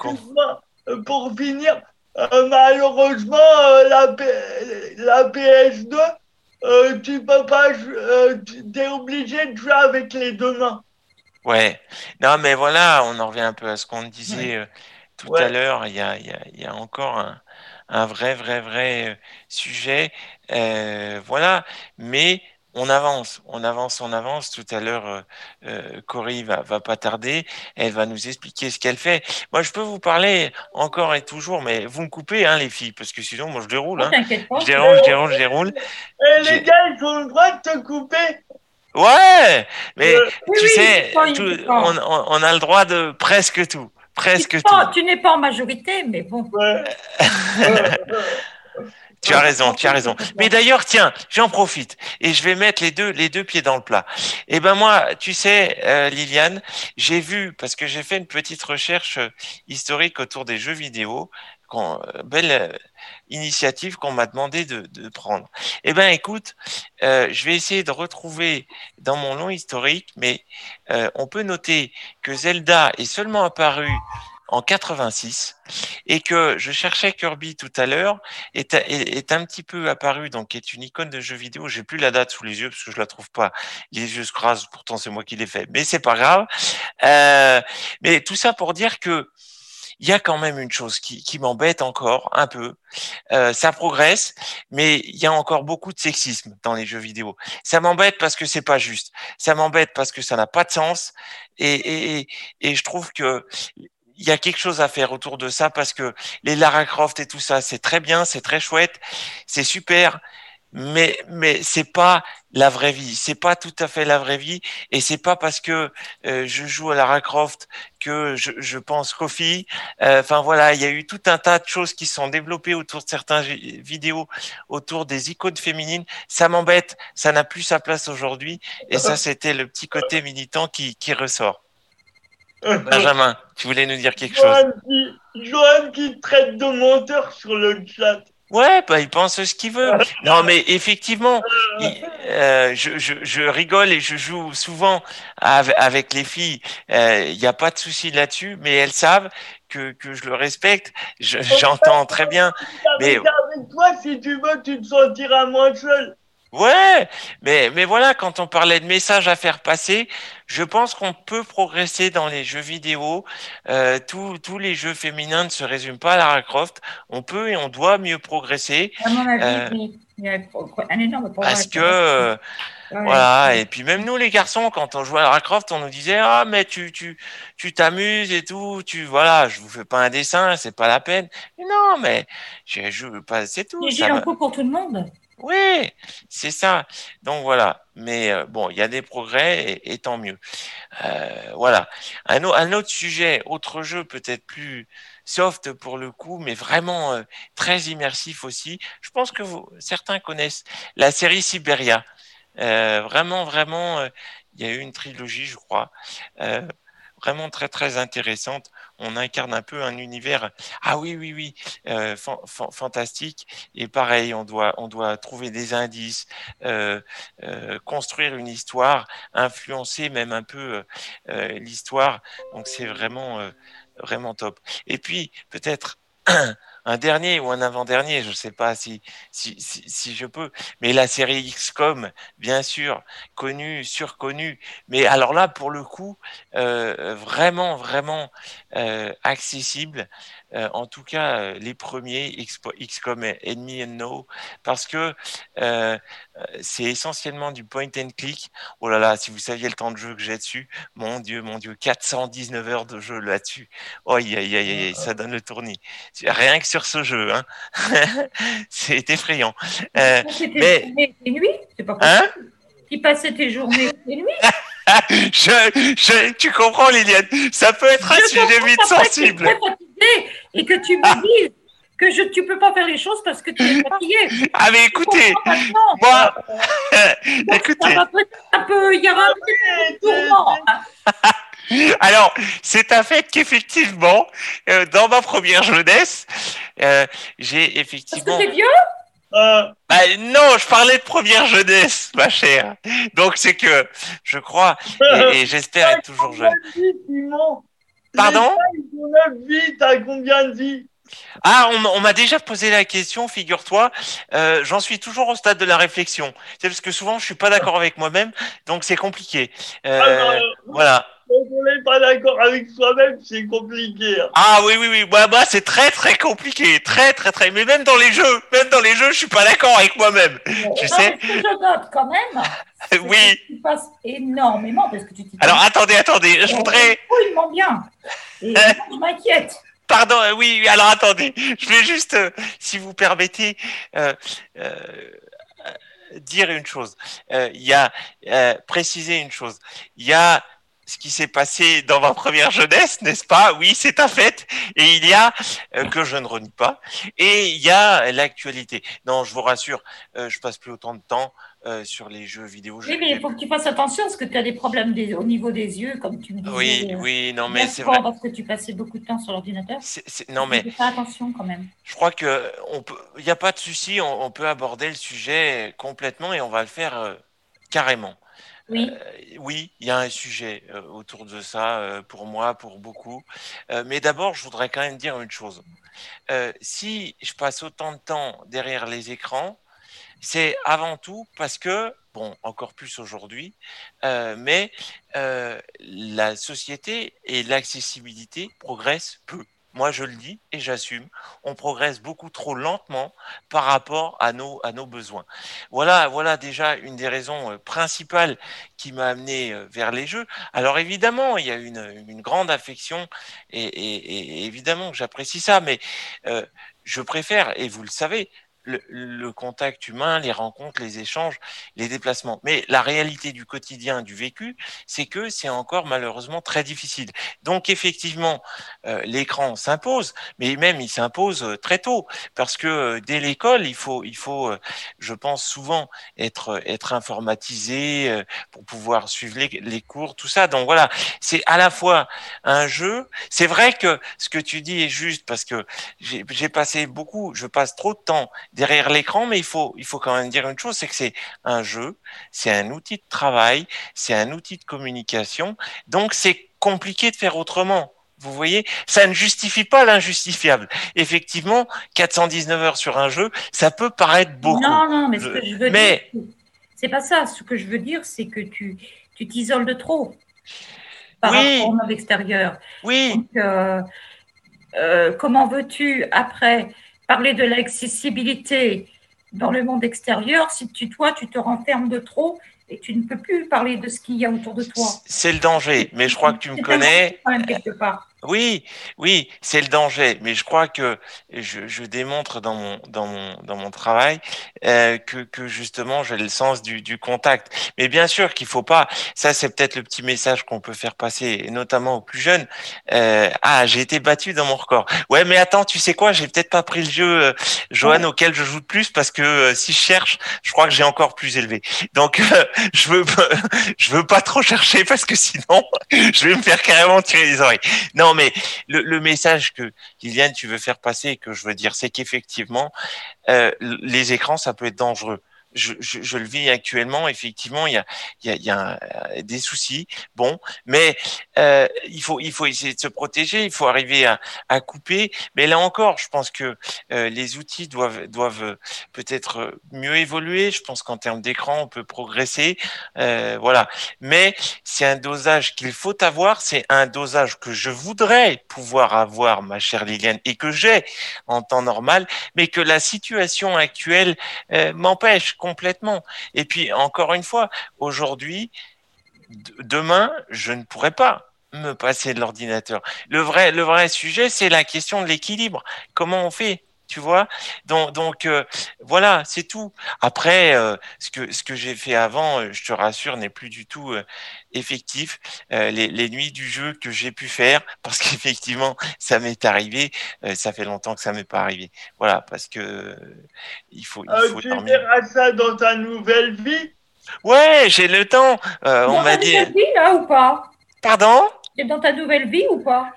pour finir, euh, malheureusement euh, la P- la PS2, euh, tu peux pas, tu es obligé de jouer avec les deux mains. Ouais. Non, mais voilà, on en revient un peu à ce qu'on disait tout Ouais. à l'heure. Il y a, il y a, il y a encore un, un vrai, vrai, vrai sujet. Voilà. Mais on avance, on avance, on avance. Tout à l'heure, euh, euh, Cory va, va pas tarder. Elle va nous expliquer ce qu'elle fait. Moi, je peux vous parler encore et toujours, mais vous me coupez, hein, les filles, parce que sinon, moi, je déroule. Oh, Hein. pas. Je déroule, je déroule, je déroule. Et J'ai- les gars, ils ont le droit de te couper. Ouais, mais Euh, tu oui, sais, tout- on, on- on a le droit de presque tout, presque Tu n'es tout. pas- tu n'es pas en majorité, mais bon. Ouais. Tu as raison, tu as raison. Mais d'ailleurs, tiens, j'en profite et je vais mettre les deux, les deux pieds dans le plat. Eh ben moi, tu sais, euh, Liliane, j'ai vu parce que j'ai fait une petite recherche euh, historique autour des jeux vidéo. euh, belle initiative qu'on m'a demandé de, prendre. Eh ben, écoute, je vais essayer de retrouver dans mon long historique, mais on peut noter que Zelda est seulement apparu en 86 et que je cherchais Kirby tout à l'heure est, est, est un petit peu apparu donc est une icône de jeu vidéo j'ai plus la date sous les yeux parce que je la trouve pas les yeux se crasent pourtant c'est moi qui l'ai fait mais c'est pas grave euh, mais tout ça pour dire que il y a quand même une chose qui, qui m'embête encore un peu. Euh, ça progresse, mais il y a encore beaucoup de sexisme dans les jeux vidéo. Ça m'embête parce que c'est pas juste. Ça m'embête parce que ça n'a pas de sens. Et, et, et je trouve que il y a quelque chose à faire autour de ça parce que les Lara Croft et tout ça, c'est très bien, c'est très chouette, c'est super, mais mais c'est pas la vraie vie, c'est pas tout à fait la vraie vie et c'est pas parce que euh, je joue à Lara Croft que je, je pense qu'aux filles. Euh, Enfin voilà, il y a eu tout un tas de choses qui sont développées autour de certains vidéos autour des icônes féminines. Ça m'embête, ça n'a plus sa place aujourd'hui et ça c'était le petit côté militant qui qui ressort. Benjamin, tu voulais nous dire quelque chose Johan qui, Johan qui traite de menteur sur le chat. Ouais, bah, il pense ce qu'il veut. Non, mais effectivement, il- euh, je, je, je rigole et je joue souvent avec, les filles. Euh, Il n'y a pas de souci là-dessus, mais elles savent que, que je le respecte. Je- J'entends très bien. Mais avec toi, si tu veux, tu te sentiras moins seul. Ouais, mais, mais voilà, quand on parlait de messages à faire passer, je pense qu'on peut progresser dans les jeux vidéo. Euh, tous, tous les jeux féminins ne se résument pas à Lara Croft. On peut et on doit mieux progresser. À mon avis, Euh, oui. Il y a un énorme progrès. Parce que euh, Ouais. voilà, et puis même nous les garçons, quand on jouait à Lara Croft, on nous disait ah mais tu tu tu t'amuses et tout, tu voilà, je vous fais pas un dessin, c'est pas la peine. Mais non, mais je joue pas, c'est tout. Va. en coup pour tout le monde. Oui, c'est ça. Donc voilà. Mais euh, bon, il y a des progrès et, tant mieux. Euh, voilà. Un, un autre sujet, autre jeu peut-être plus soft pour le coup, mais vraiment euh, très immersif aussi. Je pense que certains connaissent la série Siberia. Vraiment, vraiment, il y a eu une trilogie, je crois. Vraiment très très intéressante. On incarne un peu un univers. Ah oui oui oui, euh, fan- fan- fantastique. Et pareil, on doit on doit trouver des indices, euh, euh, construire une histoire, influencer même un peu l'histoire. Donc c'est vraiment vraiment top. Et puis peut-être un dernier ou un avant-dernier, je ne sais pas si, je peux, mais la série XCOM, bien sûr, connue, surconnue, mais alors là, pour le coup, euh, vraiment, vraiment euh, accessible, euh, en tout cas euh, les premiers XCOM Enemy and No, parce que euh, c'est essentiellement du point and click. Oh là là, si vous saviez le temps de jeu que j'ai dessus, mon Dieu, mon Dieu, 419 heures de jeu là-dessus. Oh, aïe, aïe, aïe, aïe, ça donne le tournis. Rien que sur ce jeu, hein. c'est effrayant. Euh, mais et nuits, c'est pas Hein? Possible. Qui passait tes journées et nuits. je, je, tu comprends, Liliane, ça peut être un Je sujet vite sensible. fatigué et que tu me dises que je, tu peux pas faire les choses parce que tu es fatigué. Ah mais écoutez, moi, écoutez, il y aura un petit peu de tourment. alors c'est un fait qu'effectivement, euh, dans ma première jeunesse, euh, j'ai Parce que effectivement. t'es vieux? Bah, non, je parlais de première jeunesse, ma chère. Donc c'est que je crois et, et j'espère être toujours jeune. Pardon? Ah, on, m'a- on m'a déjà posé la question, figure-toi. Euh, J'en suis toujours au stade de la réflexion. C'est parce que souvent je suis pas d'accord avec moi-même, donc c'est compliqué. Euh, Ah, voilà. Quand on n'est pas d'accord avec soi-même, c'est compliqué. hein. Ah oui oui oui, moi, moi c'est très très compliqué, très très très. Mais même dans les jeux, même dans les jeux, je suis pas d'accord avec moi-même. Tu Non, sais mais ce que je note quand même, Oui. que tu passes énormément parce que tu t'y Alors attendez, attendez, je voudrais. Oui, bien. Et moi, je m'inquiète. Pardon, euh, oui, oui, alors attendez, je vais juste, euh, si vous permettez, euh, euh, euh, dire une chose. Euh, Il y a euh, préciser une chose. Il y a ce qui s'est passé dans ma première jeunesse, n'est-ce pas? Oui, c'est un fait. Et il y a euh, que je ne renie pas. Et il y a l'actualité. Non, je vous rassure, euh, je passe plus autant de temps euh, sur les jeux vidéo. Oui, mais il faut que tu fasses attention parce que tu as des problèmes des- au niveau des yeux, comme tu me disais. Oui, euh, oui, non, mais c'est vrai. Parce que tu passais beaucoup de temps sur l'ordinateur. Non, mais Fais attention quand même. Je crois on peut, il n'y a pas de souci, on, on peut aborder le sujet complètement et on va le faire carrément. Oui. Euh, oui, il y a un sujet euh, autour de ça euh, pour moi, pour beaucoup. Mais d'abord, je voudrais quand même dire une chose. Si je passe autant de temps derrière les écrans, c'est avant tout parce que, bon, encore plus aujourd'hui, mais la société et l'accessibilité progressent peu. Moi, je le dis et j'assume. On progresse beaucoup trop lentement par rapport à nos, à nos besoins. Voilà, voilà déjà une des raisons euh, principales qui m'a amené euh, vers les jeux. Alors évidemment, il y a une, une grande affection et, évidemment que j'apprécie ça, mais euh, je préfère, et vous le savez, le, le, contact humain, les rencontres, les échanges, les déplacements. Mais la réalité du quotidien, du vécu, c'est que c'est encore malheureusement très difficile. Donc effectivement, euh, l'écran s'impose, mais même il s'impose euh, très tôt, parce que euh, dès l'école, il faut, il faut, je pense souvent être être informatisé pour pouvoir suivre les, les cours, tout ça. Donc voilà, c'est à la fois un jeu. C'est vrai que ce que tu dis est juste parce que j'ai passé beaucoup, je passe trop de temps derrière l'écran, mais il faut, il faut quand même dire une chose, c'est que c'est un jeu, c'est un outil de travail, c'est un outil de communication, donc c'est compliqué de faire autrement. Vous voyez, ça ne justifie pas l'injustifiable. Effectivement, 419 heures sur un jeu, ça peut paraître beaucoup. Non, non, mais ce que je veux mais... dire, c'est pas ça. Ce que je veux dire, c'est que tu tu t'isoles de trop par rapport au monde extérieur. Oui. Donc, euh, euh, comment veux-tu après parler de l'accessibilité dans le monde extérieur si tu, toi, tu te renfermes de trop et tu ne peux plus parler de ce qu'il y a autour de toi. C'est le danger, mais je crois que tu me connais. Quelque part. Oui, oui, c'est le danger, mais je crois que je, je démontre dans mon dans mon dans mon travail euh, que que justement j'ai le sens du, du contact. Mais bien sûr qu'il faut pas. Ça c'est peut-être le petit message qu'on peut faire passer, notamment aux plus jeunes. Euh, ah, j'ai été battu dans mon record. Ouais, mais attends, tu sais quoi? J'ai peut-être pas pris le jeu, euh, Johan, auquel je joue de plus parce que euh, si je cherche, je crois que j'ai encore plus élevé. Donc euh, je veux je veux pas trop chercher parce que sinon je vais me faire carrément tirer les oreilles. Non mais le, message que Kylian, tu veux faire passer que je veux dire, c'est qu'effectivement, euh, les écrans, ça peut être dangereux je, je, je, le vis actuellement. Effectivement, il y a, y a, y a euh, des soucis. Bon, mais euh, il faut, il faut essayer de se protéger. Il faut arriver à, à couper. Mais là encore, je pense que euh, les outils doivent, doivent peut-être mieux évoluer. Je pense qu'en termes d'écran, on peut progresser. Euh, voilà. Mais c'est un dosage qu'il faut avoir. C'est un dosage que je voudrais pouvoir avoir, ma chère Liliane, et que j'ai en temps normal, mais que la situation actuelle euh, m'empêche complètement. Et puis, encore une fois, aujourd'hui, demain, je ne pourrai pas me passer de l'ordinateur. Le vrai, le vrai sujet, c'est la question de l'équilibre. Comment on fait tu vois. Donc donc euh, voilà c'est tout. Après euh, ce que ce que j'ai fait avant euh, je te rassure n'est plus du tout euh, effectif. Les, les, nuits du jeu que j'ai pu faire parce qu'effectivement ça m'est arrivé ça fait longtemps que ça m'est pas arrivé. Voilà parce que il faut, il faut tu verras ça dans ta nouvelle vie. Ouais j'ai le temps. On m'a dit vie, là ou pas? Pardon? Dans ta nouvelle vie ou pas?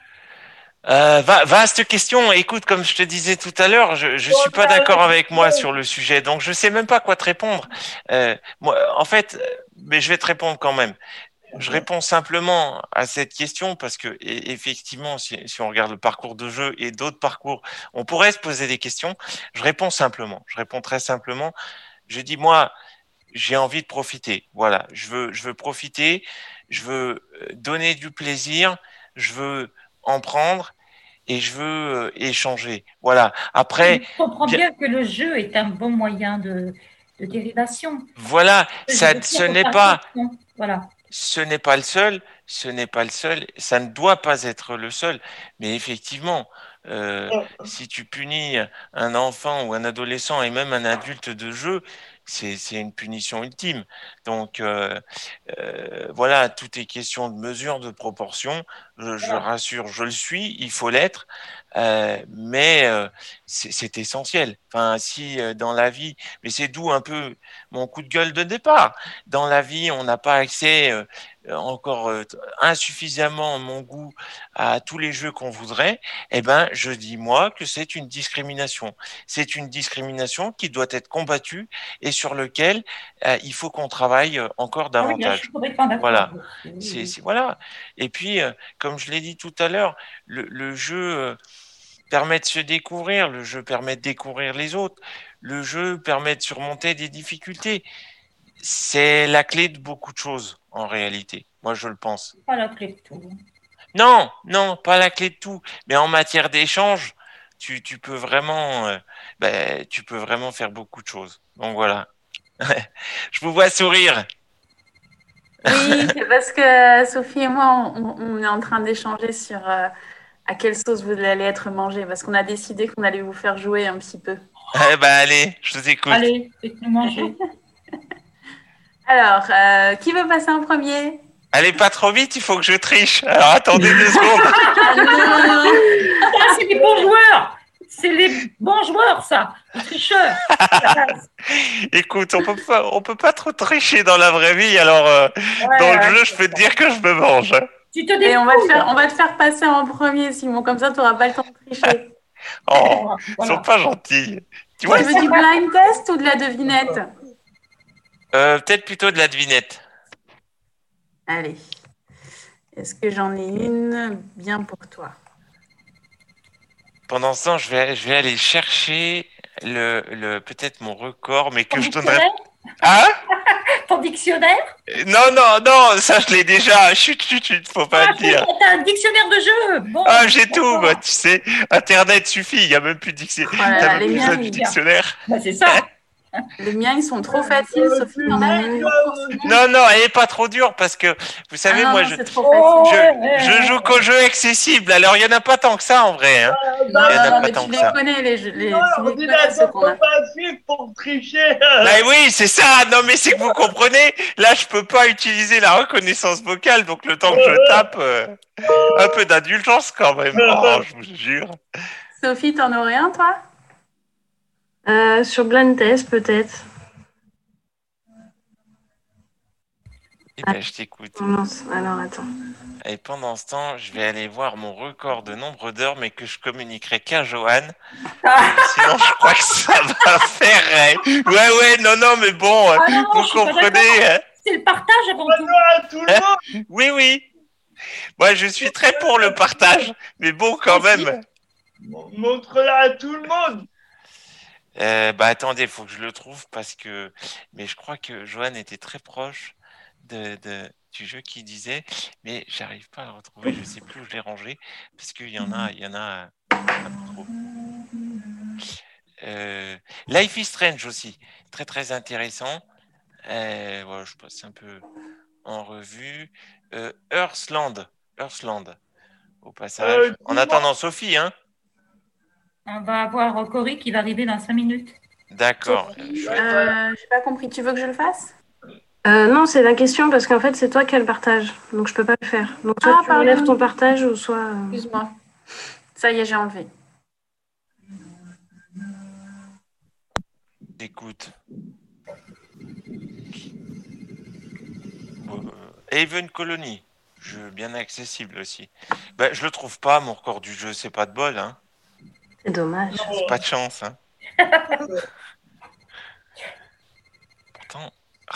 Euh, vaste question. Écoute, comme je te disais tout à l'heure, je, je suis pas d'accord avec moi sur le sujet, donc je sais même pas quoi te répondre. Euh, moi, en fait, mais je vais te répondre quand même. Je réponds simplement à cette question parce que effectivement, si, si on regarde le parcours de jeu et d'autres parcours, on pourrait se poser des questions. Je réponds simplement. Je réponds très simplement. Je dis moi, j'ai envie de profiter. Voilà, je veux, je veux profiter. Je veux euh, donner du plaisir. Je veux en prendre et je veux euh, échanger. Voilà. Après. Je comprends bien que le jeu est un bon moyen de, de dérivation. Voilà. Ça, ce n'est pas. Voilà. Ce n'est pas le seul. Ce n'est pas le seul. Ça ne doit pas être le seul. Mais effectivement, euh, si tu punis un enfant ou un adolescent et même un adulte de jeu, c'est une punition ultime. Donc euh, euh, voilà, tout est question de mesure, de proportion. Je, je rassure, je le suis, il faut l'être, euh, mais euh, c'est essentiel. Enfin, si euh, dans la vie, mais c'est d'où un peu mon coup de gueule de départ. Dans la vie, on n'a pas accès encore insuffisamment mon goût à tous les jeux qu'on voudrait. Eh ben, je dis moi que c'est une discrimination. C'est une discrimination qui doit être combattue et sur lequel il faut qu'on travaille encore Ah oui, davantage. je suis. Voilà. Voilà. Et puis, comme je l'ai dit tout à l'heure, le, le jeu euh, permet de se découvrir, le jeu permet de découvrir les autres, le jeu permet de surmonter des difficultés. C'est la clé de beaucoup de choses en réalité. Moi, je le pense. Pas la clé de tout. Non, non, pas la clé de tout. Mais en matière d'échange, tu, tu peux vraiment, euh, ben, tu peux vraiment faire beaucoup de choses. Donc voilà. je vous vois sourire. Oui, c'est parce que Sophie et moi, on, on est en train d'échanger sur euh, à quelle sauce vous allez être mangé, parce qu'on a décidé qu'on allait vous faire jouer un petit peu. Eh ben allez, je vous écoute. Allez, faites-nous manger. Alors, euh, qui veut passer en premier? Allez, pas trop vite, il faut que je triche. Alors attendez deux secondes. Ah, non, non, non. Ah, c'est les bons joueurs. C'est les bons joueurs, ça. Les tricheurs. Écoute, on peut pas, on peut pas trop tricher dans la vraie vie. Alors euh, dans le ouais. jeu, je peux te dire que je me mange. Tu te Et on va, te faire, on va te faire passer en premier, Simon. Comme ça, tu n'auras pas le temps de tricher. Oh, ils Voilà. sont pas gentils. Tu Tu vois, veux du blind test ou de la devinette? Euh, peut-être plutôt de la devinette. Allez. Est-ce que j'en ai une bien pour toi? Pendant ce temps, je vais, je vais aller chercher le, le peut-être mon record, mais que Ton je donnerai. Hein Ton dictionnaire Non, non, non, ça je l'ai déjà. Chut, chut, chut, faut pas Ah, le dire. T'as un dictionnaire de jeu. Bon. Ah, j'ai tout, moi, tu sais. Internet suffit, il n'y a même plus de dictionnaire. Oh T'as même plus besoin du dictionnaire. Bah, c'est ça. Les miens, ils sont trop faciles, Sophie. Non, non, elle est pas trop dure parce que, vous savez, Ah non, moi, non, je, je, joue qu'aux jeux accessibles. Alors, il y en a pas tant que ça, en vrai. Hein. Non, Il y en a non, non, pas mais tant tu que les ça. connais, les, jeux- les, Non, tu les connais, facile pour tricher. Bah oui, c'est ça. Non, mais c'est que vous comprenez. Là, je peux pas utiliser la reconnaissance vocale, donc le temps que je tape, euh, un peu d'indulgence quand même. Oh, je vous jure. Sophie, t'en aurais un, toi? Euh, sur Blind Test, peut-être. Eh ben, je t'écoute. Non, alors attends. Et pendant ce temps, je vais aller voir mon record de nombre d'heures, mais que je communiquerai qu'à Johan. Sinon, je crois que ça va faire. hein. Ouais, ouais, non, non, mais bon, euh, Ah non, je vous comprenez. hein. C'est le partage avant tout. Bonjour à tout le monde. Oui, oui. Moi, je suis très pour le partage, mais bon, quand même. Montre-la à tout le monde. Euh, bah attendez, faut que je le trouve parce que. Mais je crois que Johan était très proche de, de- du jeu qu'il disait, mais j'arrive pas à le retrouver. Je sais plus où je l'ai rangé parce qu'il y en a, il y en a trop. Euh, Life is Strange aussi, très très intéressant. Euh, voilà, je passe un peu en revue. Euh, Earthland, Earthland, au passage. Euh, en attendant Sophie, hein. On va avoir Cory qui va arriver dans 5 minutes. D'accord. euh, J'ai pas compris. Tu veux que je le fasse? Euh, non, c'est la question parce qu'en fait, c'est toi qui as le partage. Donc, je peux pas le faire. Donc, soit Ah, tu pardon. enlèves ton partage ou soit. euh, Excuse-moi. Ça y est, j'ai enlevé. Écoute. Euh, Haven Colony, jeu bien accessible aussi. Ben, je le trouve pas, mon record du jeu, c'est pas de bol, hein. C'est dommage. C'est pas de chance, hein. Pourtant, ah,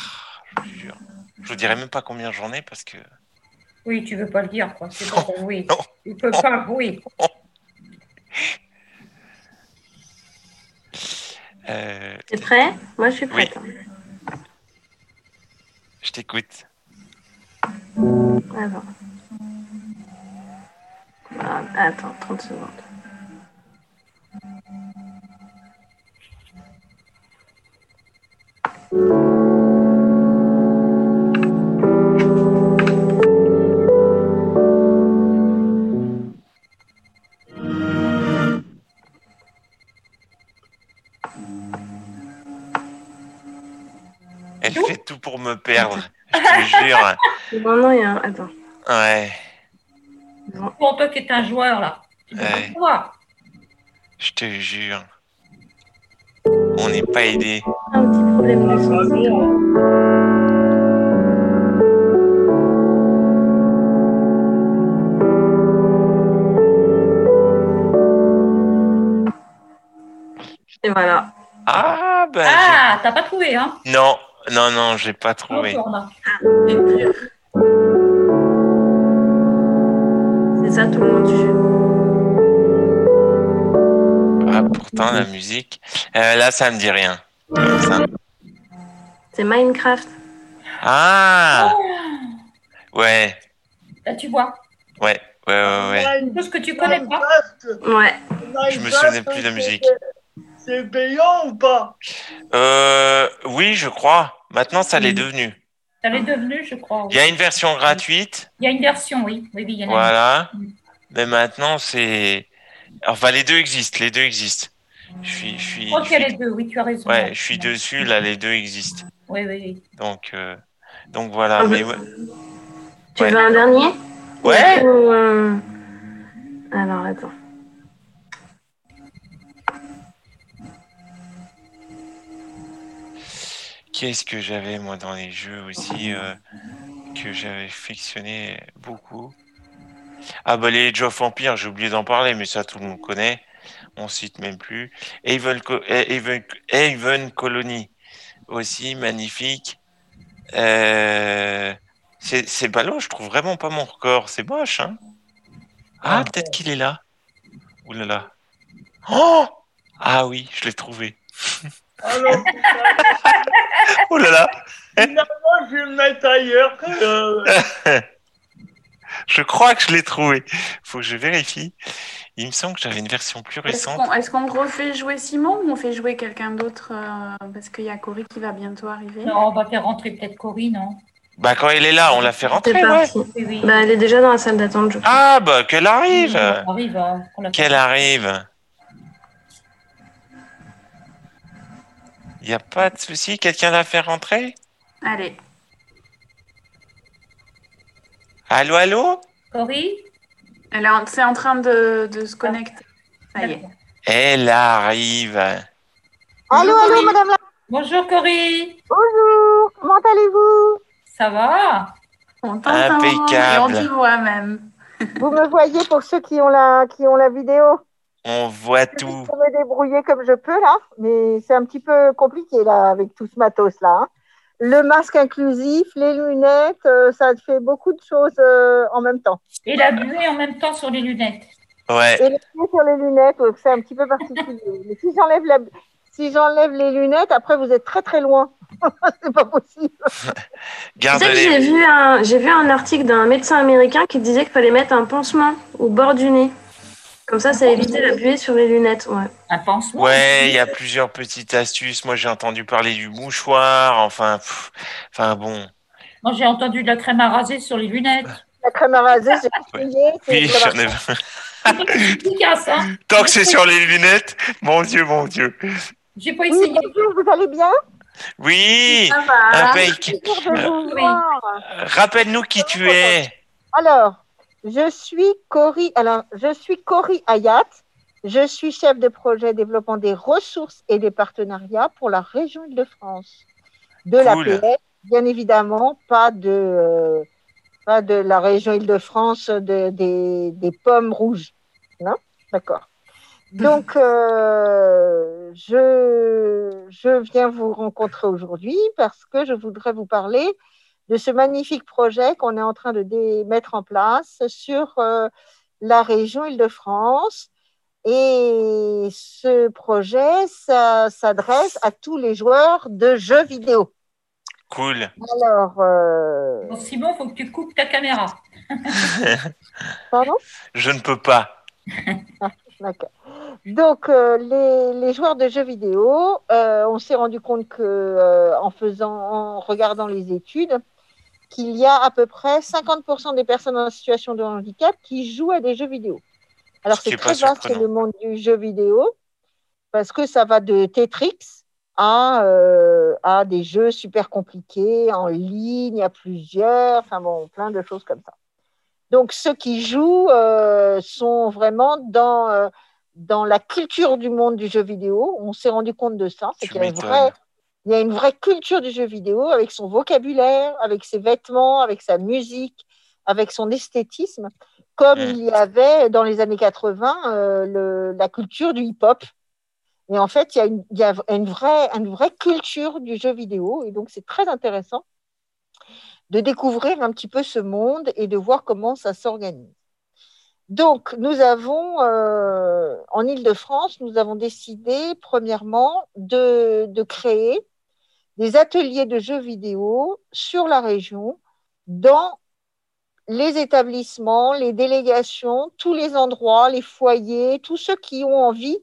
je vous jure. Je vous dirai même pas combien j'en ai parce que. Oui, tu veux pas le dire, quoi. C'est bon, oui. Non. Tu peux pas, oui. Euh, T'es prêt? Moi, je suis Oui. prête. hein. je t'écoute. Alors. Ah, attends, 30 secondes. Elle fait tout pour me perdre. Je te jure. Non, non, il y a un. Attends. Ouais, Pour toi qui es un joueur, là. Tu Ouais. je te jure. On n'est pas aidé. Un petit problème de son. Et voilà. Ah, ben. Ah, t'as pas trouvé, hein Non, non, non, j'ai pas trouvé. C'est ça tout le monde pourtant, la musique. Euh, là, ça me dit rien. Ça- C'est Minecraft. Ah Ouais, Là, tu vois. ouais, ouais, ouais, ouais. Tout ce que tu connais pas. Ouais. Je me souvenais plus de la musique. C'est payant ou pas? Euh, oui, je crois. Maintenant, ça l'est devenu. Ça l'est devenu, je crois. Il y a une version gratuite, Il y a une version, oui. Oui, oui, il y en a voilà. Mm. Mais maintenant, c'est. Enfin, les deux existent, les deux existent. Je suis, je suis, Je crois je qu'il y a suis- les deux, oui, tu as raison. ouais, je suis dessus. Là, les deux existent. Oui, oui, oui. Donc, euh, donc voilà. Ah, Mais ouais. Tu Ouais. veux un dernier? Ouais. Ou, euh, Alors, attends. Qu'est-ce que j'avais moi dans les jeux aussi euh, que j'avais fictionné beaucoup? Ah bah les Age of Empire, j'ai oublié d'en parler, mais ça tout le monde connaît. On cite même plus. Haven, Co- eh, Haven, Haven Colony aussi magnifique. Euh, c'est c'est ballot, je trouve vraiment pas mon record. C'est moche, hein Ah, peut-être qu'il est là. Ouh là là. Oh Ah oui, je l'ai trouvé. Alors, Oh là là finalement, je vais le mettre ailleurs. euh, Je crois que je l'ai trouvé. Faut que je vérifie. Il me semble que j'avais une version plus Est-ce récente. qu'on est-ce qu'on refait jouer Simon ou on fait jouer quelqu'un d'autre euh, Parce qu'il y a Cory qui va bientôt arriver? Non, on va faire rentrer peut-être Corinne, non? Bah quand elle est là, on la fait rentrer. C'est ouais. parti. Oui, oui. Bah, elle est déjà dans la salle d'attente. Ah bah qu'elle arrive. La fait. Qu'elle arrive. Il y a pas de souci. Quelqu'un la fait rentrer? Allez. Allô, allô? Corinne Elle est en- c'est en train de, de se connecter. Ça y est. Elle arrive. Allô, Bonjour, allô, Corinne. madame la... Bonjour Corinne Bonjour, comment allez-vous? Ça va? On t'entend et on te voit même. Vous me voyez pour ceux qui ont la, qui ont la vidéo? On voit Je tout. peux me débrouiller comme je peux là, mais c'est un petit peu compliqué là avec tout ce matos là. hein. Le masque inclusif, les lunettes, euh, ça fait beaucoup de choses euh, en même temps. Et la buée en même temps sur les lunettes. Ouais. Et les sur les lunettes, ouais, c'est un petit peu particulier. mais si j'enlève la... si j'enlève les lunettes, après vous êtes très très loin. c'est pas possible. J'ai vu, un, j'ai vu un article d'un médecin américain qui disait qu'il fallait mettre un pansement au bord du nez. Comme ça, ça évitait la buée sur les lunettes. Ouais. Un pansement. Ouais, il y a plusieurs petites astuces. Moi, j'ai entendu parler du mouchoir. Enfin, pff, enfin bon. Moi, j'ai entendu de la crème à raser sur les lunettes. La crème à raser, j'ai essayé. Oui, j'en ai. Hein Tant que c'est sur les lunettes, mon Dieu, mon Dieu. J'ai pas Oui, essayé. bonjour, vous allez bien? Oui, Ça va. impec. Plaisir de vous Oui. voir. Rappelle-nous qui tu es. Alors, je suis Cory. Alors, je suis Cory Hayat. Je suis chef de projet développement des ressources et des partenariats pour la région Île-de-France. De Cool. l'APS, bien évidemment, pas de, euh, pas de la région Île-de-France de, des, des pommes rouges. Non? D'accord. Donc, euh, je, je viens vous rencontrer aujourd'hui parce que je voudrais vous parler de ce magnifique projet qu'on est en train de dé- mettre en place sur euh, la région Île-de-France. Et ce projet, ça s'adresse à tous les joueurs de jeux vidéo. Cool. Alors, euh, Bon, Simon, faut que tu coupes ta caméra. pardon? Je ne peux pas. D'accord. Donc, euh, les, les joueurs de jeux vidéo, euh, on s'est rendu compte que, euh, en faisant, en regardant les études, qu'il y a à peu près 50% des personnes en situation de handicap qui jouent à des jeux vidéo. Alors, c'est est très vaste le monde du jeu vidéo parce que ça va de Tetris à, euh, à des jeux super compliqués en ligne, à plusieurs, enfin bon, plein de choses comme ça. Donc, ceux qui jouent euh, sont vraiment dans, euh, dans la culture du monde du jeu vidéo. On s'est rendu compte de ça. C'est qu'il y a une vraie, il y a une vraie culture du jeu vidéo avec son vocabulaire, avec ses vêtements, avec sa musique, avec son esthétisme, comme Mm. il y avait dans les années 80 euh, le- la culture du hip-hop. Et en fait, il y a, une, il y a une, vraie, une vraie culture du jeu vidéo. Et donc, c'est très intéressant de découvrir un petit peu ce monde et de voir comment ça s'organise. Donc, nous avons, euh, en Ile-de-France, nous avons décidé, premièrement, de, créer des ateliers de jeux vidéo sur la région, dans les établissements, les délégations, tous les endroits, les foyers, tous ceux qui ont envie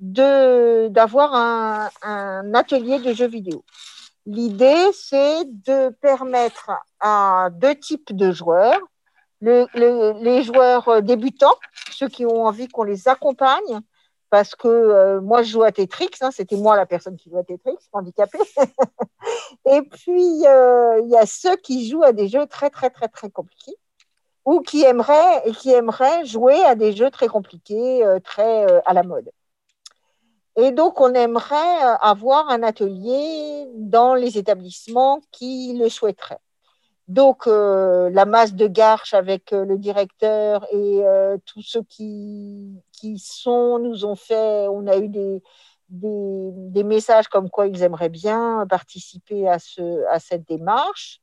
d'avoir un atelier de jeux vidéo. L'idée, c'est de permettre à deux types de joueurs, le- le- les joueurs débutants, ceux qui ont envie qu'on les accompagne, parce que euh, moi, je joue à Tetris, hein, c'était moi la personne qui joue à Tetris, handicapée. et puis, euh, il y a ceux qui jouent à des jeux très, très, très, très compliqués ou qui aimeraient, qui aimeraient jouer à des jeux très compliqués, euh, très à la mode. Et donc, on aimerait avoir un atelier dans les établissements qui le souhaiteraient. Donc, euh, la masse de Garches avec euh, le directeur et euh, tous ceux qui, sont, nous ont fait, on a eu des, messages comme quoi ils aimeraient bien participer à, ce, à cette démarche.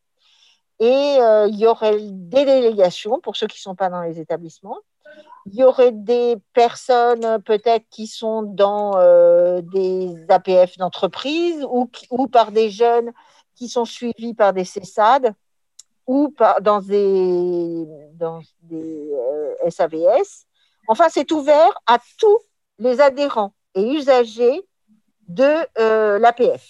Et il y aurait des délégations pour ceux qui ne sont pas dans les établissements. Il y aurait des personnes peut-être qui sont dans des APF d'entreprise ou, ou par des jeunes qui sont suivis par des CESAD ou dans des, dans des SAVS. Euh, enfin, c'est ouvert à tous les adhérents et usagers de euh, l'APF.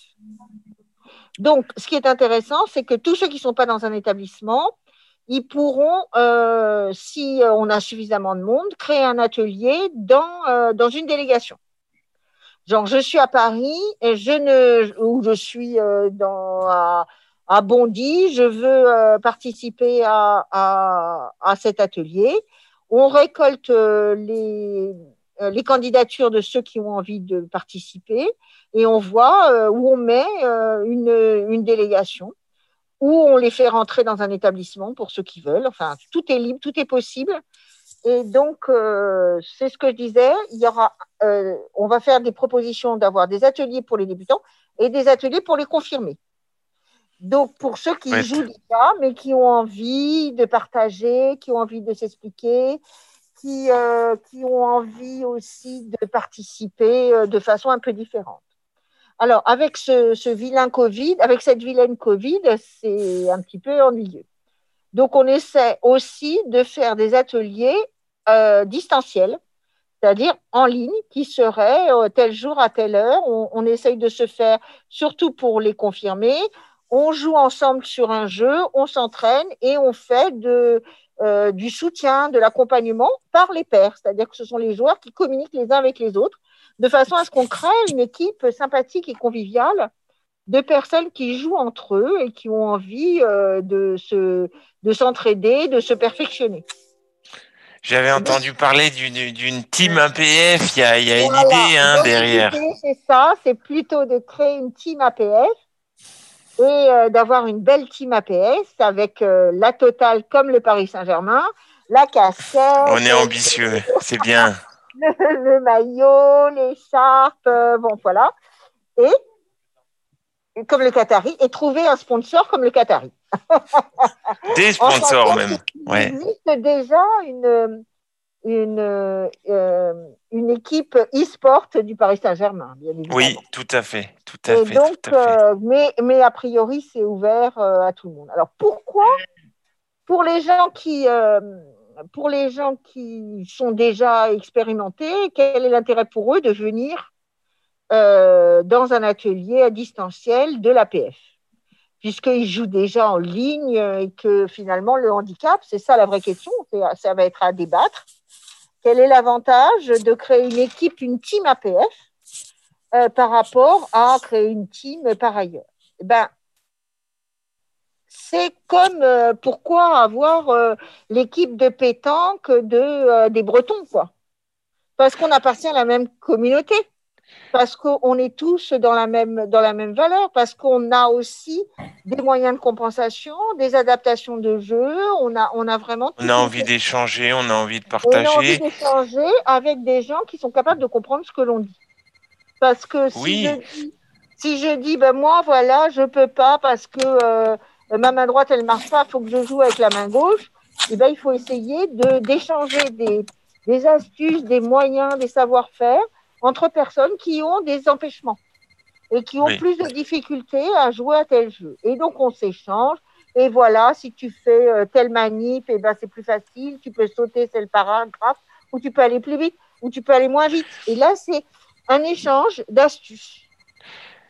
Donc, ce qui est intéressant, c'est que tous ceux qui ne sont pas dans un établissement, ils pourront, euh, si on a suffisamment de monde, créer un atelier dans, dans une délégation. Genre, je suis à Paris je ne, ou je suis dans, Bondy, je veux euh, participer à, à, cet atelier. On récolte euh, les, euh, les, candidatures de ceux qui ont envie de participer et on voit où on met une, délégation, où on les fait rentrer dans un établissement pour ceux qui veulent. Enfin, tout est libre, tout est possible. Et donc, c'est ce que je disais, il y aura, on va faire des propositions d'avoir des ateliers pour les débutants et des ateliers pour les confirmer. Donc, pour ceux qui jouent déjà, mais qui ont envie de partager, qui ont envie de s'expliquer, qui, euh, qui ont envie aussi de participer euh, de façon un peu différente. Alors, avec ce, ce, vilain Covid, avec cette vilaine Covid, c'est un petit peu ennuyeux. Donc, on essaie aussi de faire des ateliers euh, distanciels, c'est-à-dire en ligne, qui seraient euh, tel jour à telle heure. On, on essaye de se faire, surtout pour les confirmer, on joue ensemble sur un jeu, on s'entraîne et on fait de, euh, du soutien, de l'accompagnement par les pairs, c'est-à-dire que ce sont les joueurs qui communiquent les uns avec les autres, de façon à ce qu'on crée une équipe sympathique et conviviale de personnes qui jouent entre eux et qui ont envie euh, de, se, de s'entraider, de se perfectionner. J'avais entendu parler d'une team APF, il y a, il y a une idée hein, derrière. C'est ça, c'est plutôt de créer une team APF et euh, d'avoir une belle team APS avec euh, la totale comme le Paris Saint-Germain, la casquette. On est ambitieux, c'est bien. Le, maillot, l'écharpe, euh, bon voilà. Et comme le Qatari, et trouver un sponsor comme le Qatari. Des sponsors même. Ouais. Il existe déjà une, une, euh, une équipe e-sport du Paris Saint-Germain, bien évidemment. Oui, tout à fait. Tout à fait, donc, tout à fait. Euh, mais, mais a priori, c'est ouvert euh, à tout le monde. Alors pourquoi Pour les gens qui. pour les gens qui sont déjà expérimentés, quel est l'intérêt pour eux de venir dans un atelier à distanciel de l'APF puisqu'ils jouent déjà en ligne et que finalement le handicap, c'est ça la vraie question, ça va être à débattre. Quel est l'avantage de créer une équipe, une team APF, euh, par rapport à créer une team par ailleurs? Eh ben, C'est comme euh, pourquoi avoir euh, l'équipe de pétanque de, des Bretons, quoi? Parce qu'on appartient à la même communauté parce qu'on est tous dans la même, dans la même valeur, parce qu'on a aussi des moyens de compensation, des adaptations de jeu, on a, on a vraiment... On a envie d'échanger, on a envie de partager. On a envie d'échanger avec des gens qui sont capables de comprendre ce que l'on dit. Parce que si je dis, si je dis ben moi, voilà, je peux pas parce que euh, ma main droite, elle marche pas, il faut que je joue avec la main gauche, et eh ben, il faut essayer de d'échanger des, des astuces, des moyens, des savoir-faire entre personnes qui ont des empêchements et qui ont plus de difficultés à jouer à tel jeu. Et donc, on s'échange. Et voilà, si tu fais euh, telle manip, et eh ben, c'est plus facile. Tu peux sauter tel paragraphe, ou tu peux aller plus vite, ou tu peux aller moins vite. Et là, c'est un échange d'astuces.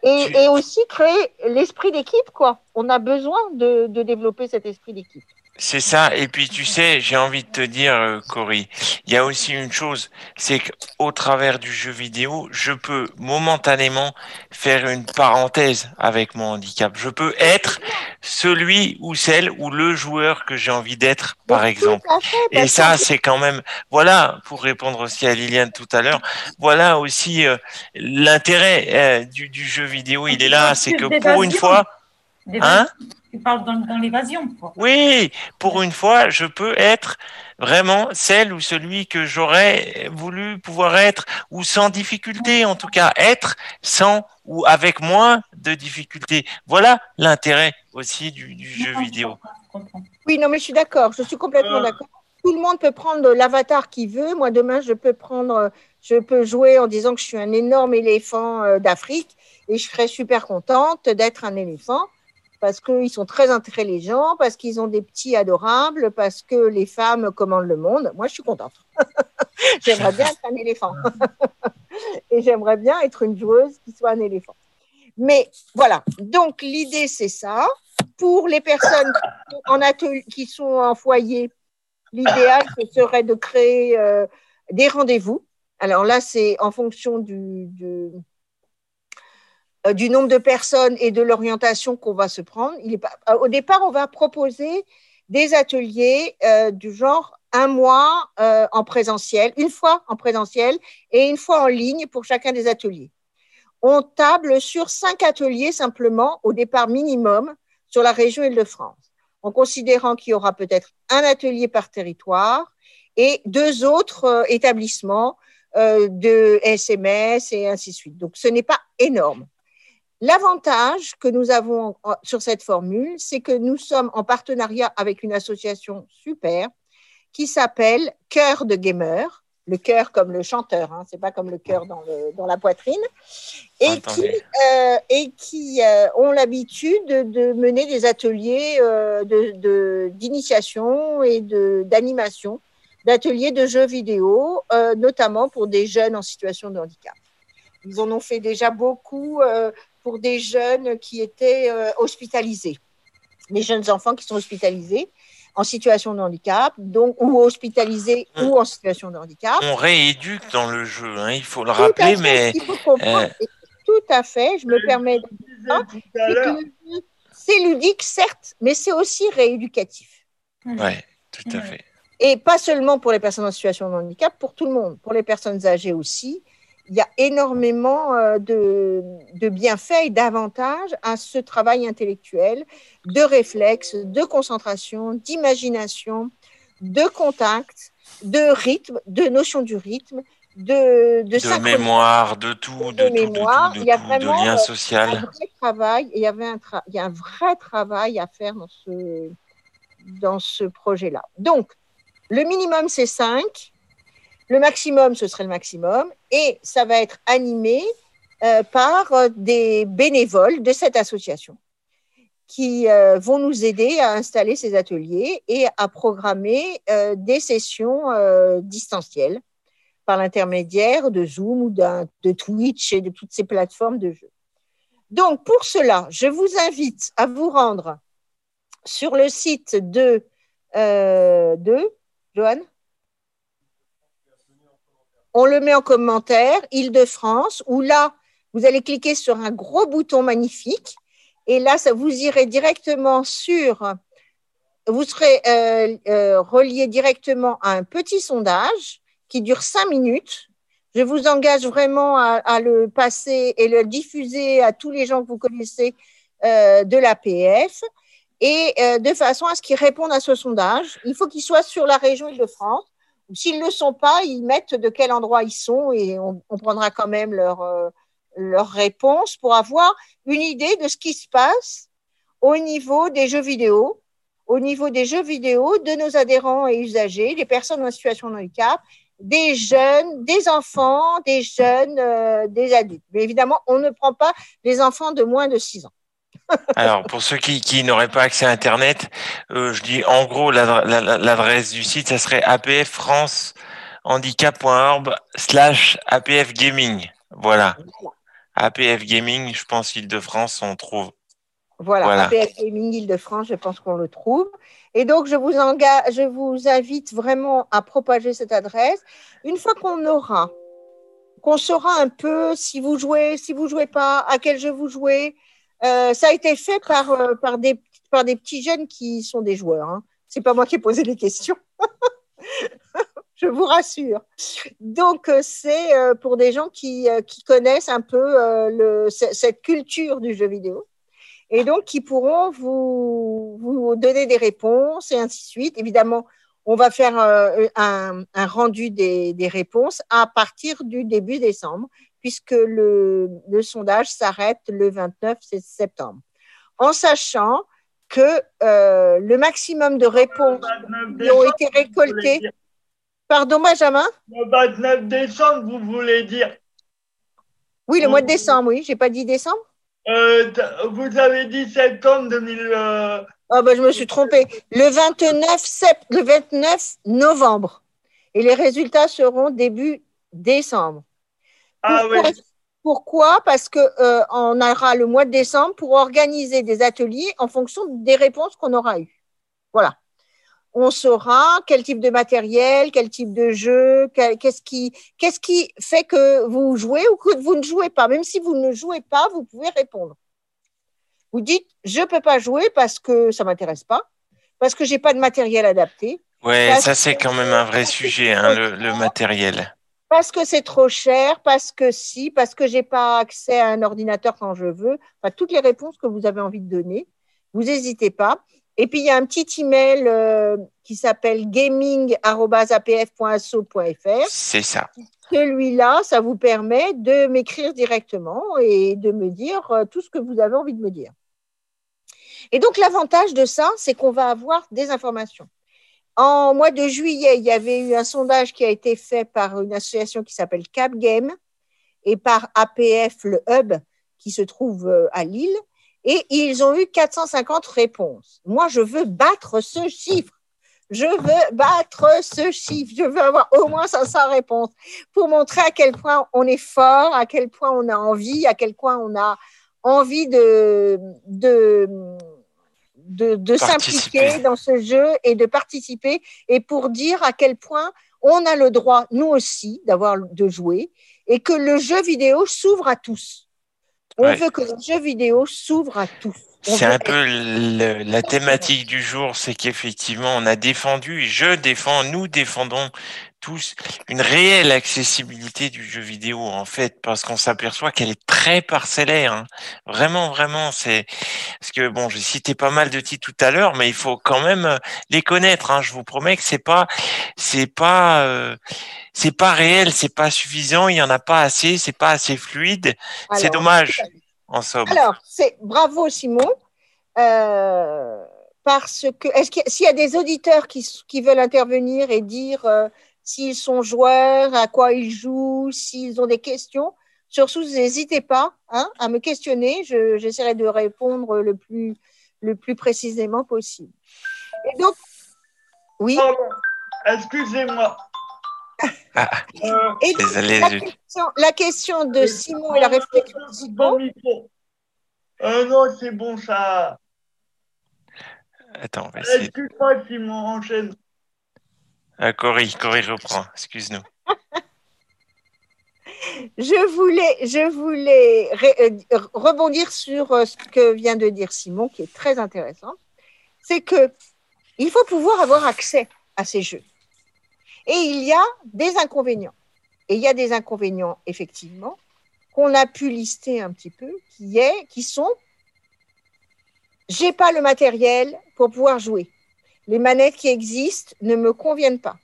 Et, et, aussi créer l'esprit d'équipe, quoi. On a besoin de, de développer cet esprit d'équipe. C'est ça. Et puis, tu sais, j'ai envie de te dire, euh, Cory, il y a aussi une chose, c'est qu'au travers du jeu vidéo, je peux momentanément faire une parenthèse avec mon handicap. Je peux être celui ou celle ou le joueur que j'ai envie d'être, par exemple. Et ça, c'est quand même, voilà, pour répondre aussi à Liliane tout à l'heure, voilà aussi euh, l'intérêt euh, du, du jeu vidéo. Il est là, c'est que pour une fois, hein? Tu parles dans, dans l'évasion. quoi. Oui, pour une fois, je peux être vraiment celle ou celui que j'aurais voulu pouvoir être, ou sans difficulté, en tout cas, être sans ou avec moins de difficultés. Voilà l'intérêt aussi du, du jeu vidéo. Oui, non, mais je suis d'accord. Je suis complètement Euh. d'accord. Tout le monde peut prendre l'avatar qu'il veut. Moi, demain, je peux prendre, je peux jouer en disant que je suis un énorme éléphant euh, d'Afrique et je serais super contente d'être un éléphant parce qu'ils sont très intelligents, parce qu'ils ont des petits adorables, parce que les femmes commandent le monde. Moi, je suis contente. j'aimerais bien être un éléphant. et j'aimerais bien être une joueuse qui soit un éléphant. Mais voilà, donc l'idée, c'est ça. Pour les personnes qui sont en, atelier, qui sont en foyer, l'idéal, ce serait de créer euh, des rendez-vous. Alors là, c'est en fonction du, du nombre de personnes et de l'orientation qu'on va se prendre. Euh, au départ, on va proposer des ateliers euh, du genre un mois euh, en présentiel, une fois en présentiel et une fois en ligne pour chacun des ateliers. On table sur cinq ateliers simplement au départ minimum sur la région Île-de-France, en considérant qu'il y aura peut-être un atelier par territoire et deux autres euh, établissements euh, de SMS et ainsi de suite. Donc, ce n'est pas énorme. L'avantage que nous avons sur cette formule, c'est que nous sommes en partenariat avec une association super qui s'appelle Cœur de Gamer. Le cœur comme le chanteur, hein, c'est pas comme le cœur dans, la poitrine, et qui, euh, et qui euh, ont l'habitude de, de mener des ateliers euh, de- de- d'initiation et d'animation, d'ateliers de jeux vidéo, notamment pour des jeunes en situation de handicap. Ils en ont fait déjà beaucoup pour des jeunes qui étaient euh, hospitalisés, les jeunes enfants qui sont hospitalisés en situation de handicap, donc ou hospitalisés ou en situation de handicap. On rééduque dans le jeu, hein, il faut le Tout rappeler, fait, mais il faut comprendre, euh, tout à fait, je me permets de dire ça, c'est que c'est ludique, certes, mais c'est aussi rééducatif. ouais, tout à fait. Et pas seulement pour les personnes en situation de handicap, pour tout le monde, pour les personnes âgées aussi. Il y a énormément euh, de, de bienfaits et d'avantages à ce travail intellectuel, de réflexe, de concentration, d'imagination, de contact, de rythme, de notion du rythme, de, de, mémoire, de tout, de de tout, mémoire, de tout, il y a vraiment de lien euh, social. un vrai travail, il y avait un il y a un vrai travail à faire dans ce, dans ce projet-là. Donc, le minimum, c'est 5. Le maximum, ce serait le maximum. Et ça va être animé euh, par euh, des bénévoles de cette association qui euh, vont nous aider à installer ces ateliers et à programmer des sessions distancielles par l'intermédiaire de Zoom ou de Twitch et de toutes ces plateformes de jeux. Donc, pour cela, je vous invite à vous rendre sur le site de, euh, de Johan On le met en commentaire, Île-de-France, où là, vous allez cliquer sur un gros bouton magnifique, et là, ça vous irez directement sur, vous serez euh, euh, relié directement à un petit sondage qui dure cinq minutes. Je vous engage vraiment à, le passer et le diffuser à tous les gens que vous connaissez euh, de l'APF et euh, de façon à ce qu'ils répondent à ce sondage. Il faut qu'ils soient sur la région Île-de-France. S'ils ne le sont pas, ils mettent de quel endroit ils sont et on, prendra quand même leur, euh, leur réponse pour avoir une idée de ce qui se passe au niveau des jeux vidéo, au niveau des jeux vidéo de nos adhérents et usagers, des personnes en situation de handicap, des jeunes, des enfants, des jeunes, euh, des adultes. Mais évidemment, on ne prend pas les enfants de moins de 6 ans. Alors, pour ceux qui, qui n'auraient pas accès à Internet, euh, je dis en gros l'adre- la- la- l'adresse du site, ça serait apffrancehandicap.org slash apfgaming. Voilà. APF Gaming, je pense Île-de-France, on trouve. Voilà, Voilà. APF Gaming Île-de-France, je pense qu'on le trouve. Et donc, je vous, engage, je vous invite vraiment à propager cette adresse. Une fois qu'on aura, qu'on saura un peu si vous jouez, si vous jouez pas, à quel jeu vous jouez. Euh, ça a été fait par, euh, par, des, par des petits jeunes qui sont des joueurs. Hein. C'est pas moi qui ai posé les questions. je vous rassure. Donc, euh, c'est pour des gens qui, qui connaissent un peu le, cette culture du jeu vidéo et donc qui pourront vous, vous donner des réponses et ainsi de suite. Évidemment, on va faire un, un rendu des, des réponses à partir du début décembre, puisque le, le sondage s'arrête le 29 septembre. En sachant que euh, le maximum de réponses qui ont été récoltées. Pardon, Benjamin? Le 29 décembre, vous voulez dire Oui, le mois de décembre, oui. J'ai pas dit décembre Euh, Vous avez dit septembre 2000. euh, Ah ben, je me suis trompée. Le 29, sept- le 29 novembre. Et les résultats seront début décembre. Ah oui. Pourquoi, Parce que euh, on aura le mois de décembre pour organiser des ateliers en fonction des réponses qu'on aura eues. Voilà. On saura quel type de matériel, quel type de jeu, qu'est-ce qui, qu'est-ce qui fait que vous jouez ou que vous ne jouez pas. Même si vous ne jouez pas, vous pouvez répondre. Vous dites, je peux pas jouer parce que ça m'intéresse pas, parce que j'ai pas de matériel adapté, Ouais, ça c'est quand même un vrai sujet, hein, le, le matériel. Parce que c'est trop cher, parce que si, parce que j'ai pas accès à un ordinateur quand je veux. Enfin, toutes les réponses que vous avez envie de donner, vous n'hésitez pas. Et puis il y a un petit email euh, qui s'appelle gaming@apf.asso.fr. C'est ça. Celui-là, ça vous permet de m'écrire directement et de me dire euh, tout ce que vous avez envie de me dire. Et donc l'avantage de ça, c'est qu'on va avoir des informations. En mois de juillet, il y avait eu un sondage qui a été fait par une association qui s'appelle Cap Game et par APF, le hub, qui se trouve euh, à Lille. Et ils ont eu 450 réponses. Moi, je veux battre ce chiffre. Je veux battre ce chiffre. Je veux avoir au moins 500 réponses pour montrer à quel point on est fort, à quel point on a envie, à quel point on a envie de, de, de, de s'impliquer dans ce jeu et de participer et pour dire à quel point on a le droit, nous aussi, d'avoir de jouer et que le jeu vidéo s'ouvre à tous. On Ouais. veut que le jeu vidéo s'ouvre à tous. C'est un peu le- la thématique du jour, c'est qu'effectivement, on a défendu, je défends, nous défendons tous une réelle accessibilité du jeu vidéo, en fait, parce qu'on s'aperçoit qu'elle est très parcellaire. hein. Vraiment, vraiment, c'est parce que bon, j'ai cité pas mal de titres tout à l'heure, mais il faut quand même euh, les connaître. hein. Je vous promets que c'est pas, c'est pas, euh, c'est pas réel, c'est pas suffisant. Il y en a pas assez, c'est pas assez fluide. C'est dommage, en somme. Alors, c'est bravo Simon. Euh, parce que est-ce qu'il y a- s'il y a des auditeurs qui, qui veulent intervenir et dire euh, s'ils sont joueurs, à quoi ils jouent, s'ils ont des questions, surtout n'hésitez pas hein, à me questionner. Je- J'essaierai de répondre le plus le plus précisément possible. Et donc, oui. Excusez-moi. Ah, Euh, Et donc, Désolé, la, question, la question de Simon et la réflexion de Bon Simon, micro. Euh, non, c'est bon, ça. Attends, on va essayer. Excuse-moi, Simon, enchaîne. Ah, Cory, Cory. Excuse-nous. Je voulais, ré- euh, rebondir sur euh, ce que vient de dire Simon, qui est très intéressant. C'est que il faut pouvoir avoir accès à ces jeux. Et il y a des inconvénients. Et il y a des inconvénients, effectivement, qu'on a pu lister un petit peu, qui, est, qui sont j'ai pas le matériel pour pouvoir jouer. Les manettes qui existent ne me conviennent pas.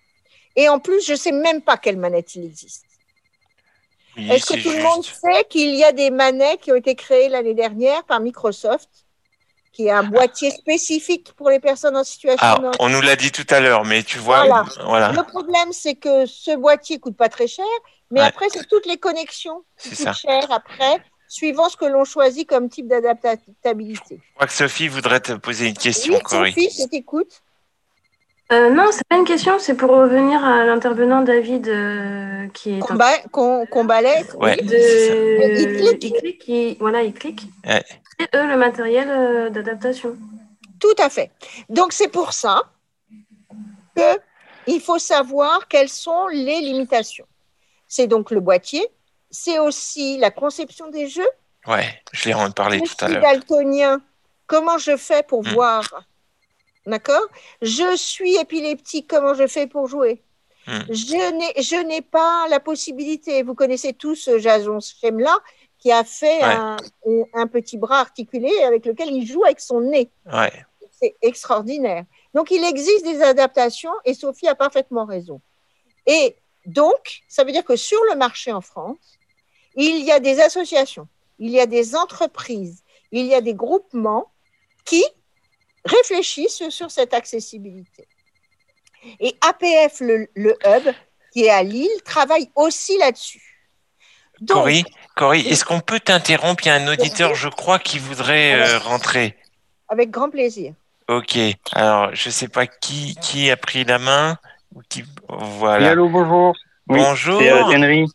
Et en plus, je sais même pas quelle manette il existe. Oui, Est-ce que tout le monde sait qu'il y a des manettes qui ont été créées l'année dernière par Microsoft, qui est un boîtier spécifique pour les personnes en situation Ah, de on nous l'a dit tout à l'heure, mais tu vois, Voilà. voilà, Le problème, c'est que ce boîtier coûte pas très cher, mais Ouais. après, c'est toutes les connexions qui coûtent ça. cher après, suivant ce que l'on choisit comme type d'adaptabilité. je crois que Sophie voudrait te poser une question, Oui, Cory. Sophie, je t'écoute. Euh, non, c'est pas une question, c'est pour revenir à l'intervenant David euh, qui est ba- qu'on- qu'on balaie. Ouais, de Il clique. il clique, il- voilà, il clique. Ouais. créent, eux, le matériel euh, d'adaptation. Tout à fait. Donc, c'est pour ça que il faut savoir quelles sont les limitations. C'est donc le boîtier, c'est aussi la conception des jeux. Ouais, je l'ai en parlé Je tout à l'heure. daltonien. Comment je fais pour Hmm. voir D'accord? Je suis épileptique. Comment je fais pour jouer? Hmm. Je n'ai, pas la possibilité. Vous connaissez tous euh, Jason Schemla qui a fait Ouais. un, un petit bras articulé avec lequel il joue avec son nez. Ouais. C'est extraordinaire. Donc, il existe des adaptations et Sophie a parfaitement raison. Et donc, ça veut dire que sur le marché en France, il y a des associations, il y a des entreprises, il y a des groupements qui réfléchissent sur cette accessibilité. Et APF, le, le hub, qui est à Lille, travaille aussi là-dessus. Donc, Cory, est-ce qu'on peut t'interrompre? Il y a un auditeur, je crois, qui voudrait euh, rentrer. avec grand plaisir. Ok. Alors, je sais pas qui qui a pris la main ou qui. Oui, Voilà. allô, bonjour. Oui, Bonjour. C'est euh, Tenry.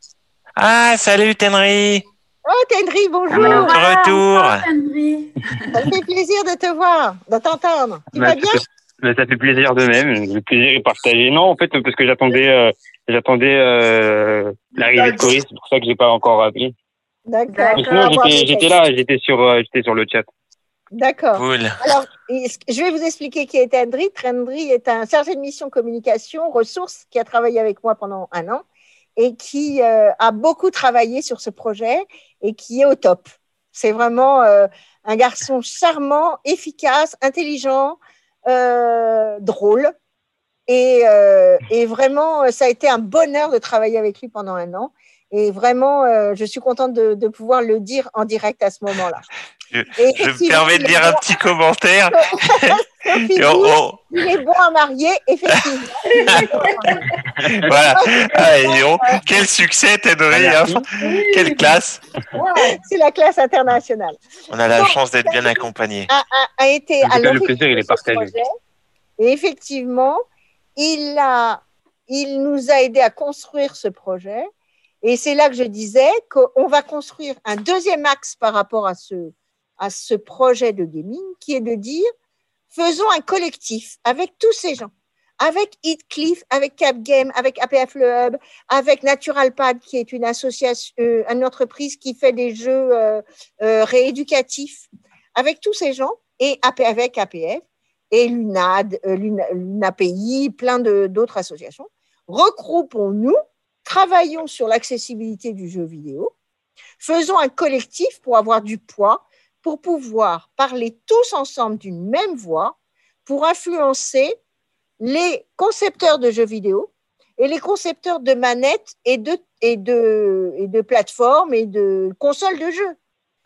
Ah, salut Tenry. Oh, Tendry, bonjour. De retour. Ça me fait plaisir de te voir, de t'entendre. Tu Bah, vas bien? bah, ça fait plaisir de même. Le plaisir est partagé. Non, en fait, parce que j'attendais, euh, j'attendais euh, l'arrivée de Cory, c'est pour ça que j'ai pas encore appelé. D'accord. Sinon, j'étais là, j'étais sur, euh, j'étais sur le chat. D'accord. Cool. Alors, je vais vous expliquer qui est Tendry. Tendry est un chargé de mission communication, ressources, qui a travaillé avec moi pendant un an et qui euh, a beaucoup travaillé sur ce projet et qui est au top. C'est vraiment euh, un garçon charmant, efficace, intelligent, euh, drôle. Et, et vraiment, ça a été un bonheur de travailler avec lui pendant un an. Et vraiment, euh, je suis contente de, de pouvoir le dire en direct à ce moment-là. Je, Et je me permets de dire un bon- petit commentaire. Sophie Et on- dit, on- il est bon à marier, effectivement. voilà. Ah, et quel succès, Tenry. hein. Quelle classe. C'est la classe internationale. On a la Donc, chance d'être bien accompagné. A, a- a été à le plaisir, il est partagé. projet. Et effectivement, il, a, il nous a aidé à construire ce projet. Et c'est là que je disais qu'on va construire un deuxième axe par rapport à ce, projet de gaming, qui est de dire, faisons un collectif avec tous ces gens, avec Heathcliff, avec Capgame, avec APF Le Hub, avec Naturalpad, qui est euh, une entreprise qui fait des jeux euh, euh, rééducatifs, avec tous ces gens, et avec APF, et l'UNAD, l'Una- l'UNAPI, plein d'autres associations. Regroupons-nous, travaillons sur l'accessibilité du jeu vidéo, faisons un collectif pour avoir du poids, pour pouvoir parler tous ensemble d'une même voix, pour influencer les concepteurs de jeux vidéo et les concepteurs de manettes et de, et de, et de plateformes et de consoles de jeux.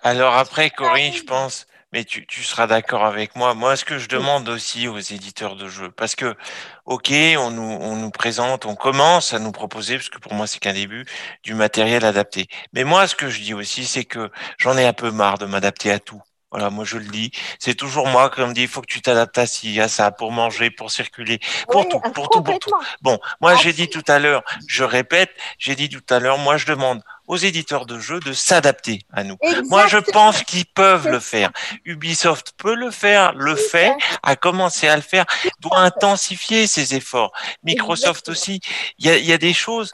Alors après, Corinne, je pense, mais tu, tu seras d'accord avec moi. Moi, ce que je demande aussi aux éditeurs de jeux, parce que, ok, on nous, on nous présente, on commence à nous proposer, parce que pour moi, c'est qu'un début, du matériel adapté. Mais moi, ce que je dis aussi, c'est que j'en ai un peu marre de m'adapter à tout. Voilà, moi je le dis. C'est toujours moi qui me dit, il faut que tu t'adaptes à ci, à ça, pour manger, pour circuler, pour Oui, tout, pour tout, pour tout. Bon, moi j'ai dit tout à l'heure, je répète, j'ai dit tout à l'heure, moi je demande aux éditeurs de jeux de s'adapter à nous. Moi je pense qu'ils peuvent le faire. Ubisoft peut le faire, le fait, a commencé à le faire, doit intensifier ses efforts. Microsoft aussi. Il y a, il y a des choses,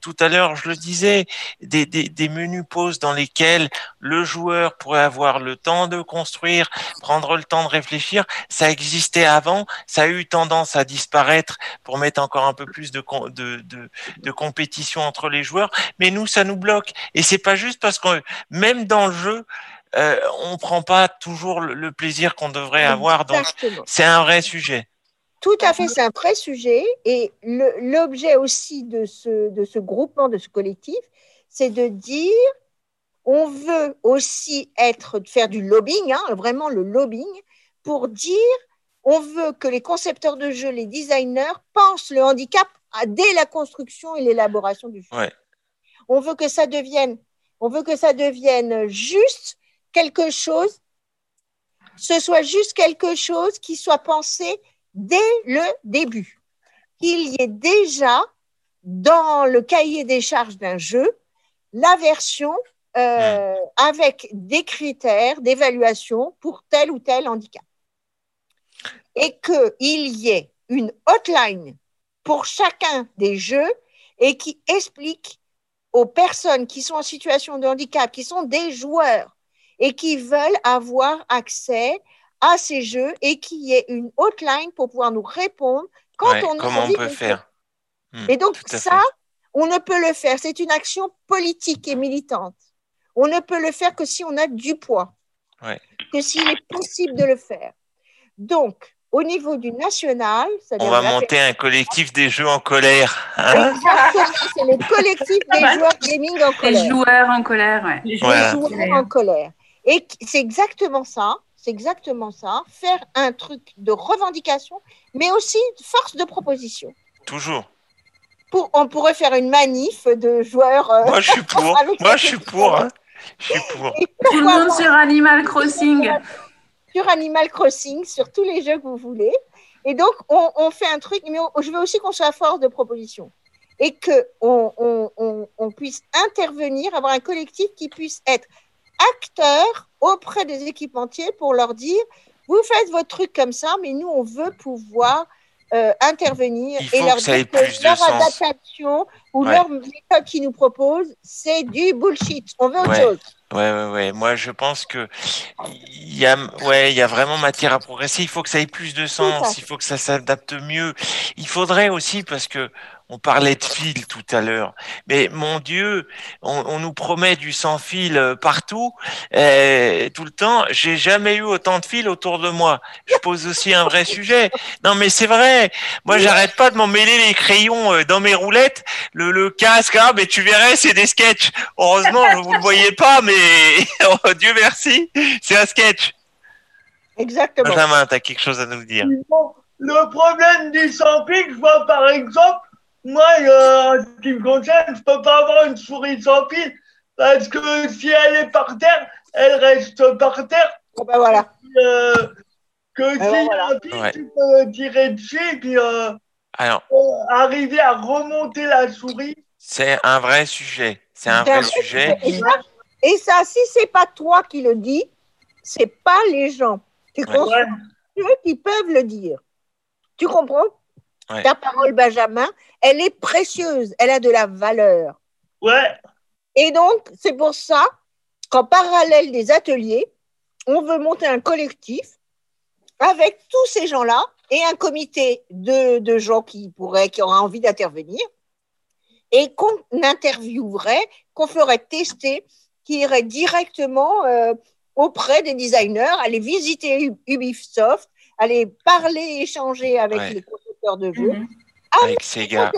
tout à l'heure je le disais, des, des, des menus pauses dans lesquels le joueur pourrait avoir le temps de construire, prendre le temps de réfléchir. Ça existait avant, ça a eu tendance à disparaître pour mettre encore un peu plus de, de, de, de compétition entre les joueurs. Mais nous, ça nous bloque. Et c'est pas juste parce que même dans le jeu, euh, on prend pas toujours le, plaisir qu'on devrait avoir. Donc, c'est un vrai sujet. Tout à fait, c'est un vrai sujet. Et l'objet aussi de ce, de ce groupement, de ce collectif, c'est de dire, on veut aussi être, faire du lobbying, hein, vraiment le lobbying, pour dire, on veut que les concepteurs de jeux, les designers, pensent le handicap à- dès la construction et l'élaboration du jeu. Ouais. On veut que ça devienne, on veut que ça devienne juste quelque chose, ce soit juste quelque chose qui soit pensé dès le début. Qu'il y ait déjà dans le cahier des charges d'un jeu la version euh, avec des critères d'évaluation pour tel ou tel handicap. Et qu'il y ait une hotline pour chacun des jeux et qui explique aux personnes qui sont en situation de handicap, qui sont des joueurs et qui veulent avoir accès à ces jeux et qu'il y ait une hotline pour pouvoir nous répondre quand Ouais, on a comment on peut faire Hmm, et donc, ça, fait. on ne peut le faire. C'est une action politique et militante. On ne peut le faire que si on a du poids, Ouais. que s'il est possible de le faire. Donc, au niveau du national, On va monter un collectif des jeux en colère. hein. C'est le collectif des joueurs gaming en Les colère. joueurs en colère, ouais. Les Voilà. joueurs en colère. Et c'est exactement ça, c'est exactement ça, faire un truc de revendication, mais aussi de force de proposition. Toujours. Pour, on pourrait faire une manif de joueurs. euh, Moi, je suis pour. Moi, la je suis pour. hein. Je suis pour. Tout le monde sur Animal Crossing. sur Animal Crossing, sur tous les jeux que vous voulez. Et donc, on, on fait un truc, mais on- je veux aussi qu'on soit à force de proposition. Et qu'on on, on, on puisse intervenir, avoir un collectif qui puisse être acteur auprès des équipementiers pour leur dire vous faites votre truc comme ça, mais nous, on veut pouvoir euh, intervenir et leur que dire que leur sens. adaptation ou Ouais. leur méthode qu'ils nous proposent, c'est du bullshit. On veut autre Ouais. chose. Ouais, ouais, ouais. Moi, je pense que il y a, ouais, il y a vraiment matière à progresser. Il faut que ça ait plus de sens. Il faut que ça s'adapte mieux. Il faudrait aussi, parce que on parlait de fil tout à l'heure. Mais mon Dieu, on, on nous promet du sans fil euh, partout, euh, tout le temps. J'ai jamais eu autant de fils autour de moi. Je pose aussi un vrai sujet. Non, mais c'est vrai. Moi, j'arrête pas de m'emmêler les crayons euh, dans mes roulettes, le, le casque. Ah, mais tu verrais, c'est des sketchs. Heureusement, vous le voyez pas, mais oh, Dieu merci, c'est un sketch. Exactement. Benjamin, t'as quelque chose à nous dire le problème du sans fil, je vois par exemple, moi, euh, en ce qui me concerne, je peux pas avoir une souris sans fil parce que si elle est par terre, elle reste par terre. Ah ben voilà. Euh, que ben si voilà. un fil, Ouais. tu peux tirer dessus et puis euh, Alors, euh, arriver à remonter la souris. c'est un vrai sujet. C'est un vrai un vrai sujet. Et ça, et ça, si c'est pas toi qui le dis, c'est pas les gens. Tu Ouais. comprends? Ceux qui peuvent le dire. Tu comprends? Ouais. Ta parole, Benjamin, elle est précieuse, elle a de la valeur. Ouais. Et donc, c'est pour ça qu'en parallèle des ateliers, on veut monter un collectif avec tous ces gens-là et un comité de, de gens qui pourraient, qui auraient envie d'intervenir et qu'on interviewerait, qu'on ferait tester, qui irait directement euh, auprès des designers, aller visiter Ubisoft, aller parler, échanger avec Ouais. les concepteurs de jeux, Mhm. Avec ces gars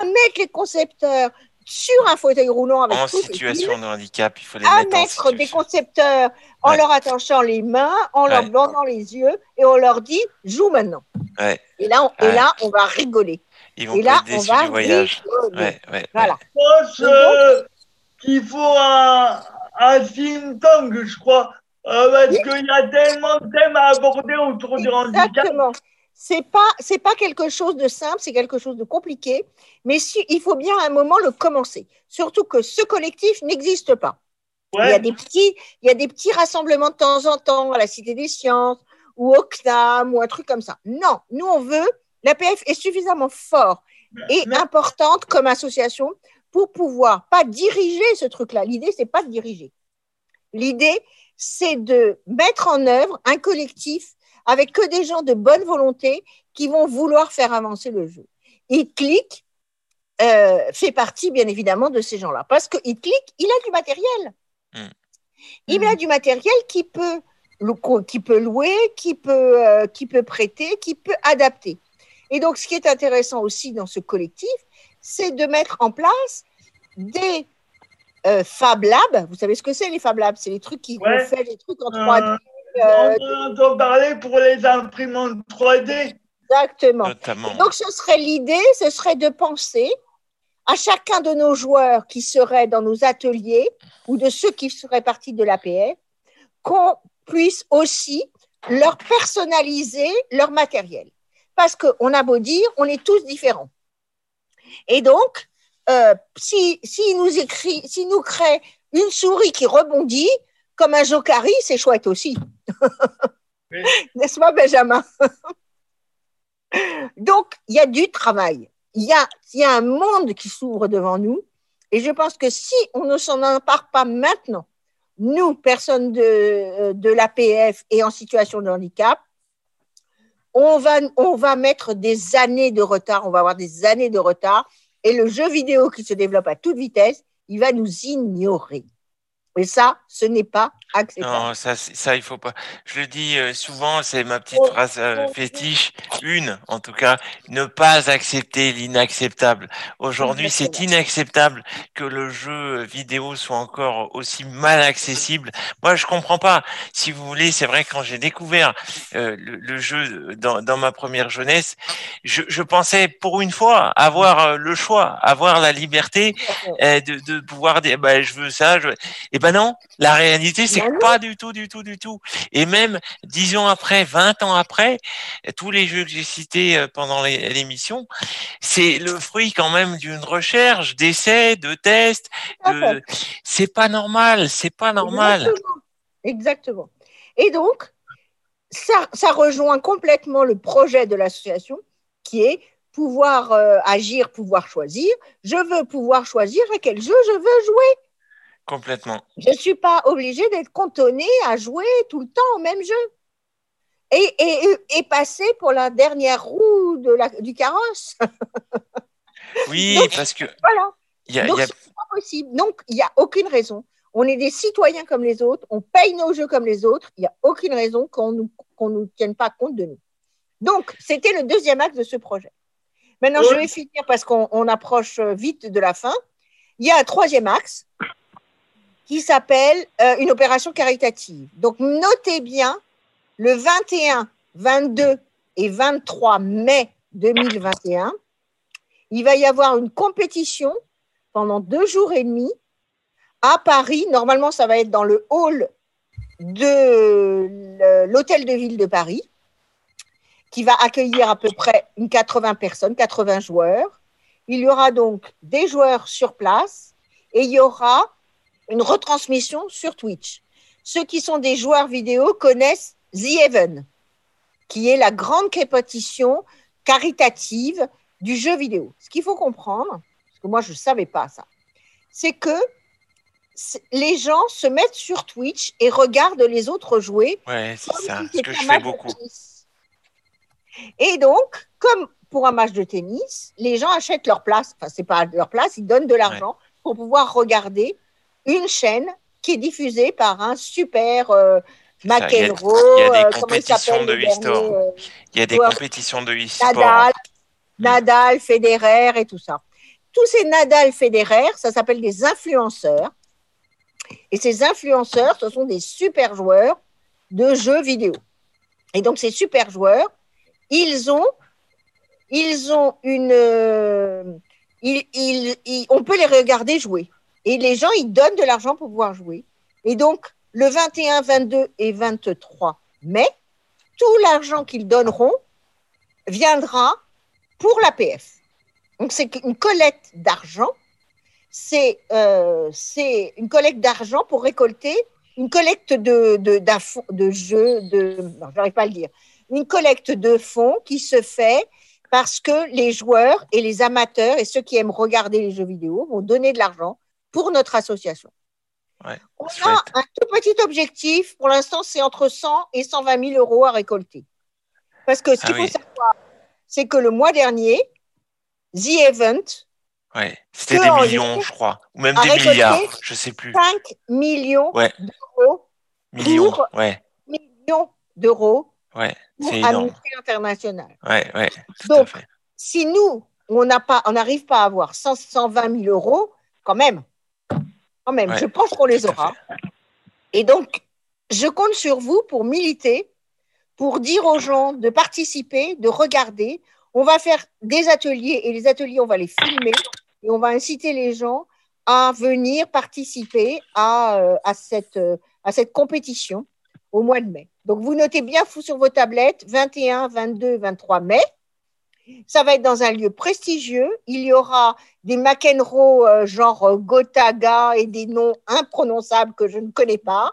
à mettre les concepteurs sur un fauteuil roulant avec en situation de handicap, il faut les à mettre des concepteurs en Ouais. leur attachant les mains, en leur Ouais. bandant les yeux et on leur dit joue maintenant. Ouais. Et là, on, et Ouais. là, on va rigoler. Ils vont Et là, être on va du voyage. rigoler. Ouais, ouais, Voilà. Je pense euh, qu'il faut un, un think tank, je crois, euh, parce Oui. qu'il y a tellement de thèmes à aborder autour du handicap. C'est pas c'est pas quelque chose de simple, c'est quelque chose de compliqué, mais si, il faut bien à un moment le commencer. Surtout que ce collectif n'existe pas. Il y a des petits il y a des petits rassemblements de temps en temps à la Cité des Sciences ou au CNAM ou un truc comme ça. Non, nous on veut l'APF est suffisamment fort et Mais- importante comme association pour pouvoir pas diriger ce truc-là. L'idée c'est pas de diriger. L'idée c'est de mettre en œuvre un collectif avec que des gens de bonne volonté qui vont vouloir faire avancer le jeu. Et Click euh, fait partie, bien évidemment, de ces gens-là. Parce que Click, il a du matériel. Mm. Il a du matériel qui peut, lou- qui peut louer, qui peut, euh, qui peut prêter, qui peut adapter. Et donc, ce qui est intéressant aussi dans ce collectif, c'est de mettre en place des euh, Fab Labs. Vous savez ce que c'est, les Fab Labs? C'est les trucs qui Ouais. ont fait des trucs en Euh, 3D. Euh, On entend parler pour les imprimantes 3D. exactement. Notamment. Donc, ce serait l'idée, ce serait de penser à chacun de nos joueurs qui seraient dans nos ateliers ou de ceux qui feraient partie de l'APF, qu'on puisse aussi leur personnaliser leur matériel. Parce qu'on a beau dire, on est tous différents. Et donc, euh, si, si nous écrit, si nous crée une souris qui rebondit comme un jokari, c'est chouette aussi. N'est-ce pas, Benjamin? Donc, il y a du travail. Il y a, il y a un monde qui s'ouvre devant nous. Et je pense que si on ne s'en empare pas maintenant, nous, personnes de, de l'APF et en situation de handicap, on va, on va mettre des années de retard, on va avoir des années de retard. Et le jeu vidéo qui se développe à toute vitesse, il va nous ignorer. Et ça, ce n'est pas acceptable. Non, ça, ça, il faut pas. Je le dis euh, souvent, c'est ma petite Oh, phrase euh, oh, fétiche, une en tout cas, ne pas accepter l'inacceptable. Aujourd'hui, c'est inacceptable que le jeu vidéo soit encore aussi mal accessible. Moi, je comprends pas. Si vous voulez, c'est vrai quand j'ai découvert euh, le, le jeu dans, dans ma première jeunesse, je, je pensais pour une fois avoir euh, le choix, avoir la liberté de, de pouvoir dire, bah, je veux ça. Je... Et ben non, la réalité, c'est. Pas du tout, du tout, du tout. Et même dix ans après, 20 ans après, tous les jeux que j'ai cités euh, pendant l'émission, c'est le fruit quand même d'une recherche, d'essais, de tests. De... C'est pas normal, c'est pas normal. Exactement. Exactement. Et donc, ça, ça rejoint complètement le projet de l'association qui est pouvoir euh, agir, pouvoir choisir. Je veux pouvoir choisir à quel jeu je veux jouer. Complètement. Je ne suis pas obligée d'être cantonnée à jouer tout le temps au même jeu. Et, et, et passer pour la dernière roue de la, du carrosse. Oui, Donc, parce que Voilà. il y a, Donc, il y a- c'est pas possible. Donc, il n'y a aucune raison. On est des citoyens comme les autres, on paye nos jeux comme les autres. Il n'y a aucune raison qu'on nous, qu'on nous tienne pas compte de nous. Donc, c'était le deuxième acte de ce projet. Maintenant, je vais finir parce qu'on on approche vite de la fin. Il y a un troisième axe qui s'appelle euh, une opération caritative. Donc, notez bien, le 21, 22 et 23 mai 2021, il va y avoir une compétition pendant deux jours et demi à Paris. Normalement, ça va être dans le hall de l'hôtel de ville de Paris, qui va accueillir à peu près une 80 personnes, 80 joueurs. Il y aura donc des joueurs sur place et il y aura une retransmission sur Twitch. Ceux qui sont des joueurs vidéo connaissent The Even, qui est la grande compétition caritative du jeu vidéo. Ce qu'il faut comprendre, parce que moi je ne savais pas ça, c'est que les gens se mettent sur Twitch et regardent les autres jouer. ouais, c'est ça, si ce que je fais beaucoup. Et donc, comme pour un match de tennis, les gens achètent leur place. Enfin, c'est pas leur place, ils donnent de l'argent pour pouvoir regarder une chaîne qui est diffusée par un super euh, ça, il y a- McEnroe. il y a des euh, compétitions de euh, Il y a des compétitions de e-sport. Nadal, Nadal, Federer et tout ça. Tous ces Nadal, Federer, ça s'appelle des influenceurs. Et ces influenceurs, ce sont des super joueurs de jeux vidéo. Et donc, ces super joueurs, ils ont, ils ont une. euh, ils- ils- ils- on peut les regarder jouer. Et les gens, ils donnent de l'argent pour pouvoir jouer. Et donc, le 21, 22 et 23 mai, tout l'argent qu'ils donneront viendra pour l'APF. Donc, c'est une collecte d'argent. C'est euh, c'est une collecte d'argent pour récolter une collecte de, de, de jeux, de, non, j'arrive pas à le dire, une collecte de fonds qui se fait parce que les joueurs et les amateurs et ceux qui aiment regarder les jeux vidéo vont donner de l'argent pour notre association. Ouais, On chouette. a un tout petit objectif, pour l'instant, c'est entre 100 et 120 000 euros à récolter. Parce que ce Ah qu'il faut oui. savoir, c'est que le mois dernier, The Event Ouais, c'était des millions, je crois, ou même des milliards, je sais plus. 5 millions Ouais, d'euros millions, pour ouais, millions d'euros ouais, pour. Amnesty International. Ouais, ouais, tout Donc, à fait. si nous, on n'arrive pas à avoir 100, 120 000 euros, quand même, quand même, Ouais, je pense qu'on les aura. Et donc, je compte sur vous pour militer, pour dire aux gens de participer, de regarder. On va faire des ateliers et les ateliers, on va les filmer et on va inciter les gens à venir participer à, euh, à, cette, euh, à cette compétition au mois de mai. Donc, vous notez bien fou sur vos tablettes 21, 22, 23 mai. Ça va être dans un lieu prestigieux. Il y aura des McEnroe euh, genre euh, Gotaga et des noms imprononçables que je ne connais pas,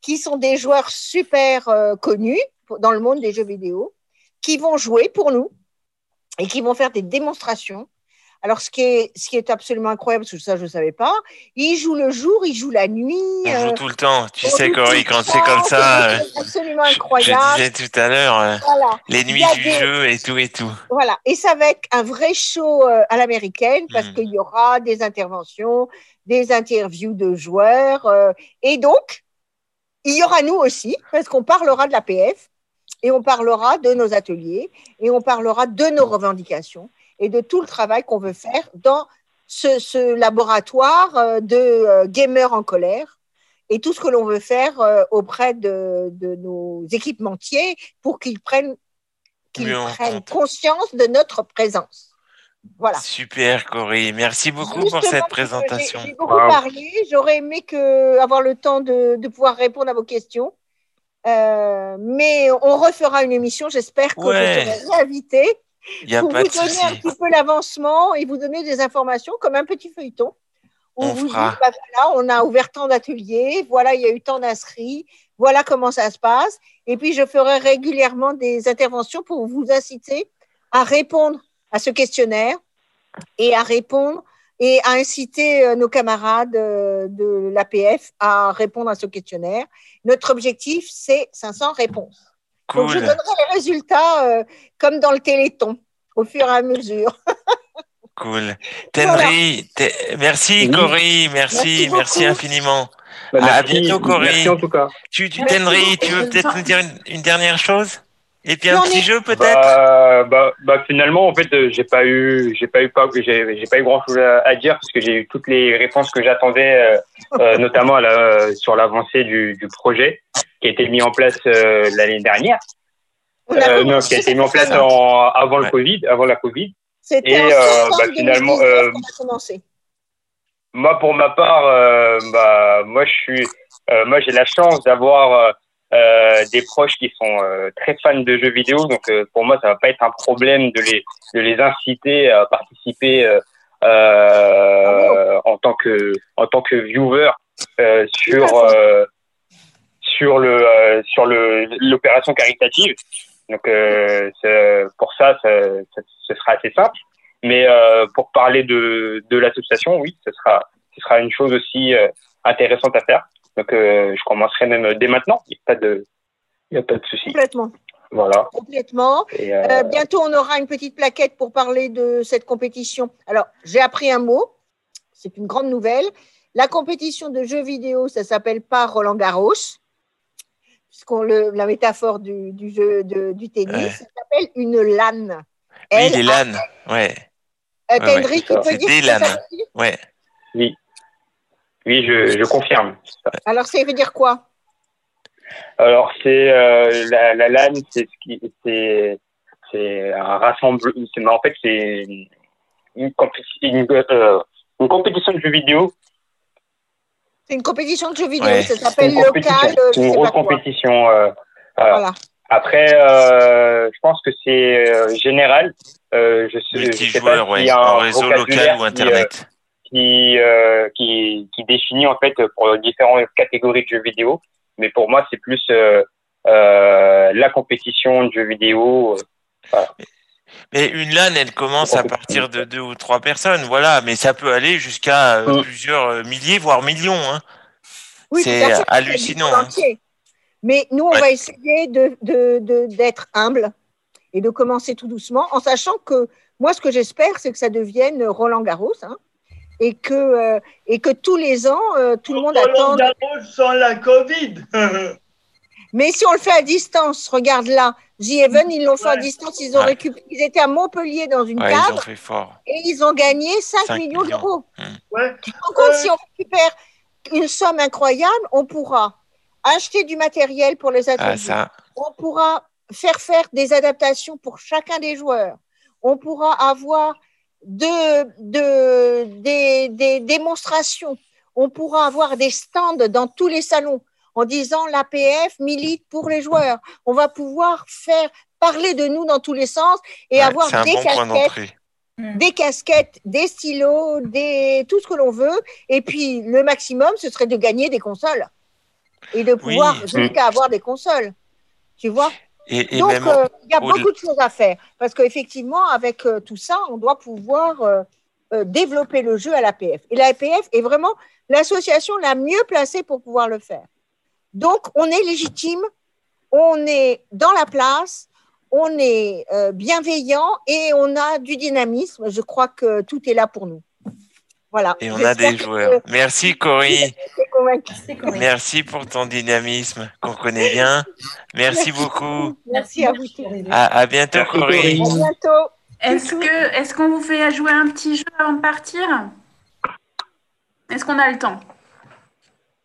qui sont des joueurs super euh, connus dans le monde des jeux vidéo, qui vont jouer pour nous et qui vont faire des démonstrations alors, ce qui est, ce qui est absolument incroyable, parce que ça, je ne savais pas, il joue le jour, il joue la nuit. On euh, joue tout le temps. Tu sais, Cory, quand c'est comme ça, euh, c'est absolument je incroyable. disais tout à l'heure, euh, Voilà. les Il nuits du des- jeu et tout et tout. Voilà, et ça va être un vrai show euh, à l'américaine parce Mhm. qu'il y aura des interventions, des interviews de joueurs, euh, et donc il y aura nous aussi parce qu'on parlera de l'APF et on parlera de nos ateliers et on parlera de nos revendications et de tout le travail qu'on veut faire dans ce, ce laboratoire euh, de euh, gamers en colère et tout ce que l'on veut faire euh, auprès de, de nos équipementiers pour qu'ils prennent qu'ils prennent compte. conscience de notre présence. Voilà. Super, Cory. Merci beaucoup pour cette présentation. J'ai beaucoup parlé. J'aurais aimé que, avoir le temps de, de pouvoir répondre à vos questions. Euh, mais on refera une émission. J'espère que Ouais. je serai réinvitée A pour pas vous de donner un petit peu l'avancement et vous donner des informations comme un petit feuilleton. où On vous fera. dit, bah voilà, on a ouvert tant d'ateliers, voilà, il y a eu tant d'inscrits, voilà comment ça se passe. Et puis, je ferai régulièrement des interventions pour vous inciter à répondre à ce questionnaire et à répondre et à inciter euh, nos camarades euh, de l'APF à répondre à ce questionnaire. Notre objectif, c'est 500 réponses. Donc, je Cool. donnerai les résultats euh, comme dans le Téléthon, au fur et à mesure. Cool. Tenry, te- merci Oui. Cory, merci, Merci infiniment. Bah, à merci, bientôt Cory. Merci en tout cas. Tu, tu Tenry, tu veux peut-être nous dire une, une dernière chose? Et puis un petit jeu peut-être? Bah, bah, bah, finalement en fait euh, j'ai pas eu j'ai pas eu pas j'ai j'ai pas eu grand chose à, à dire parce que j'ai eu toutes les réponses que j'attendais euh, euh, notamment à la, euh, sur l'avancée du, du projet qui a été mis en place euh, l'année dernière. Euh, non qui a été mis en place en, avant le Ouais. Covid avant la Covid. C'était et, euh, bah, finalement, 2019 euh. Moi, pour ma part, euh, bah, moi, je suis, euh, moi, j'ai la chance d'avoir des proches qui sont euh, très fans de jeux vidéo, donc euh, pour moi, ça va pas être un problème de les, de les inciter à participer euh, euh, en tant que, en tant que viewer euh, sur, Tout à fait. euh, sur le, euh, sur le, l'opération caritative. Donc, euh, pour ça, ce sera assez simple. Mais euh, pour parler de, de l'association, oui, ce sera, ce sera une chose aussi intéressante à faire. Donc, je commencerai même dès maintenant. Il n'y a pas de, il y a pas de souci. Complètement. Voilà. Complètement. Bientôt, on aura une petite plaquette pour parler de cette compétition. Alors, j'ai appris un mot. C'est une grande nouvelle. La compétition de jeux vidéo, ça s'appelle pas Roland Garros, puisqu'on le, la métaphore du, du jeu de- du tennis, Ouais. ça s'appelle une LAN. Oui, les L-A- LAN. Ouais, Euh, Ouais, Kendrick, ouais, tu peux dire des ouais. oui, oui, je, je confirme. Alors, ça veut dire quoi? Alors, c'est euh, la, la LAN, c'est ce qui, c'est, c'est un rassemblement. En fait, c'est une, compéti- une, euh, une compétition de jeux vidéo. C'est une compétition de jeux vidéo. Ouais. Ça C'est s'appelle une local, euh, C'est une sais grosse compétition. euh, voilà. Voilà. Après, euh, je pense que c'est euh, général. Euh, je sais, je sais pas Multijoueur, ouais. y a En un réseau local ou qui, euh, Internet. qui, euh, qui, qui définit en fait pour différentes catégories de jeux vidéo. Mais pour moi, c'est plus euh, euh, la compétition de jeux vidéo. euh, Mais une LAN, elle commence à partir de deux ou trois personnes, voilà. Mais ça peut aller jusqu'à euh, Mm. plusieurs euh, milliers, voire millions. Hein. Oui, C'est hallucinant, hein. Mais nous, on Ouais. va essayer de, de- de- d'être humble et de commencer tout doucement, en sachant que moi, ce que j'espère, c'est que ça devienne Roland Garros, hein, et que euh, et que tous les ans, euh, tout le monde attend. Roland Garros sans la Covid. Mais si on le fait à distance, regarde là, Even, ils l'ont fait à distance, ils ont Ouais. récupéré, ils étaient à Montpellier dans une Ouais, ils ont cadre fait fort. et ils ont gagné 5, 5 millions millions. d'euros. Ouais. Tu te rends compte, si on récupère une somme incroyable, on pourra acheter du matériel pour les ateliers. Ah, ça. On pourra faire faire des adaptations pour chacun des joueurs. On pourra avoir de, de- des, des démonstrations. On pourra avoir des stands dans tous les salons en disant l'APF milite pour les joueurs. On va pouvoir faire parler de nous dans tous les sens et Ouais, avoir un des bon casquettes des casquettes, des stylos, des tout ce que l'on veut. Et puis le maximum, ce serait de gagner des consoles et de pouvoir Oui. jusqu'à avoir des consoles. Tu vois? Et, et Donc euh, il y a au- beaucoup de choses à faire parce qu'effectivement, avec euh, tout ça, on doit pouvoir euh, euh, développer le jeu à l'APF. Et l'APF est vraiment l'association la mieux placée pour pouvoir le faire. Donc on est légitime, on est dans la place. On est euh, bienveillant et on a du dynamisme. Je crois que tout est là pour nous. Voilà. et on a des que joueurs. Merci convaincu. Merci pour ton dynamisme qu'on connaît bien. Merci beaucoup. Merci à vous. À, à bientôt Corinne. À bientôt. Est-ce que est-ce qu'on vous fait jouer un petit jeu avant de partir? Est-ce qu'on a le temps?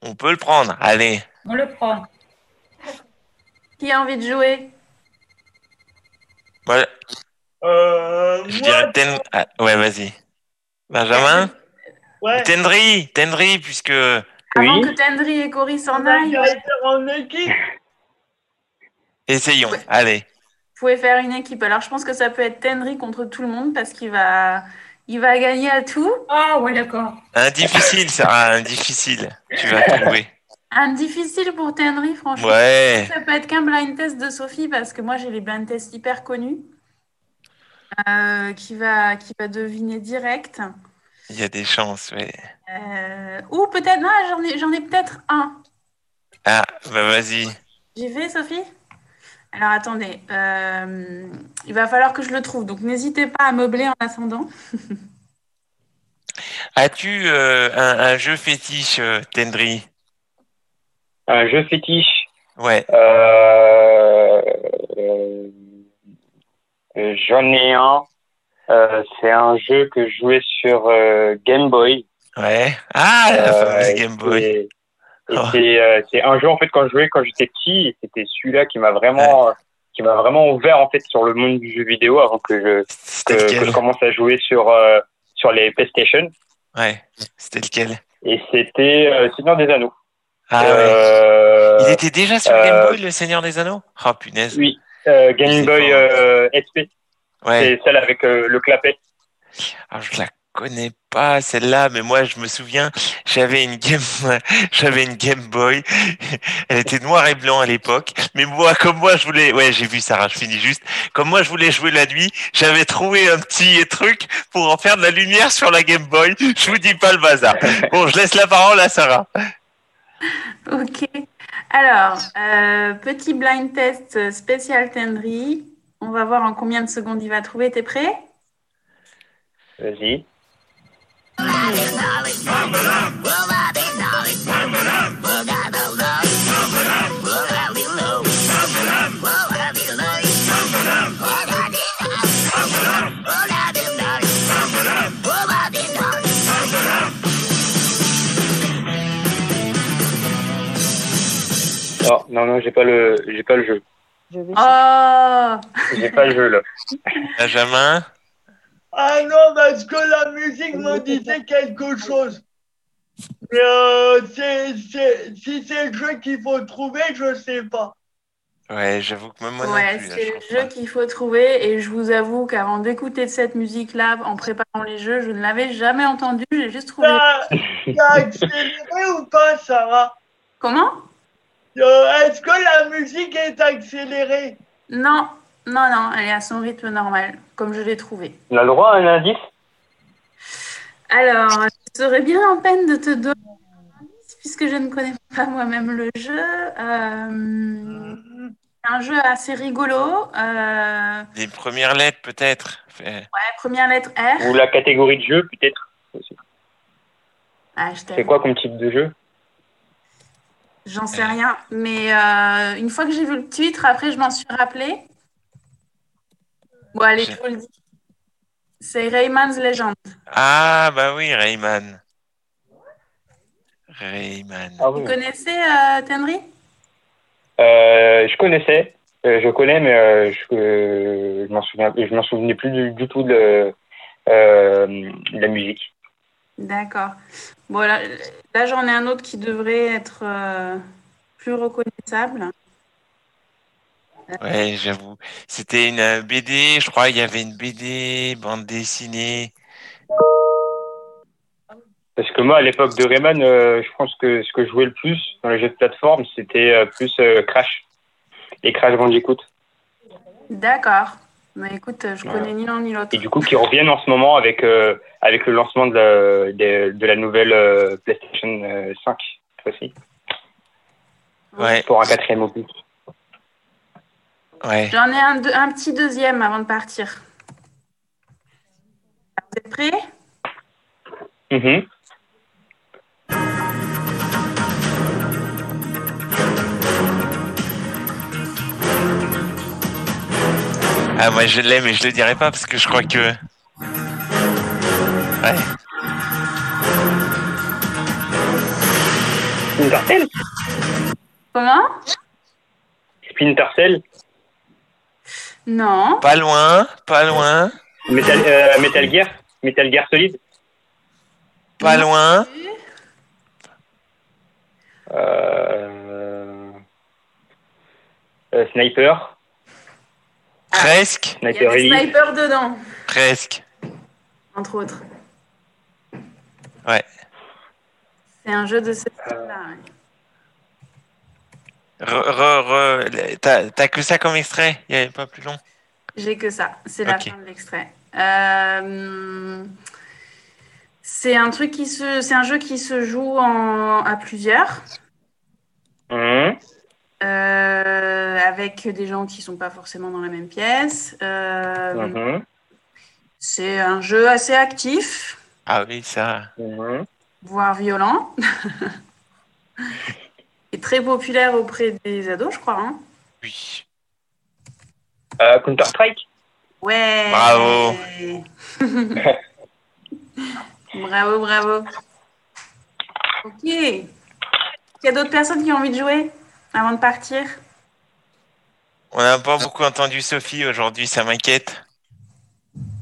On peut le prendre. Allez. On le prend. Qui a envie de jouer? Voilà. Euh, Je moi, dirais Ten... ah, ouais, vas-y. Benjamin? Ouais. Tendry, Tendry, puisque Avant que Tendry et Cory s'en aillent, en équipe. essayons. Allez. vous pouvez faire une équipe. Alors je pense que ça peut être Tendry contre tout le monde parce qu'il va il va gagner à tout. Ah ouais, d'accord. Un difficile, Sarah, un difficile. Tu vas trouver. Un difficile pour Tendry, franchement. Ouais. Ça peut être qu'un blind test de Sophie parce que moi j'ai les blind tests hyper connus. Euh, qui va qui va deviner direct. Il y a des chances, ouais. Euh, ou peut-être non, j'en ai j'en ai peut-être un. Ah, bah vas-y. J'y vais, Sophie? Alors attendez, euh, il va falloir que je le trouve, donc n'hésitez pas à meubler en attendant. As-tu euh, un, un jeu fétiche, euh, Tendry? Un jeu fétiche? Ouais. Euh, euh, J'en ai un. C'est un jeu que je jouais sur Game Boy. Ouais. Ah, la fameuse Game Boy. Oh. c'est un jeu en fait quand je jouais quand j'étais petit, et c'était celui-là qui m'a vraiment qui m'a vraiment ouvert en fait sur le monde du jeu vidéo avant que je que, lequel que je commence à jouer sur euh, sur les PlayStation. Ouais. C'était lequel? Et c'était euh, Seigneur des Anneaux. Ah Euh, ouais. Il était déjà sur euh, Game Boy, le Seigneur des Anneaux? Oh punaise. Oui, euh, Game Boy euh, SP. Ouais. C'est celle avec euh, le clapet. Alors, je la connais pas celle-là, mais moi je me souviens, j'avais une Game, j'avais une Game Boy. Elle était noire et blanc à l'époque, mais moi, comme moi, je voulais, ouais, j'ai vu Sarah, je finis juste. Comme moi, je voulais jouer la nuit, j'avais trouvé un petit truc pour en faire de la lumière sur la Game Boy. Je vous dis pas le bazar. Bon, je laisse la parole à Sarah. Ok. Alors, euh, petit blind test spécial Tendry. On va voir en combien de secondes il va trouver. T'es prêt? Vas-y. Oh, non, non, j'ai pas le, j'ai pas le jeu. Oh J'ai pas le jeu là. Benjamin Ah non, parce que la musique me disait quelque chose. Mais euh, c'est- c'est- si c'est le jeu qu'il faut trouver, je sais pas. Ouais, j'avoue que même moi Ouais, c'est le jeu qu'il faut trouver. Et je vous avoue qu'avant d'écouter cette musique-là, en préparant les jeux, je ne l'avais jamais entendue. J'ai juste trouvé. T'as accéléré ou pas, Sarah? Comment? Euh, Est-ce que la musique est accélérée? Non, non, non, elle est à son rythme normal, comme je l'ai trouvé. On a le droit à un indice? Alors, je serais bien en peine de te donner un indice, puisque je ne connais pas moi-même le jeu. Euh, c'est un jeu assez rigolo. Euh, Les premières lettres, peut-être. Ouais, première lettre R. Ou la catégorie de jeu peut-être. Ah, C'est quoi comme type de jeu? J'en sais rien. Mais euh, une fois que j'ai vu le titre, après, je m'en suis rappelé. Bon, allez, je vous le dis. C'est Rayman's Legend. Ah, bah oui, Rayman. Rayman. Ah Vous connaissez euh, Tenry Euh, je connaissais, euh, je connais, mais euh, je, euh, je m'en souviens, je m'en souvenais plus du, du tout de, euh, de la musique. D'accord. Bon, là, là, j'en ai un autre qui devrait être euh, plus reconnaissable. Ouais, j'avoue. C'était une euh, BD, je crois, il y avait une BD, bande dessinée. Parce que moi, à l'époque de Rayman, euh, je pense que ce que je jouais le plus dans les jeux de plateforme, c'était euh, plus euh, Crash et Crash Bandicoot. D'accord. Mais écoute, je Voilà. connais ni l'un ni l'autre. Et du coup, qui reviennent en ce moment avec, euh, avec le lancement de la, de, de la nouvelle euh, PlayStation euh, 5 cette fois-ci. Ouais. Pour un quatrième opus. Ouais. J'en ai un, petit deuxième avant de partir. Vous êtes prêts? Mhm. Ah, moi je l'ai, mais je le dirai pas parce que je crois que. Ouais. Splinter Cell Comment? Splinter Cell Non. Pas loin, pas loin, Metal, euh, Metal Gear Metal Gear Solid pas loin. euh, euh, Sniper Presque, Il y a Sniper des Elite snipers dedans, presque. entre autres. Ouais. C'est un jeu de ce style-là. ouais. Re, re, re- T'as que ça comme extrait? Il n'y avait pas plus long J'ai que ça. C'est la fin de l'extrait. Euh, C'est un truc qui se, c'est un jeu qui se joue en... à plusieurs, Mhm. euh, avec des gens qui sont pas forcément dans la même pièce. Euh, Mhm. C'est un jeu assez actif, Ah oui, ça. Mhm. voire violent, et très populaire auprès des ados, je crois. hein. Oui. Euh, Counter-Strike? Ouais. Bravo. bravo, bravo. Ok. Il y a d'autres personnes qui ont envie de jouer avant de partir? On n'a pas beaucoup entendu Sophie aujourd'hui, ça m'inquiète.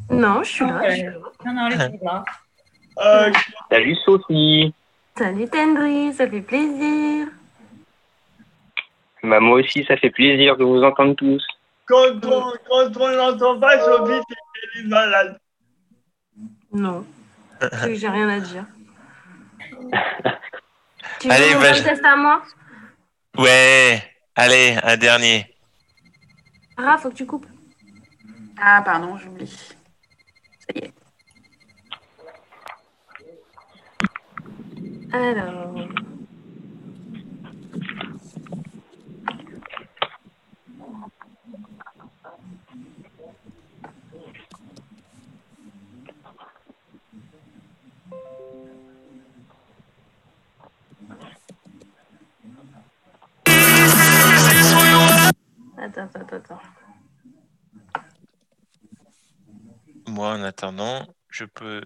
Non, je suis là. Ouais. je suis là. Non, non, elle est là. Euh, Salut Sophie Salut Tendry, ça fait plaisir. Bah, Moi aussi, ça fait plaisir de vous entendre tous. quand on quand on n'entend pas Sophie, c'est est malade. Non, c'est que j'ai rien à dire. Tu Allez, veux bah, je- test à moi? Ouais, allez, un dernier. Ah, faut que tu coupes. Ah, pardon, j'oublie. Ça y est. Alors. Attends, attends, attends. Moi, en attendant, je peux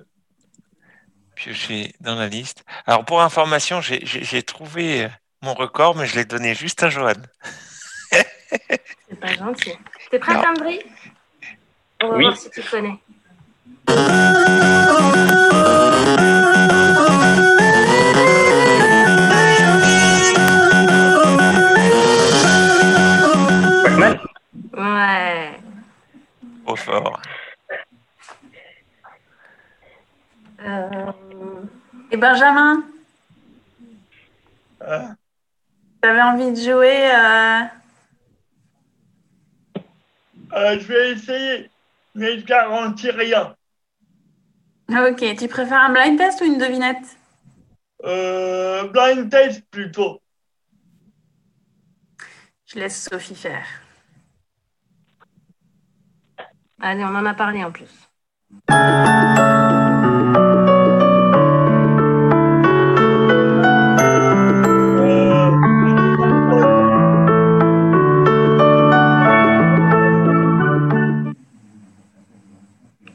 piocher dans la liste. Alors, pour information, j'ai- trouvé mon record, mais je l'ai donné juste à Johan. C'est pas gentil. T'es prêt, Non. Tendry On va Oui. voir si tu connais. Ouais. Trop fort. Euh, Et Benjamin, Euh, t'avais envie de jouer euh, euh, je vais essayer, mais je garantis rien. Ok, tu préfères un blind test ou une devinette? Euh, blind test plutôt. Je laisse Sophie faire. Allez, on en a parlé en plus.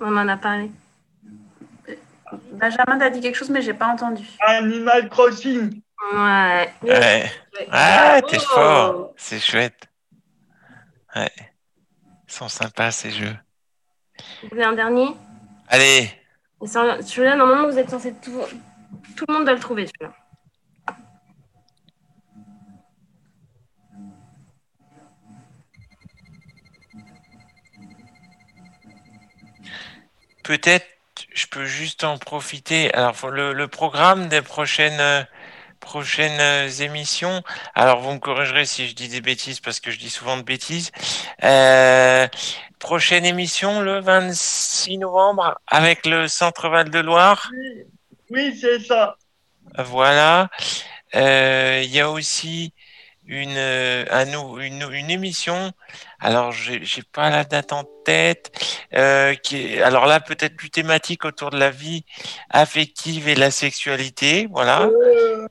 On en a parlé. Benjamin, t'as dit quelque chose, mais j'ai pas entendu. Animal Crossing. Ouais. Ouais. Ah, t'es Bravo. fort. C'est chouette. Ouais. Ils sont sympas, ces jeux. Vous avez un dernier Allez. Celui-là, normalement, vous êtes censé tout... Tout le monde doit le trouver, celui-là. Peut-être, je peux juste en profiter. Alors, le, le programme des prochaines euh, prochaines euh, émissions. Alors vous me corrigerez si je dis des bêtises parce que je dis souvent de bêtises. Euh, prochaine émission le 26 novembre avec le Centre Val de Loire. Oui, c'est ça. Voilà. Euh, Il y a aussi une, un une, une émission. Alors, j'ai pas la date en tête. euh, qui est, alors là, peut-être plus thématique autour de la vie affective et la sexualité. Voilà. Euh,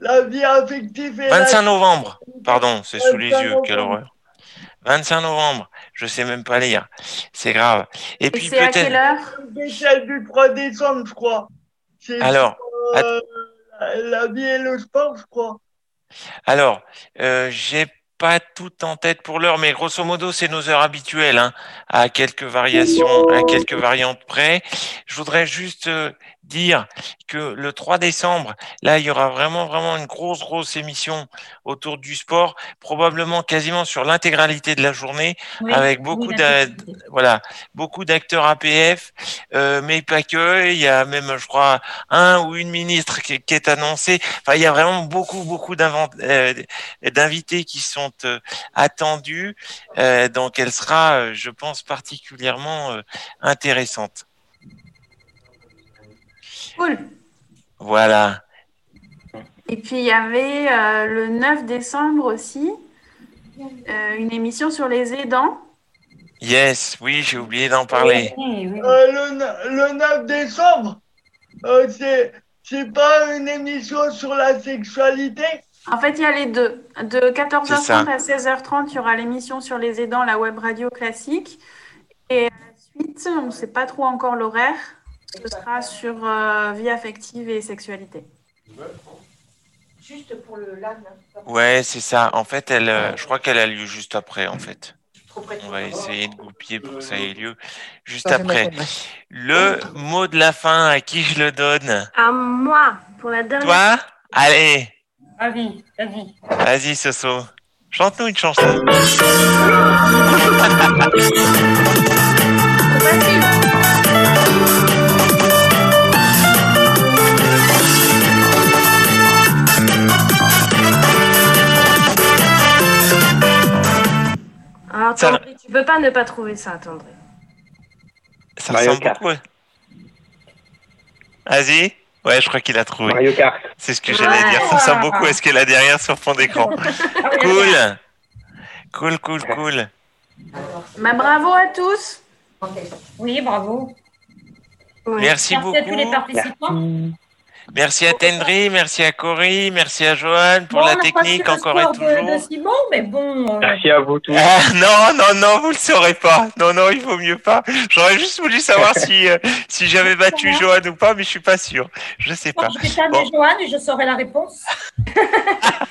la vie affective et 25 la... novembre. Pardon, c'est sous les 25 yeux. Quelle horreur. 25 novembre. Je sais même pas lire. C'est grave. Et Et puis c'est à peut-être. quelle heure? Du 3 décembre, je crois. C'est Alors, sur, euh, la, la vie et le sport, je crois. Alors, euh, j'ai pas tout en tête pour l'heure, mais grosso modo, c'est nos heures habituelles, hein, à quelques variations, à quelques variantes près. Je voudrais juste euh, dire que le 3 décembre, là, il y aura vraiment, vraiment une grosse, grosse émission autour du sport, probablement quasiment sur l'intégralité de la journée, Oui, avec beaucoup voilà, beaucoup d'acteurs APF, euh, mais pas que. Il y a même, je crois, un ou une ministre qui, qui est annoncée. Enfin, il y a vraiment beaucoup, beaucoup euh, d'invités qui sont euh, attendus. Euh, donc, elle sera, je pense, particulièrement intéressante. Cool. Voilà. Et puis il y avait euh, le 9 décembre aussi euh, une émission sur les aidants. Yes, oui, j'ai oublié d'en parler. Euh, le, le 9 décembre, euh, c'est, c'est pas une émission sur la sexualité? En fait, il y a les deux. De C'est 14h30 ça. à 16h30, il y aura l'émission sur les aidants, la web radio classique. Et à la suite, on ne sait pas trop encore l'horaire. Ce sera sur euh, vie affective et sexualité. Juste pour le LAN. Ouais, c'est ça. En fait, elle, euh, je crois qu'elle a lieu juste après, en fait. On va essayer de goupiller pour que ça ait lieu juste après. Le mot de la fin, à qui je le donne? À moi, pour la dernière. Toi? Allez, Vas-y, vas-y. vas-y, Soso. Chante-nous une chanson. Alors, Ça- tu peux pas ne pas trouver ça, Tandry. Ça Mario ressemble Kart. beaucoup. ouais. Vas-y. Ouais, je crois qu'il a trouvé. Mario Kart. C'est ce que j'allais dire. Ça ressemble beaucoup à ce qu'elle a derrière sur fond d'écran. Cool. Cool, cool, cool. Bah, bravo à tous. Oui, bravo. Merci Merci à tous les beaucoup. participants. Merci à Tendry, merci à Cory, merci à Johan pour Bon, la on n'a pas technique encore et score de, toujours. de Simon, mais bon. euh, Merci à vous tous. Ah, non, non, non, vous le saurez pas. Non, non, il vaut mieux pas. J'aurais juste voulu savoir si, euh, si j'avais battu Johan ou pas, mais je suis pas sûr. Je sais pas. je vais Bon. Johan et je saurai la réponse.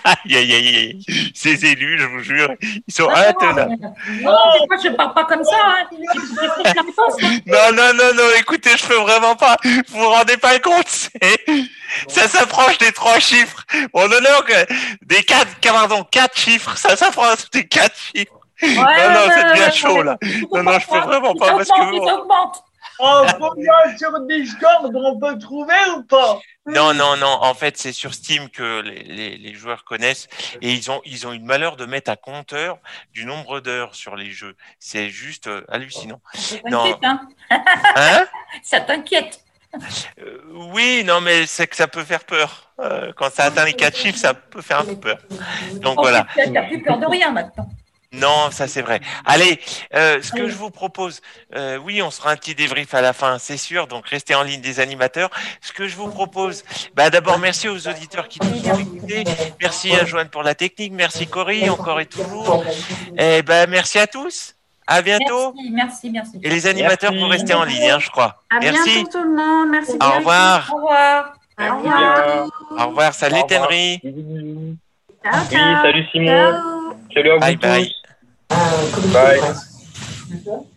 Aïe, aïe, aïe, aïe. Ces élus, je vous jure, ils sont Non, intenables. Non, mais moi, je parle pas comme ça. Hein. Je je réfléchis la réponse. hein. Non, non, non, non, écoutez, je peux vraiment pas. Vous vous rendez pas compte, c'est, ça s'approche des trois chiffres. On que des quatre, pardon, quatre chiffres, ça s'approche des quatre chiffres. non, non, ouais, c'est bien ouais, chaud, là. Non, non, je peux vraiment pas parce que. Oh, sur Discord on peut trouver ou pas? Non, non, non. En fait, c'est sur Steam que les, les, les joueurs connaissent et ils ont, ils ont eu le malheur de mettre un compteur du nombre d'heures sur les jeux. C'est juste euh, hallucinant. Ça t'inquiète, hein? Hein? Ça t'inquiète. Euh, Oui, non, mais c'est que ça peut faire peur. Euh, quand ça atteint les quatre chiffres, ça peut faire un peu peur. Donc Oh, voilà. Tu n'as plus peur de rien maintenant. Non, ça c'est vrai. Allez, euh, ce que je vous propose, euh, oui, on sera un petit débrief à la fin, c'est sûr. Donc restez en ligne des animateurs. Ce que je vous propose, bah d'abord merci aux auditeurs qui nous ont écoutés. Merci à Joanne pour la technique. Merci Cory, encore et toujours. Et ben merci à tous. À bientôt. Merci, merci, merci. Et les animateurs, vous restez en ligne, hein, je crois. À Merci. bientôt tout le monde. Merci. Au bien. revoir. Au revoir. Au revoir. Au revoir. Salut Au revoir. Tenry. Ciao, Oui, salut Simon. Ciao. Salut à vous Bye tous. bye. Bye.